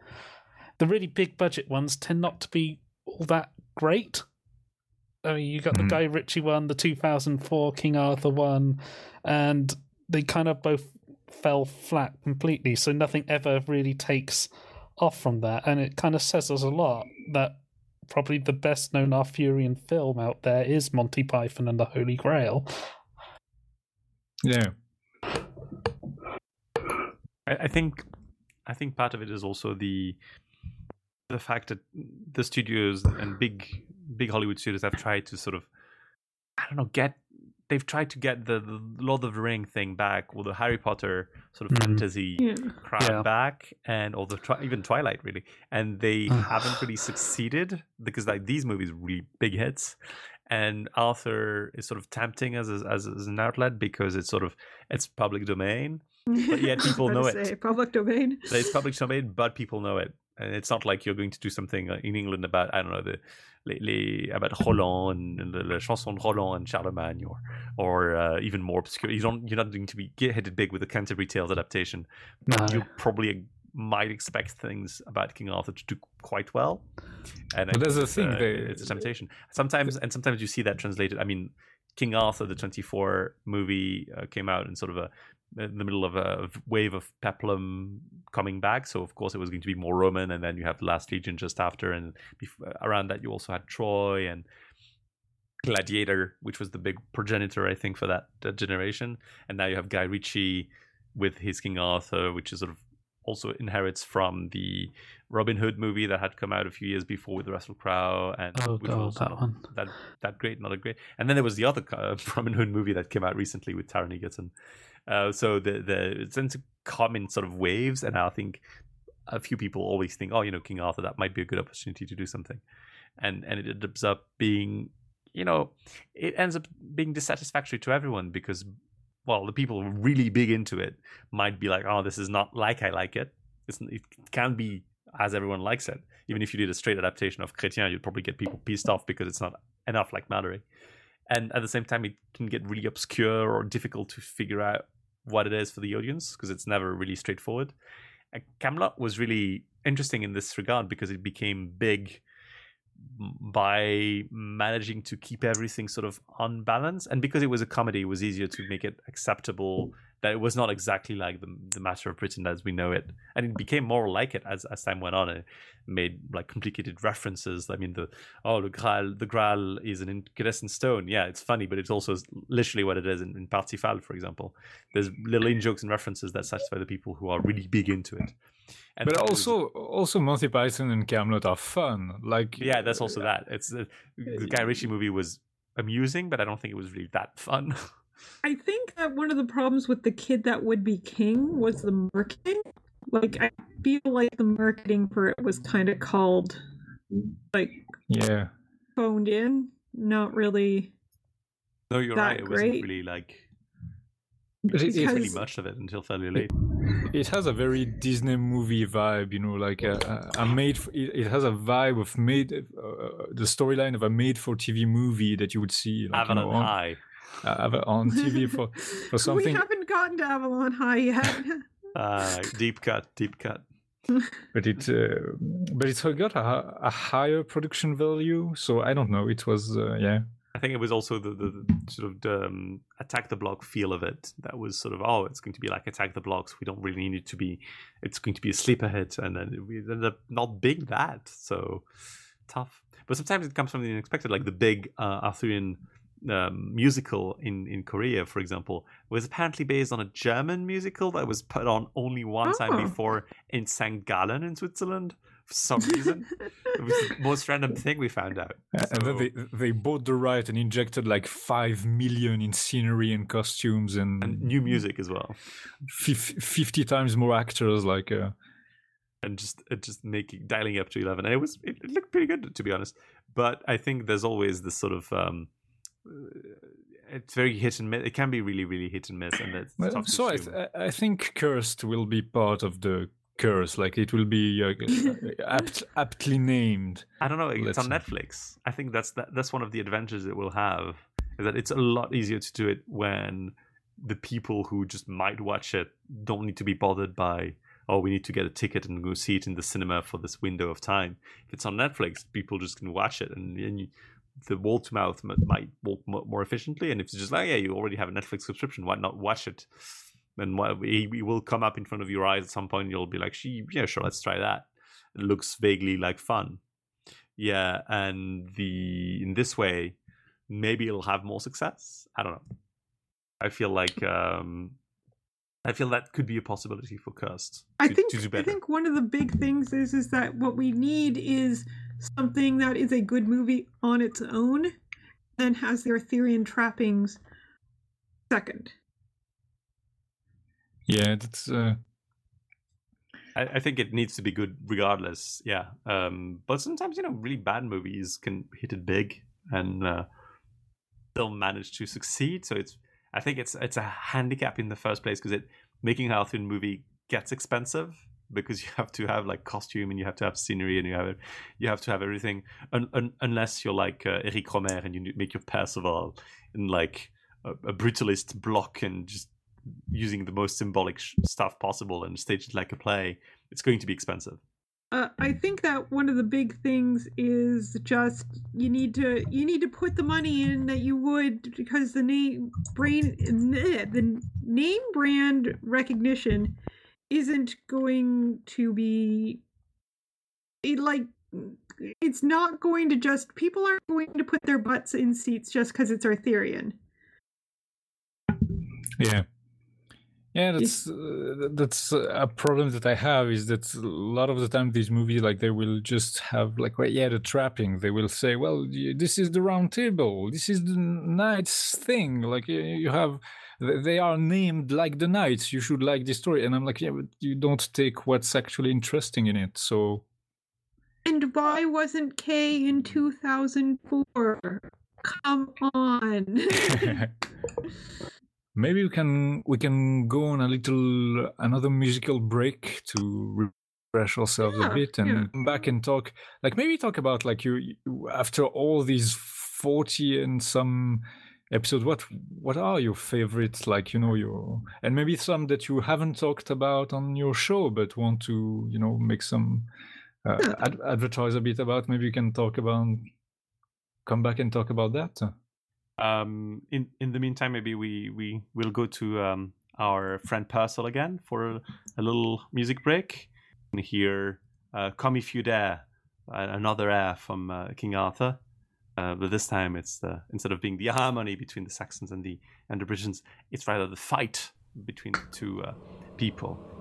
the really big budget ones tend not to be all that great. I mean, you got Mhm. the Guy Ritchie one, the 2004 King Arthur one, and they kind of both fell flat completely. So nothing ever really takes off from that, and it kind of says us a lot that probably the best known Arthurian film out there is Monty Python and the Holy Grail. yeah I, I think I think part of it is also the the fact that the studios and big big Hollywood studios have tried to sort of I don't know get they've tried to get the, the Lord of the Ring thing back or the Harry Potter sort of Mhm. fantasy Yeah. crowd Yeah. back and or the twi- even Twilight really and they Mm. haven't really succeeded because like these movies are really big hits and Arthur is sort of tempting as, a, as as an outlet because it's sort of it's public domain But yet [laughs] people know about it. say, Public domain. so it's public domain, but people know it, and it's not like you're going to do something uh, in England about I don't know the les, les, about Roland and the, the chanson de Roland and Charlemagne, or or uh, even more obscure. You don't you're not going to be get hit big with the Canterbury Tales adaptation. No. You probably might expect things about King Arthur to do quite well. And But that's think the it's, thing, uh, they- it's a temptation. Sometimes and sometimes you see that translated. I mean, King Arthur, the 24 movie, uh, came out in sort of a in the middle of a wave of peplum coming back. So of course it was going to be more Roman, and then you have the Last Legion just after, and bef- around that you also had Troy and Gladiator, which was the big progenitor, I think, for that, that generation. And now you have Guy Ritchie with his King Arthur, which is sort of also inherits from the Robin Hood movie that had come out a few years before with Russell Crowe, and Oh, God, that one. that that great, not a great. And then there was the other uh, [laughs] Robin Hood movie that came out recently with Taron Egerton. Uh, so the the tends to come in sort of waves, and I think a few people always think, oh, you know, King Arthur, that might be a good opportunity to do something, and and it ends up being, you know, it ends up being dissatisfactory to everyone because, well, the people really big into it might be like, oh, this is not like I like it. It's, it can't be as everyone likes it. Even if you did a straight adaptation of Chrétien, you'd probably get people pissed off because it's not enough like Malory. And at the same time, it can get really obscure or difficult to figure out what it is for the audience because it's never really straightforward. And Kaamelott was really interesting in this regard because it became big by managing to keep everything sort of on balance and because it was a comedy it was easier to make it acceptable that it was not exactly like the, the matter of Britain as we know it, and it became more like it as, as time went on. It made like complicated references. I mean, the oh, the Graal, the Graal is an incandescent stone. Yeah, it's funny, but it's also literally what it is in, in Parzival, for example. There's little in jokes and references that satisfy the people who are really big into it. And but it was- also, also Monty Python and Kaamelott are fun. Like yeah, that's also uh, that. It's the, the Guy Ritchie movie was amusing, but I don't think it was really that fun. [laughs] I think that one of the problems with the kid that would be king was the marketing. Like I feel like the marketing for it was kind of called like yeah. phoned in, not really. no, you're That right. It wasn't really like But it, really much of it until fairly late. it has a very Disney movie vibe, you know, like a, a, a made. For, it, it has a vibe of made uh, uh the storyline of a made for TV movie that you would see like, you Avalon know, on, High. Uh, Ava- on TV for [laughs] for something. we haven't gotten to Avalon High yet. [laughs] Uh, deep cut, deep cut. [laughs] but it uh, but it's got a, a higher production value. So I don't know. It was uh, yeah. I think it was also the, the, the sort of the, um, attack the block feel of it that was sort of oh it's going to be like attack the blocks we don't really need it to be it's going to be a sleeper hit and then we ended up not being that so tough but sometimes it comes from the unexpected like the big uh, Arthurian um, musical in in Korea for example was apparently based on a German musical that was put on only one time Oh. before in St. Gallen in Switzerland for some reason it was the [laughs] most random thing we found out And then they they bought the right and injected like five million in scenery and costumes and, and new music as well fif- fifty times more actors. Like uh, and just just making dialing up to 11 and it was it, it looked pretty good to be honest but i think there's always this sort of um uh, it's very hit and miss. It can be really really hit and miss and it's Well, so I, th- I think cursed will be part of the curse. Like it will be uh, [laughs] apt, aptly named. I don't know it's on let's- netflix. I think that's that, that's one of the advantages it will have is that it's a lot easier to do it when the people who just might watch it don't need to be bothered by oh we need to get a ticket and go see it in the cinema for this window of time. If it's on netflix people just can watch it and, and you, the wall to mouth m- might work mo- more efficiently and if it's just like yeah you already have a netflix subscription why not watch it? And why, it it will come up in front of your eyes at some point you'll be like "Gee, yeah sure let's try that. It looks vaguely like fun. Yeah and the in this way maybe it'll have more success? I don't know. I feel like um i feel that could be a possibility for cursed I to, think to do I think one of the big things is is that what we need is something that is a good movie on its own, then has the Arthurian trappings second. Yeah, that's. Uh, I, I think it needs to be good regardless yeah um but sometimes you know really bad movies can hit it big and uh they'll manage to succeed so it's i think it's it's a handicap in the first place because it making an Arthurian movie gets expensive because [laughs] you have to have like costume and you have to have scenery and you have you have to have everything un, un, unless you're like uh, Eric Rohmer and you make your Percival in like a, a brutalist block and just using the most symbolic sh- stuff possible and stage it like a play it's going to be expensive. Uh, I think that one of the big things is just you need to you need to put the money in that you would because the name brain the name brand recognition isn't going to be it, like it's not going to just people aren't going to put their butts in seats just because it's Arthurian. yeah. Yeah, that's uh, that's a problem that I have is that a lot of the time these movies like they will just have like well, yeah the trapping. They will say well this is the round table. This is the knights thing. Like you have they are named like the knights you should like this story. And I'm like yeah but you don't take what's actually interesting in it. So And why wasn't Kay in 2004? Come on. [laughs] [laughs] [laughs] maybe we can we can go on a little another musical break to refresh ourselves Yeah, a bit and yeah. come back and talk. Like maybe talk about like you, after all these 40 and some episodes what what are your favorites? Like you know your and maybe some that you haven't talked about on your show but want to you know make some uh, ad- advertise a bit about. Maybe you can talk about come back and talk about that um in in the meantime maybe we we will go to um our friend Purcell again for a, little music break. And hear uh, "Come If You Dare," another air from uh, King Arthur. Uh, but this time, it's the instead of being the harmony between the Saxons and the and the Britons, it's rather the fight between the two uh, people.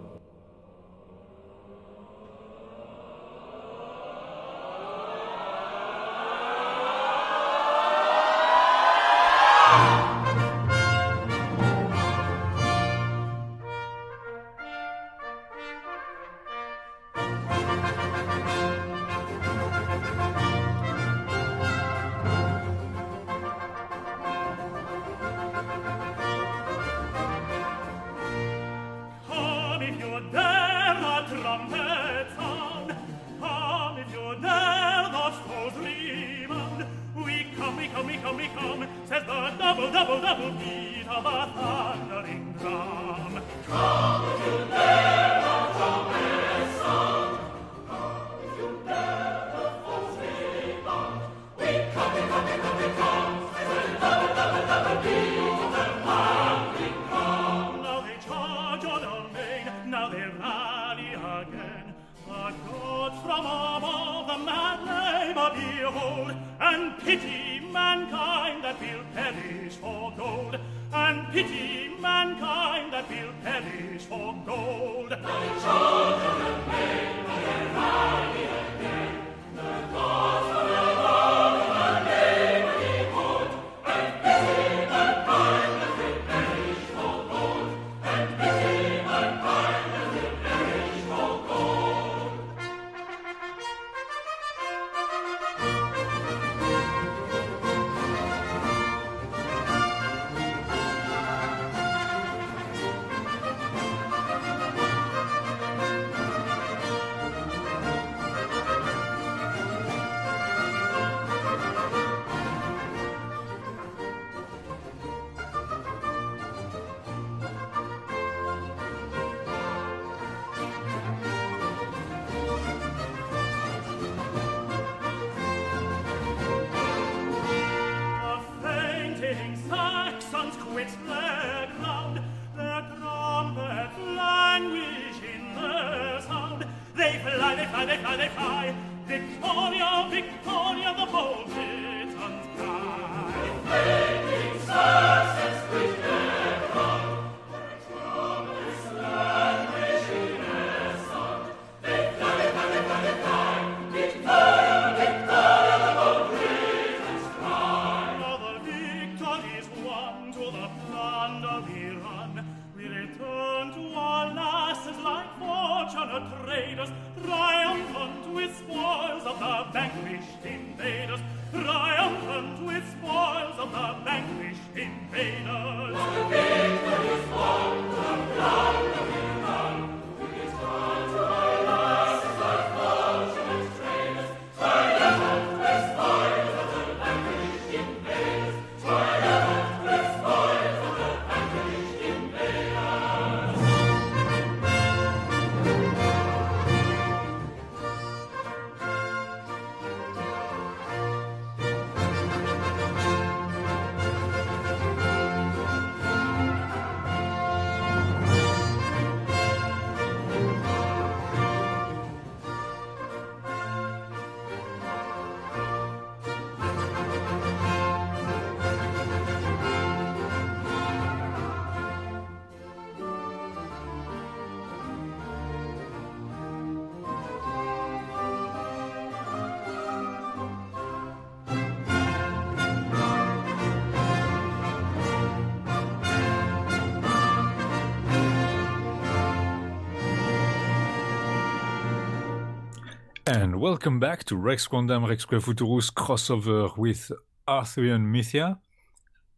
And welcome back to Rex Quondam Rex Futurus crossover with Arthurian Mythia.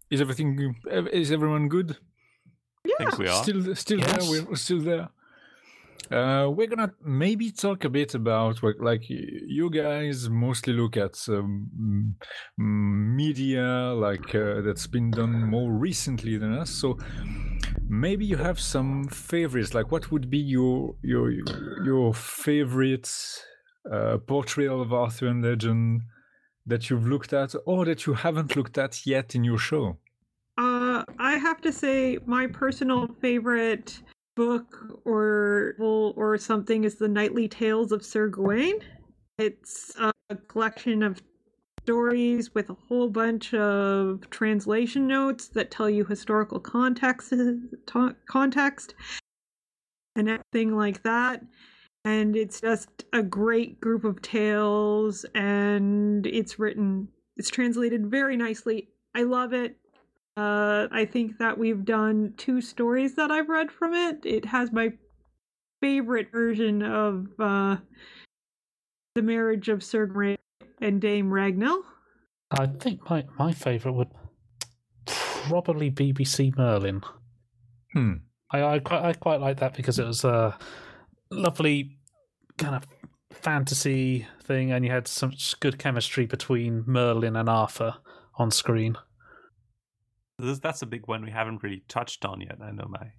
Is everything is everyone good? I think we are. Still still Yes. there, we're still there. Uh, we're gonna maybe talk a bit about what, like you guys mostly look at um, media like uh, that's been done more recently than us. So maybe you have some favorites. Like, what would be your your your favorite portrayal of Arthurian legend that you've looked at, or that you haven't looked at yet in your show? Uh, I have have to say my personal favorite book or or something is the Knightly Tales of Sir Gawain. It's a collection of stories with a whole bunch of translation notes that tell you historical context context and everything like that and it's just a great group of tales and it's written it's translated very nicely i love it uh, i think that we've done two stories that i've read from it it has my favorite version of uh, the marriage of sir Gawain and dame ragnell I think my, my favourite would probably BBC Merlin. Hmm. I, I quite I quite like that because it was a lovely kind of fantasy thing, and you had such good chemistry between Merlin and Arthur on screen. That's a big one we haven't really touched on yet. I know my,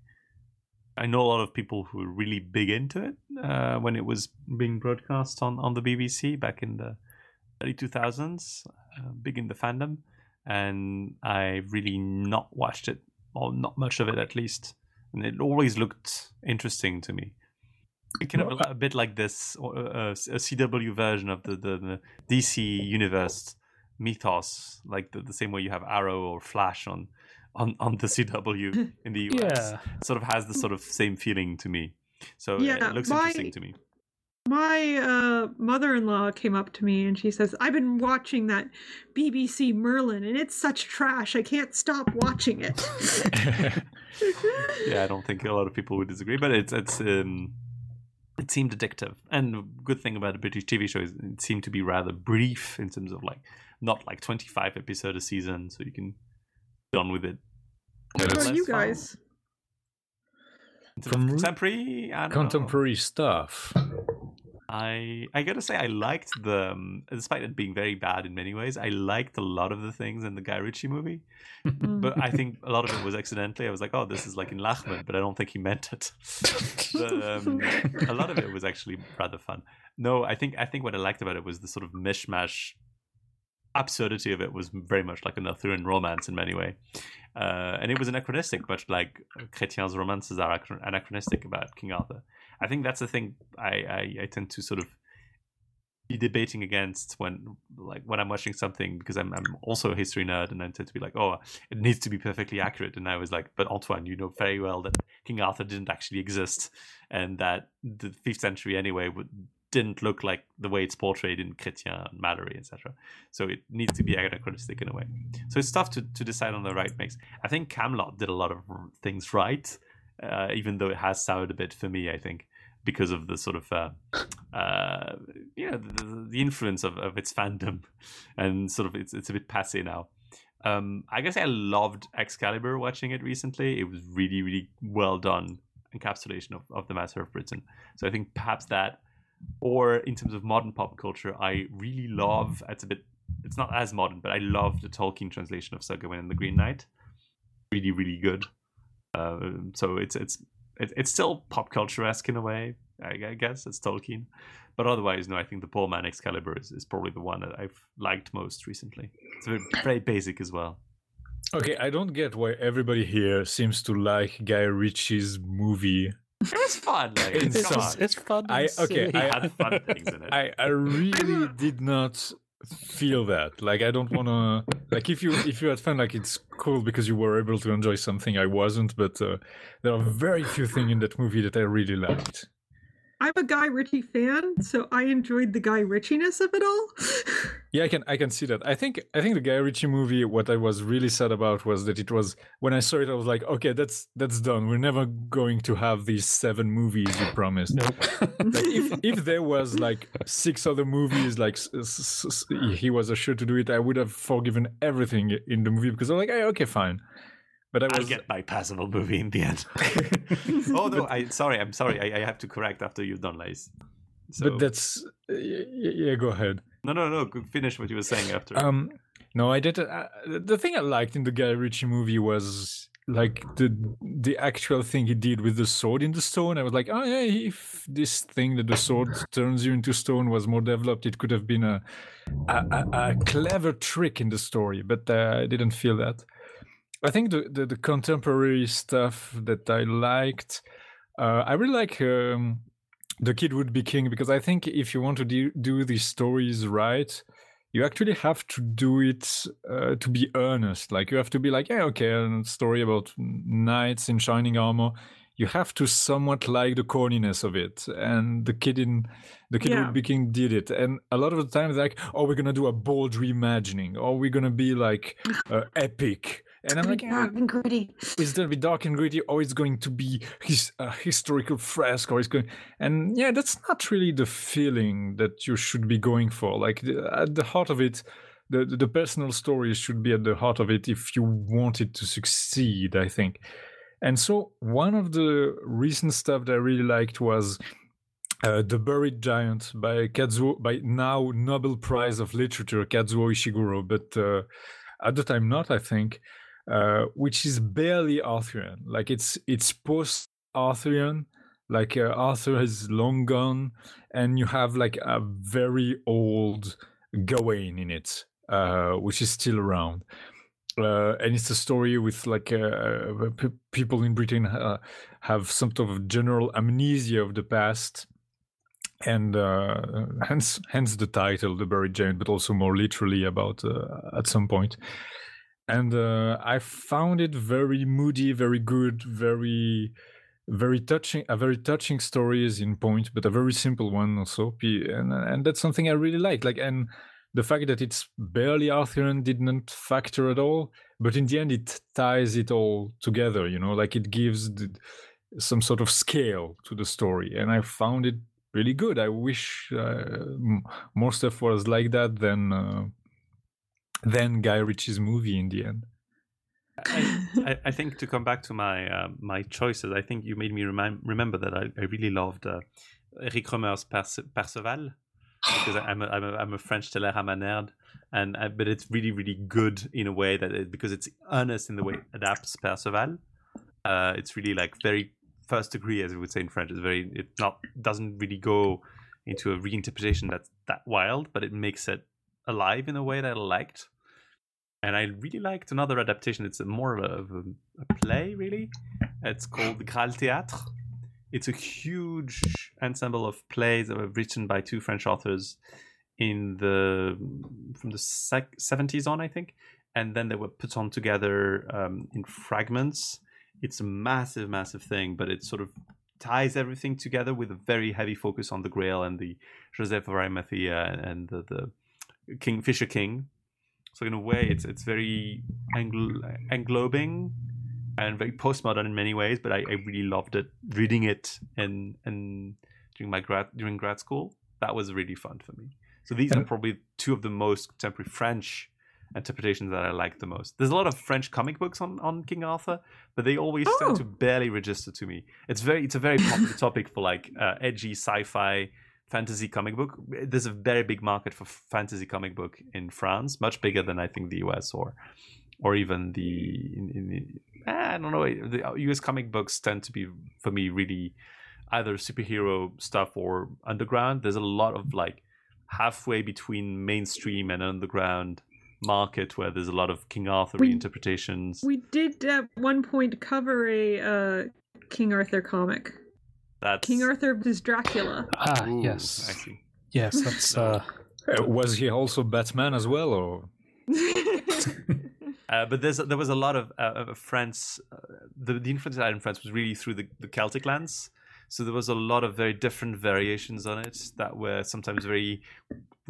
I know a lot of people who were really big into it uh, when it was being broadcast on on the BBC back in the early two thousands. Uh, big in the fandom, and I really not watched it, or not much of it at least. And it always looked interesting to me. Kind of a, a bit like this, or a, a CW version of the, the, the DC universe mythos, like the, the same way you have Arrow or Flash on on, on the CW [coughs] in the US. Yeah. Sort of has the sort of same feeling to me. So uh, Yeah, it looks my- interesting to me. My uh, mother-in-law came up to me and she says, "I've been watching that BBC Merlin, and it's such trash. I can't stop watching it." [laughs] yeah, I don't think a lot of people would disagree, but it's it's um, it seemed addictive. And the good thing about a British TV show is it seemed to be rather brief in terms of like not like twenty five episode a season, so you can be done with it. Yeah, What about you guys? From of contemporary, I know. Contemporary stuff. I I gotta say I liked the um, despite it being very bad in many ways. I liked a lot of the things in the Guy Ritchie movie, [laughs] but I think a lot of it was accidentally. I was like, oh, this is like in Layamon, but I don't think he meant it. [laughs] The, um, a lot of it was actually rather fun. No, I think I think what I liked about it was the sort of mishmash absurdity of it was very much like an Arthurian romance in many ways. Uh, and it was anachronistic, much like Chrétien's romances are anachronistic about King Arthur. I think that's the thing I, I, I tend to sort of be debating against when like when I'm watching something because I'm I'm also a history nerd and I tend to be like, oh, it needs to be perfectly accurate. And I was like, but Antoine, you know very well that King Arthur didn't actually exist and that the fifth century anyway would didn't look like the way it's portrayed in Chrétien and Malory, etc. So it needs to be anachronistic in a way. So it's tough to, to decide on the right mix. I think Camelot did a lot of things right, uh, even though it has soured a bit for me. I think because of the sort of uh, uh, you know the, the- influence of, of its fandom, [laughs] and sort of it's it's a bit passe now. Um, I guess I loved Excalibur watching it recently. It was really really well done encapsulation of, of the matter of Britain. So I think perhaps that, or in terms of modern pop culture, I really love. It's a bit. It's not as modern, but I love the Tolkien translation of Gawain and the Green Knight. Really, really good. Uh, so it's it's it's still pop culture esque in a way. I, I guess it's Tolkien, but otherwise, no. I think the Boorman Excalibur is, is probably the one that I've liked most recently. It's very, very basic as well. Okay, I don't get why everybody here seems to like Guy Ritchie's movie. It was fun. Like, It's It's, come fun. it's fun. I- okay, I- had fun things in it. I, I really did not feel that. Like I don't wanna like if you if you had fun like it's cool because you were able to enjoy something I wasn't, but uh, there are very few things in that movie that I really liked. I'm a Guy Ritchie fan, so I enjoyed the Guy Ritchie-ness of it all. [laughs] Yeah, I can I can see that. I think I think the Guy Ritchie movie. What I was really sad about was that it was when I saw it, I was like, okay, that's that's done. We're never going to have these seven movies you promised. Nope. [laughs] Like if if there was like six other movies, like s- s- s- he was assured to do it, I would have forgiven everything in the movie because I'm like, hey, okay, fine. But I I'll get my passable movie in the end. [laughs] [laughs] oh no! I sorry. I'm sorry. I, I have to correct after you've done Laïs. So but that's yeah, yeah. Go ahead. no, no, no. go- Finish what you were saying after. Um, no, I did. Uh, the thing I liked in the Guy Ritchie movie was like the the actual thing he did with the sword in the stone. I was like, oh yeah, if this thing that the sword turns you into stone was more developed, it could have been a a, a, a clever trick in the story. But uh, I didn't feel that. I think the, the, the contemporary stuff that I liked, uh, I really like um, The Kid Would Be King because I think if you want to do, do these stories right, you actually have to do it uh, to be earnest. Like you have to be like, yeah, okay, a story about knights in shining armor. You have to somewhat like the corniness of it, and the kid in the kid Yeah. would be king did it. And a lot of the time, like, oh, we're gonna do a bold reimagining, or we're gonna be like uh, epic. And I'm like, dark and gritty. it's going to be dark and gritty or it's going to be his a historical fresque or it's going and yeah that's not really the feeling that you should be going for. Like the, at the heart of it the, the the personal story should be at the heart of it if you want it to succeed i think. And so one of the recent stuff that i really liked was uh, the Buried Giant by Kazuo, by now Nobel Prize of Literature Kazuo Ishiguro, but uh, at the time not, I think uh, which is barely Arthurian. Like it's it's post Arthurian. Like uh, Arthur is long gone, and you have like a very old Gawain in it, uh, which is still around. Uh, and it's a story with like uh, p- people in Britain uh, have some sort of general amnesia of the past, and uh, hence hence the title, the Buried Giant, but also more literally about uh, at some point and uh, I found it very moody, very good, very, very touching. A very touching story is in point, but a very simple one also. And and that's something I really like. Like and the fact that it's barely Arthurian didn't factor at all, but in the end it ties it all together. You know, like it gives the, some sort of scale to the story, and I found it really good. I wish uh, more stuff was like that than. Uh, than Guy Ritchie's movie in the end. I, I, [laughs] I think to come back to my uh, my choices, I think you made me remind, remember that I, I really loved uh, Eric Rohmer's Perce- Perceval because I'm a, I'm a, I'm a French Télérama nerd, and uh, but it's really really good in a way that it, because it's earnest in the way it adapts Perceval. Uh, it's really like very first degree, as we would say in French. It's very it not doesn't really go into a reinterpretation that's that wild, but it makes it alive in a way that I liked. And I really liked another adaptation. It's more of a, a, play, really. It's called Graal Théâtre. It's a huge ensemble of plays that were written by two French authors in the from the sec- 70s on, I think, and then they were put on together um, in fragments. It's a massive, massive thing, but it sort of ties everything together with a very heavy focus on the Grail and the Joseph of Arimathea and the, the Kingfisher King. So in a way, it's it's very engl- englobing and very postmodern in many ways. But I, I really loved it reading it and and during my grad during grad school. That was really fun for me. So these are probably two of the most contemporary French interpretations that I like the most. There's a lot of French comic books on, on King Arthur, but they always Oh. tend to barely register to me. It's very it's a very popular topic for like uh, edgy sci-fi fantasy comic book. There's a very big market for fantasy comic book in France, much bigger than I think the US or or even the in, in the, eh, I don't know. The US comic books tend to be for me really either superhero stuff or underground. There's a lot of like halfway between mainstream and underground market where there's a lot of King Arthur We- reinterpretations. We did at one point cover a uh, King Arthur comic. That's King Arthur vs. Dracula. Ah, Ooh, yes, I see. yes, [laughs] that's uh, Uh, was he also Batman as well, or [laughs] Uh, but there's there was a lot of uh, of France. Uh, the the influence I had in France was really through the, the Celtic lands. So there was a lot of very different variations on it that were sometimes very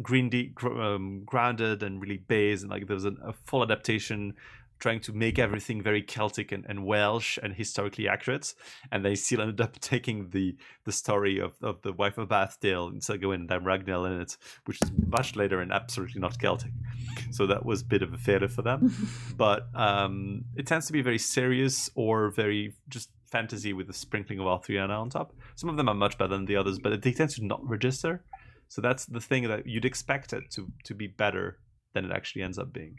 green gr- um, grounded and really based. And like there was a, a full adaptation trying to make everything very Celtic and, and Welsh and historically accurate. And they still ended up [laughs] taking the the story of, of the wife of Bath's Tale and Sir Gawain and Ragnell in it, which is much later and absolutely not Celtic. So that was a bit of a failure for them. [laughs] but um, it tends to be very serious or very just fantasy with a sprinkling of Arthuriana on top. Some of them are much better than the others, but they tend to not register. So that's the thing that you'd expect it to to be better than it actually ends up being.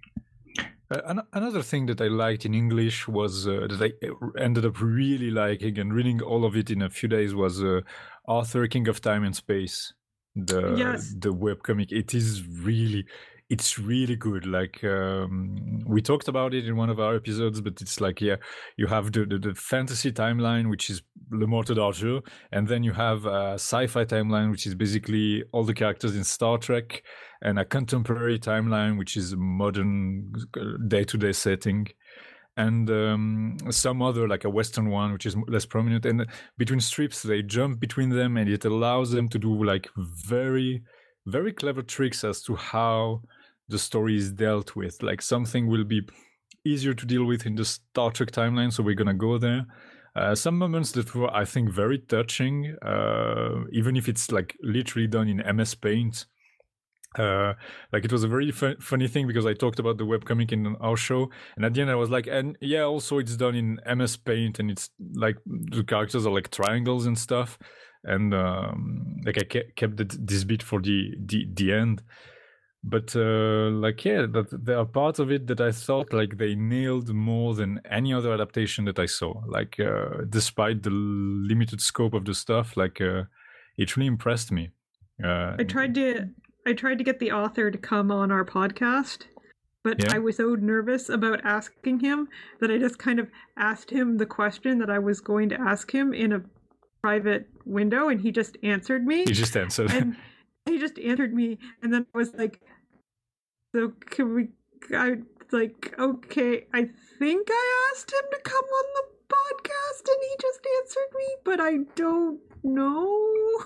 Uh, another thing that I liked in English was uh, that I ended up really liking and reading all of it in a few days was uh, Arthur, King of Time and Space, the Yes. the webcomic. It is really, it's really good. Like um, we talked about it in one of our episodes, but it's like yeah, you have the the, the fantasy timeline, which is Le Morte d'Arthur, and then you have a sci-fi timeline, which is basically all the characters in Star Trek, and a contemporary timeline, which is a modern day-to-day setting and um, some other like a western one which is less prominent and between strips they jump between them and it allows them to do like very very clever tricks as to how the story is dealt with. Like something will be easier to deal with in the star trek timeline so we're gonna go there. Uh, some moments that were i think very touching uh, even if it's like literally done in ms paint. Uh, like it was a very fun, funny thing because I talked about the webcomic in our show, and at the end I was like, and yeah, also it's done in MS Paint, and it's like the characters are like triangles and stuff, and um, like I ke- kept it, this bit for the the, the end. But uh, like yeah, that there are parts of it that I thought like they nailed more than any other adaptation that I saw. Like uh, despite the limited scope of the stuff, like uh, it really impressed me. Uh, I tried to I tried to get the author to come on our podcast, but Yeah. I was so nervous about asking him that I just kind of asked him the question that I was going to ask him in a private window, and he just answered me. He just answered. and [laughs] he just answered me, and then I was like, "So can we?" I like, "Okay, I think I asked him to come on the podcast, and he just answered me, but I don't know."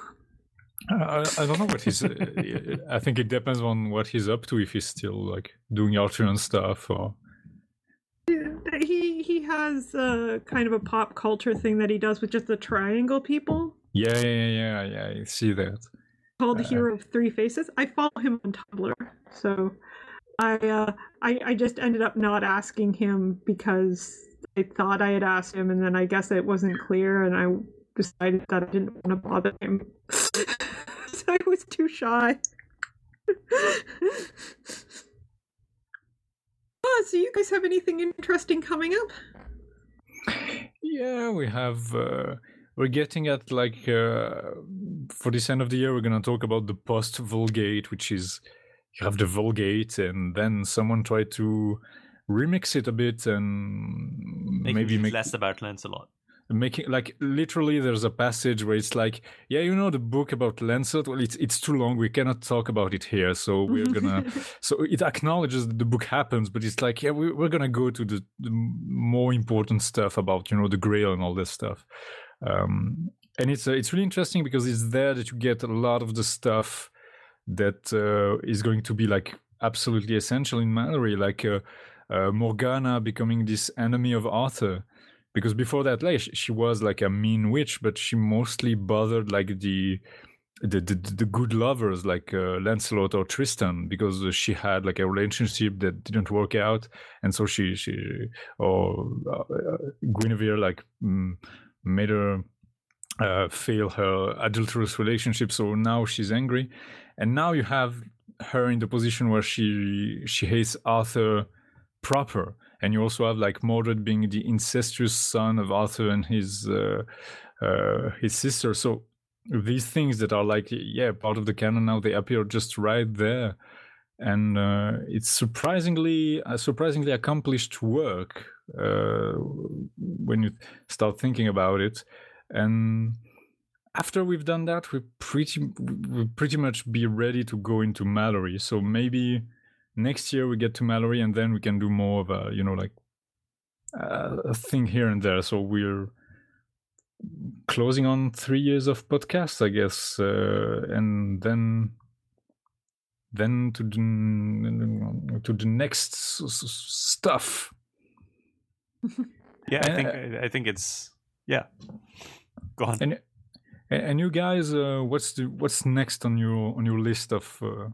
I, I don't know what he's. [laughs] I think it depends on what he's up to. If he's still like doing Arthurian stuff, or he he has uh, kind of a pop culture thing that he does with just the triangle people yeah, yeah, yeah, yeah. I see that. called the Uh, hero of three faces i follow him on tumblr so i uh I, I just ended up not asking him because i thought i had asked him and then i guess it wasn't clear and i decided that i didn't want to bother him [laughs] so i was too shy oh [laughs] so you guys have anything interesting coming up Yeah, we have. Uh, we're getting at like uh, for this end of the year, we're gonna talk about the post Vulgate, which is you have the Vulgate, and then someone tried to remix it a bit and Making maybe make less about Lancelot. making like literally there's a passage where it's like yeah you know the book about Lancelot well it's it's too long we cannot talk about it here so we're gonna [laughs] so it acknowledges that the book happens but it's like yeah we, we're gonna go to the, the more important stuff about you know the grail and all this stuff um and it's uh, it's really interesting because it's there that you get a lot of the stuff that uh, is going to be like absolutely essential in Malory like uh, uh, Morgana becoming this enemy of Arthur. Because before that like she was like a mean witch but she mostly bothered like the the the, the good lovers like uh, Lancelot or Tristan because she had like a relationship that didn't work out and so she she or uh, Guinevere like mm, made her uh, fail her adulterous relationship so now she's angry and now you have her in the position where she she hates Arthur proper and you also have like Mordred being the incestuous son of Arthur and his uh, uh, his sister. So these things that are like yeah part of the canon now they appear just right there, and uh, it's surprisingly a surprisingly accomplished work uh, when you start thinking about it, and. After we've done that, we pretty we pretty much be ready to go into Malory. So maybe next year we get to Malory and then we can do more of a you know like uh, a thing here and there so we're closing on three years of podcasts i guess uh, and then then to the, to the next stuff [laughs] Yeah, I Uh, think I think it's yeah. Go on. and and you guys uh, what's the what's next on your on your list of uh,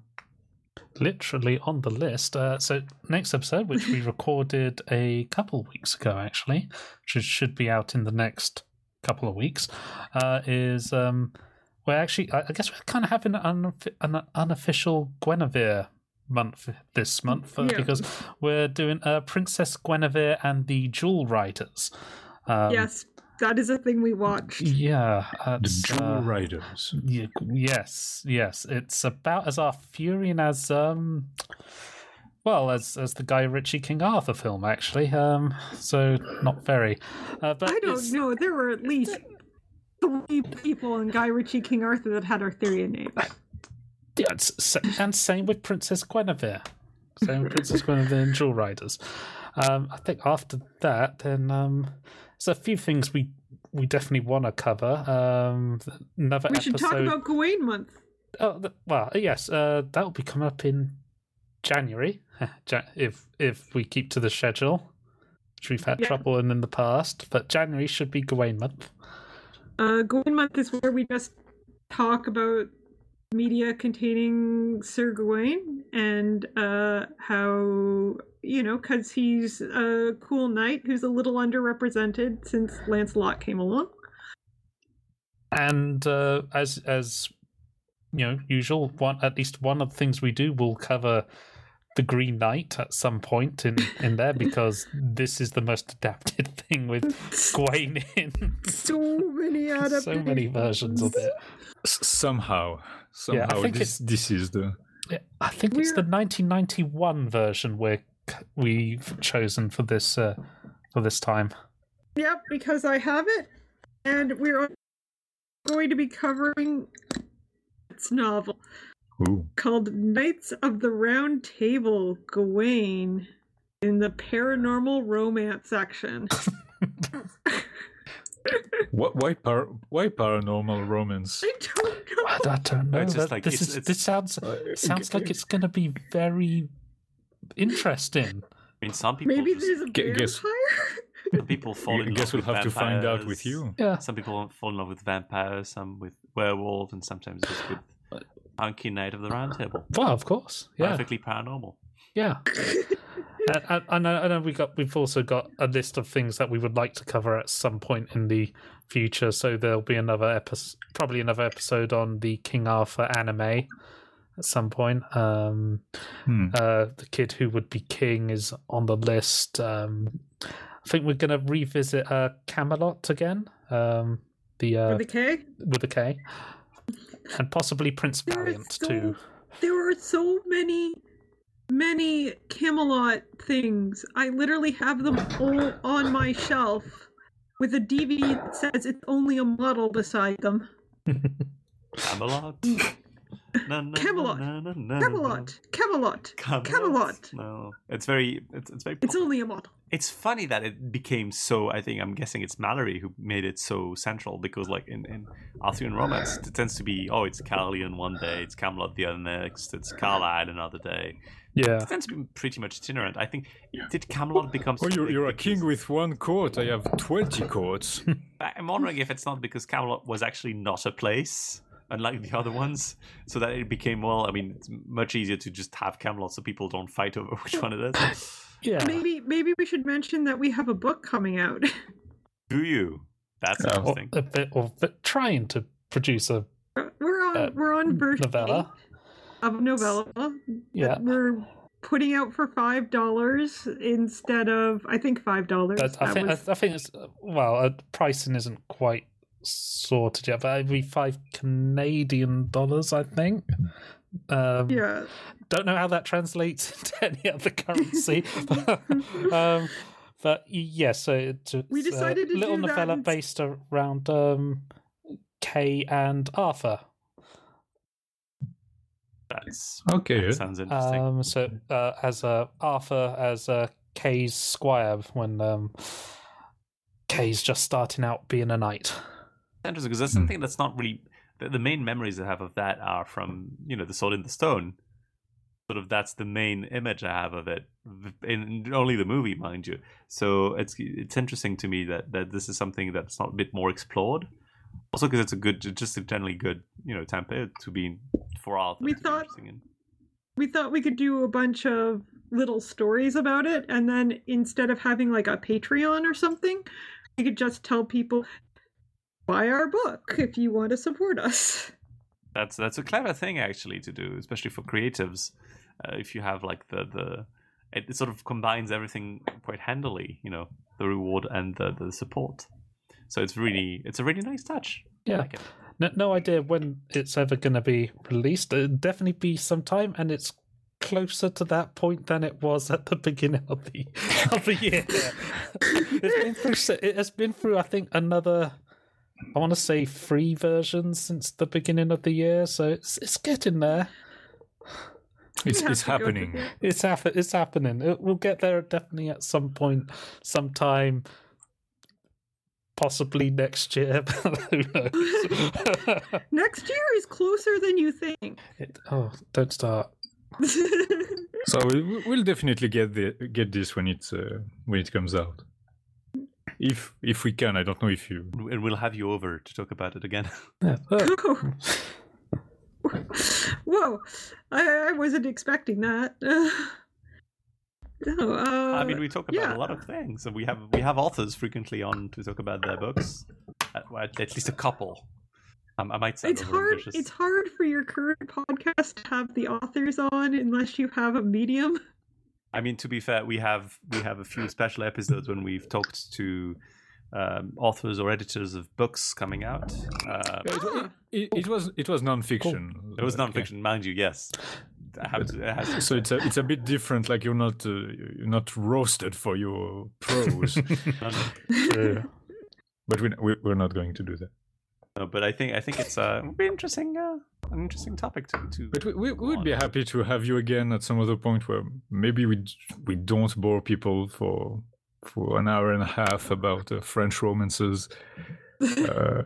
literally on the list. Uh, so next episode, which we recorded a couple weeks ago, actually, which should be out in the next couple of weeks, uh, is um, we're actually, I I guess we're kind of having an, an unofficial Guinevere month this month uh, Yeah. because we're doing uh, Princess Guinevere and the Jewel Riders. Um, yes that is a thing we watched. Yeah, The it's, Jewel uh, Riders. Ye- yes, yes. It's about as Arthurian as um well as as the Guy Ritchie King Arthur film actually. Um so not very. Uh, but I don't know. There were at least three people in Guy Ritchie King Arthur that had Arthurian names. Yeah, it's, and same with Princess Guinevere. Same with Princess Guinevere and Jewel Riders. Um, I think after that, then um, there's a few things we we definitely want to cover. Um, another We should episode. talk about Gawain month. Oh, th- well, yes, uh, that will be coming up in January [laughs] if if we keep to the schedule, which we've had Yeah. trouble in in the past. But January should be Gawain month. Uh, Gawain month is where we just talk about media containing Sir Gawain and uh, how you know because he's a cool knight who's a little underrepresented since Lancelot came along. And uh, as as you know, usual, one at least one of the things we do will cover the Green Knight at some point in in there [laughs] because this is the most adapted [laughs] thing with [laughs] Gawain in So many adaptations. so many versions of it. S- somehow, Yeah, I somehow think this this is the I think it's the 1991 version we're we've chosen for this uh, for this time. Yep, because I have it, and we're going to be covering its novel ooh. called Knights of the Round Table Gawain in the paranormal romance section. [laughs] What, why par- why paranormal romance? I don't know. I, I don't know. It's just That- like- this it's- is it's- this sounds Uh, sounds like it's going to be very interesting. I mean, some people Maybe just, there's a Gu- guess- vampire. some people fall I guess love we'll with have to find out with you. Yeah, Some people fall in love with vampires, some with werewolves, and sometimes just with punky Knight of the Round Table. well, of course. Yeah, Perfectly paranormal. yeah. [laughs] and, and, and I I know we got we've also got a list of things that we would like to cover at some point in the future. So there'll be another episode, probably another episode on the King Arthur anime at some point. Um, Hmm. uh, the kid who would be king is on the list. Um, I think we're going to revisit uh, Camelot again. Um, the uh, With the K? with a K, and possibly Prince There Valiant so- too. There are so many, many Camelot things. I literally have them all on my shelf with a DVD that says it's only a model beside them. [laughs] Camelot. [laughs] Na, na, na, Camelot. na, Camelot, Camelot. Camelot. No, it's very. It's, it's very. It's only a model. it's funny that it became so i think i'm guessing it's malory who made it so central because like in, in arthurian romance it tends to be oh it's Caerleon one day it's camelot the other next it's carlisle another day Yeah, it tends to be pretty much itinerant i think did camelot become Oh, you're, you're a king with one court. I have 20 courts. [laughs] i'm wondering if it's not because camelot was actually not a place unlike the other ones so that it became well i mean it's much easier to just have camelot so people don't fight over which one it is [laughs] yeah. Maybe, maybe we should mention that we have a book coming out. [laughs] do you that's Yeah. Or, interesting a bit, or bit trying to produce a We're on, Uh, we're on version novella. of novella. Yeah. that We're putting out for five dollars instead of I think five dollars. I think I, I think it's well, uh, pricing isn't quite sorted yet, but it'd be five Canadian dollars, I think. Um, yeah. Don't know how that translates [laughs] into any other currency, but, um, but yes, so it's, We decided a to little novella ins- based around um, Kay and Arthur. that's Okay. that sounds interesting Um, so uh, as uh, Arthur as uh, Kay's squire when um, Kay's just starting out being a knight. Interesting because that's Hmm. something that's not really the, the main memories I have of that are from you know the Sword in the Stone. Sort of that's the main image I have of it, in only the movie, mind you. So it's it's interesting to me that that this is something that's not a bit more explored. Also, because it's a good, just a generally good, you know, time period to be for Arthur. We thought- interesting. We thought we could do a bunch of little stories about it, and then instead of having like a Patreon or something, we could just tell people buy our book if you want to support us. That's that's a clever thing actually to do, especially for creatives. Uh, if you have like the the it, it sort of combines everything quite handily, you know, the reward and the the support. So it's really it's a really nice touch. I Yeah. like it. No, no idea when it's ever going to be released. It'll definitely be sometime, and it's closer to that point than it was at the beginning of the of the year. [laughs] it's been through. It has been through. I think another. I want to say three versions since the beginning of the year, so it's it's getting there. It's, it's happening. It's happen. It's happening. It, we'll get there definitely at some point, sometime. Possibly next year. [laughs] but Who knows? [laughs] Next year is closer than you think. It- oh, don't start. [laughs] So we- we'll definitely get the get this when it's uh, when it comes out. If if we can, I don't know if you. And we'll have you over to talk about it again. [laughs] Oh, [laughs] Whoa, I, I wasn't expecting that. [laughs] no, uh, I mean, we talk about yeah. a lot of things, and we have we have authors frequently on to talk about their books. At, at least a couple. Um, I might sound it's hard. overambitious. It's hard for your current podcast to have the authors on unless you have a medium. I mean, to be fair, we have we have a few special episodes when we've talked to um, authors or editors of books coming out. Uh, It, it, it was it was non-fiction. it was nonfiction, uh, non-fiction, mind you. Yes, to, So it's a it's a bit different. Like you're not uh, you're not roasted for your prose, [laughs] [laughs] true. but we we're not going to do that. No, but I think I think it's uh, would be interesting, uh, an interesting topic to. to But we, we would on. be happy to have you again at some other point where maybe we we don't bore people for for an hour and a half about uh, French romances. Uh,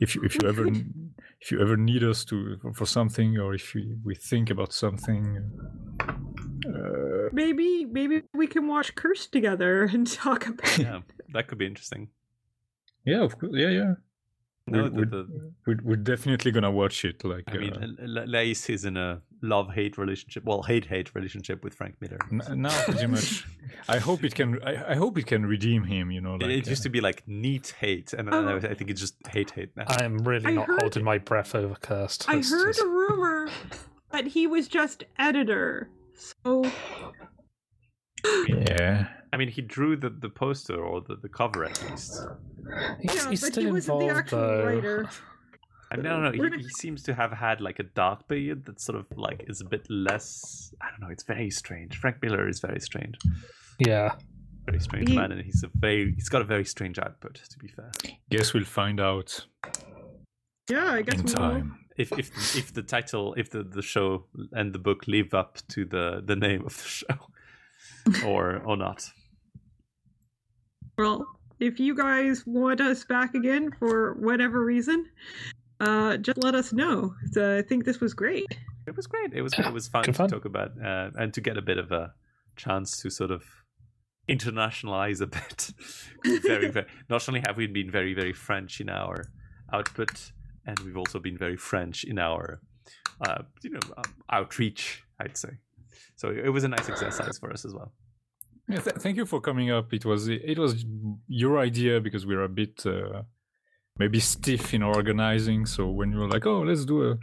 if you if you ever if you ever need us to for something or if we, we think about something uh, maybe, maybe we can watch Curse together and [laughs] talk about. Yeah, that could be interesting. yeah of course yeah yeah No, we, the, we, the, we're, we're definitely gonna watch it like I mean, uh, L- L- Laïs is in a love-hate relationship. Well, hate-hate relationship with Frank Miller. n- now pretty much [laughs] i hope it can I, I hope it can redeem him you know It- like it used uh, to be like neat hate, and Oh. then I think it's just hate hate now. I am really I not heard- holding my breath over cursed. I It's heard just- a rumor that he was just editor. So yeah I mean, he drew the, the poster or the, the cover at least. he's, yeah, he's but still he wasn't the involved actual though. writer. I mean, I don't know. He, he seems to have had like a dark period that sort of like is a bit less. I don't know. It's very strange. Frank Miller is very strange, Yeah. very strange He- man, and he's a very he's got a very strange output. To be fair, guess we'll find out Yeah, I guess in we will. time if if if the title, if the, the show and the book live up to the the name of the show, or or not. Well, if you guys want us back again for whatever reason, uh, just let us know. So I think this was great. It was great. It was it was fun Good to fun. talk about uh, and to get a bit of a chance to sort of internationalize a [laughs] bit. very very. Not only have we been very very French in our output, and we've also been very French in our uh, you know um, outreach. I'd say. So it was a nice exercise for us as well. Yeah, th- thank you for coming up. It was it was your idea because we're a bit uh, maybe stiff in organizing. So when you were like, "Oh, let's do a,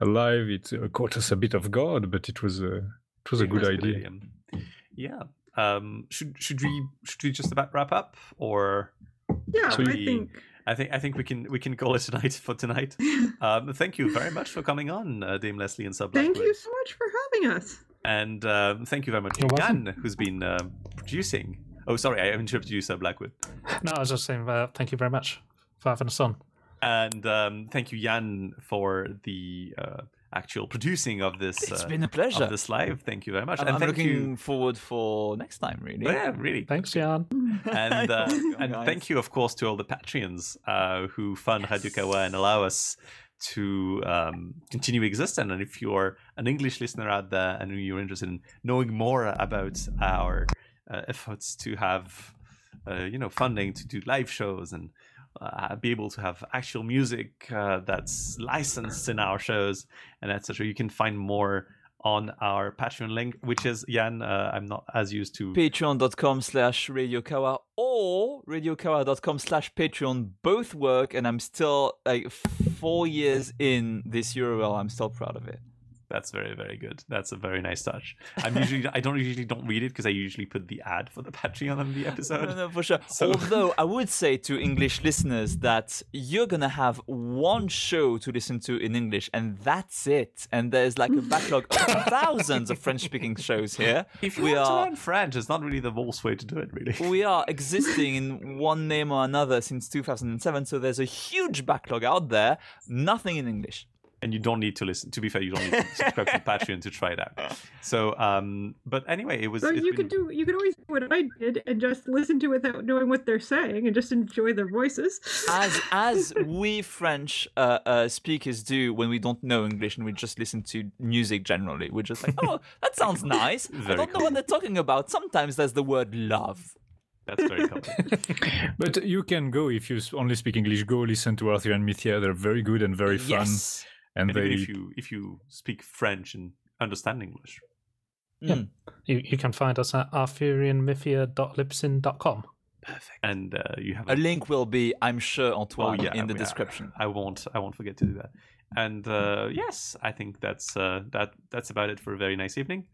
a live," it uh, caught us a bit of guard, but it was a it was a It good was idea. Yeah. Um, should should we should we just about wrap up or? Yeah, So I you- think. I think I think we can we can call it tonight for tonight. [laughs] Um, thank you very much for coming on, uh, Dame Leslie and Sub. Thank you so much for having us. And um, thank you very much, You're welcome. Jan, who's been um producing. Oh, sorry, I interrupted you, Sir Blackwood. No, I was just saying uh, thank you very much for having us on. And um, thank you, Jan, for the uh, actual producing of this. It's uh, been a pleasure. of this live. Thank you very much, I'm, and I'm thank looking you. forward for next time. Really. Oh, yeah, really. Thanks, Jan. and uh, [laughs] and Guys. thank you, of course, to all the Patreons uh, who fund Radio Kawa and allow us to um, continue existing. And if you're an English listener out there and you're interested in knowing more about our uh, efforts to have, uh, you know, funding to do live shows and uh, be able to have actual music uh, that's licensed in our shows and etc., you can find more on our Patreon link, which is Jan. Uh, I'm not as used to. patreon.com slash radiokawa or radiokawa.com slash patreon both work and i'm still like four years in this url i'm still proud of it That's very very good. That's a very nice touch. I'm usually I don't usually don't read it because I usually put the ad for the Patreon on the [laughs] episode. No, no, for sure. So- [laughs] Although I would say to English listeners that you're gonna have one show to listen to in English, and that's it. And there's like a backlog of [laughs] thousands of French-speaking shows here. If you we want to are learn French, it's not really the worst way to do it, really. we are existing in one name or another since 2007, so there's a huge backlog out there. Nothing in English. And you don't need to listen. To be fair, you don't need to subscribe to [laughs] Patreon to try it out. So, um, but anyway, it was. Or it's you been- could do you could always do what I did and just listen to without knowing what they're saying and just enjoy their voices. as as [laughs] we French uh, uh, speakers do when we don't know English and we just listen to music generally. We're just like, oh, that sounds [laughs] nice. I Very don't know what they're talking about. Sometimes there's the word love. That's very common. But you can go if you only speak English. Go listen to Arthurian Mythia. They're very good and very fun. Yes. And and even if you if you speak French and understand English, Mm. You, you can find us at arthurianmythia.libsyn.com. perfect. And uh, you have A link will be, I'm sure, Oh Antoine, yeah, in the I- description. I won't. I won't forget to do that. And uh, yes, I think that's uh, that. That's about it for a very nice evening.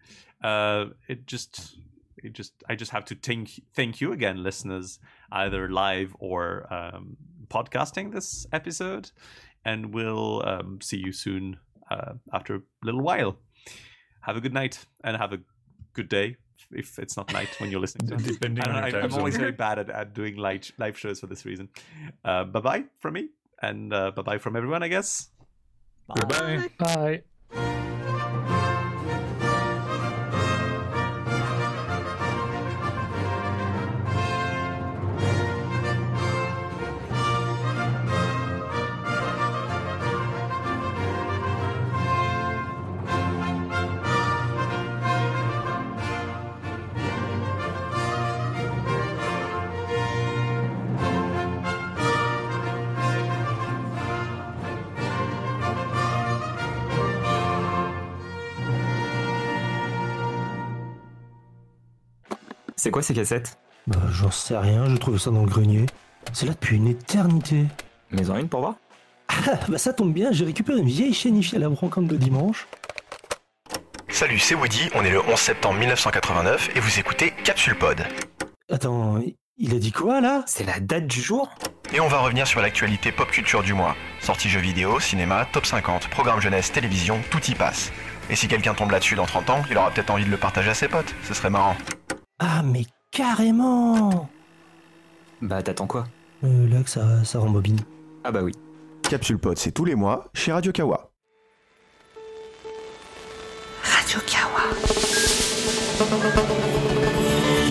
Uh, it just, it just, I just have to thank thank you again, listeners, either live or um, podcasting this episode, and we'll um, see you soon uh, after a little while. Have a good night and have a good day if it's not night when you're listening to it. depending on I, I'm always very bad at, at doing live, live shows for this reason. Uh, bye bye from me, and uh, bye bye from everyone, I guess. Bye. Goodbye. Bye. C'est quoi ces cassettes Bah, j'en sais rien, je trouve ça dans le grenier. C'est là depuis une éternité. Mets-en une pour voir Ah, bah ça tombe bien, j'ai récupéré une vieille chaîne IFI à la brocante de dimanche. Salut, c'est Woody, on est le 11 septembre 1989 et vous écoutez Capsule Pod. Attends, il a dit quoi là? C'est la date du jour? Et on va revenir sur l'actualité pop culture du mois. Sorties jeux vidéo, cinéma, top 50, programme jeunesse, télévision, tout y passe. Et si quelqu'un tombe là-dessus dans 30 ans, il aura peut-être envie de le partager à ses potes, ce serait marrant. Ah, mais carrément Bah, t'attends quoi? Euh, Là que ça, ça rembobine. Ah, bah oui. Capsule Pod, c'est tous les mois chez Radio Kawa. Radio Kawa.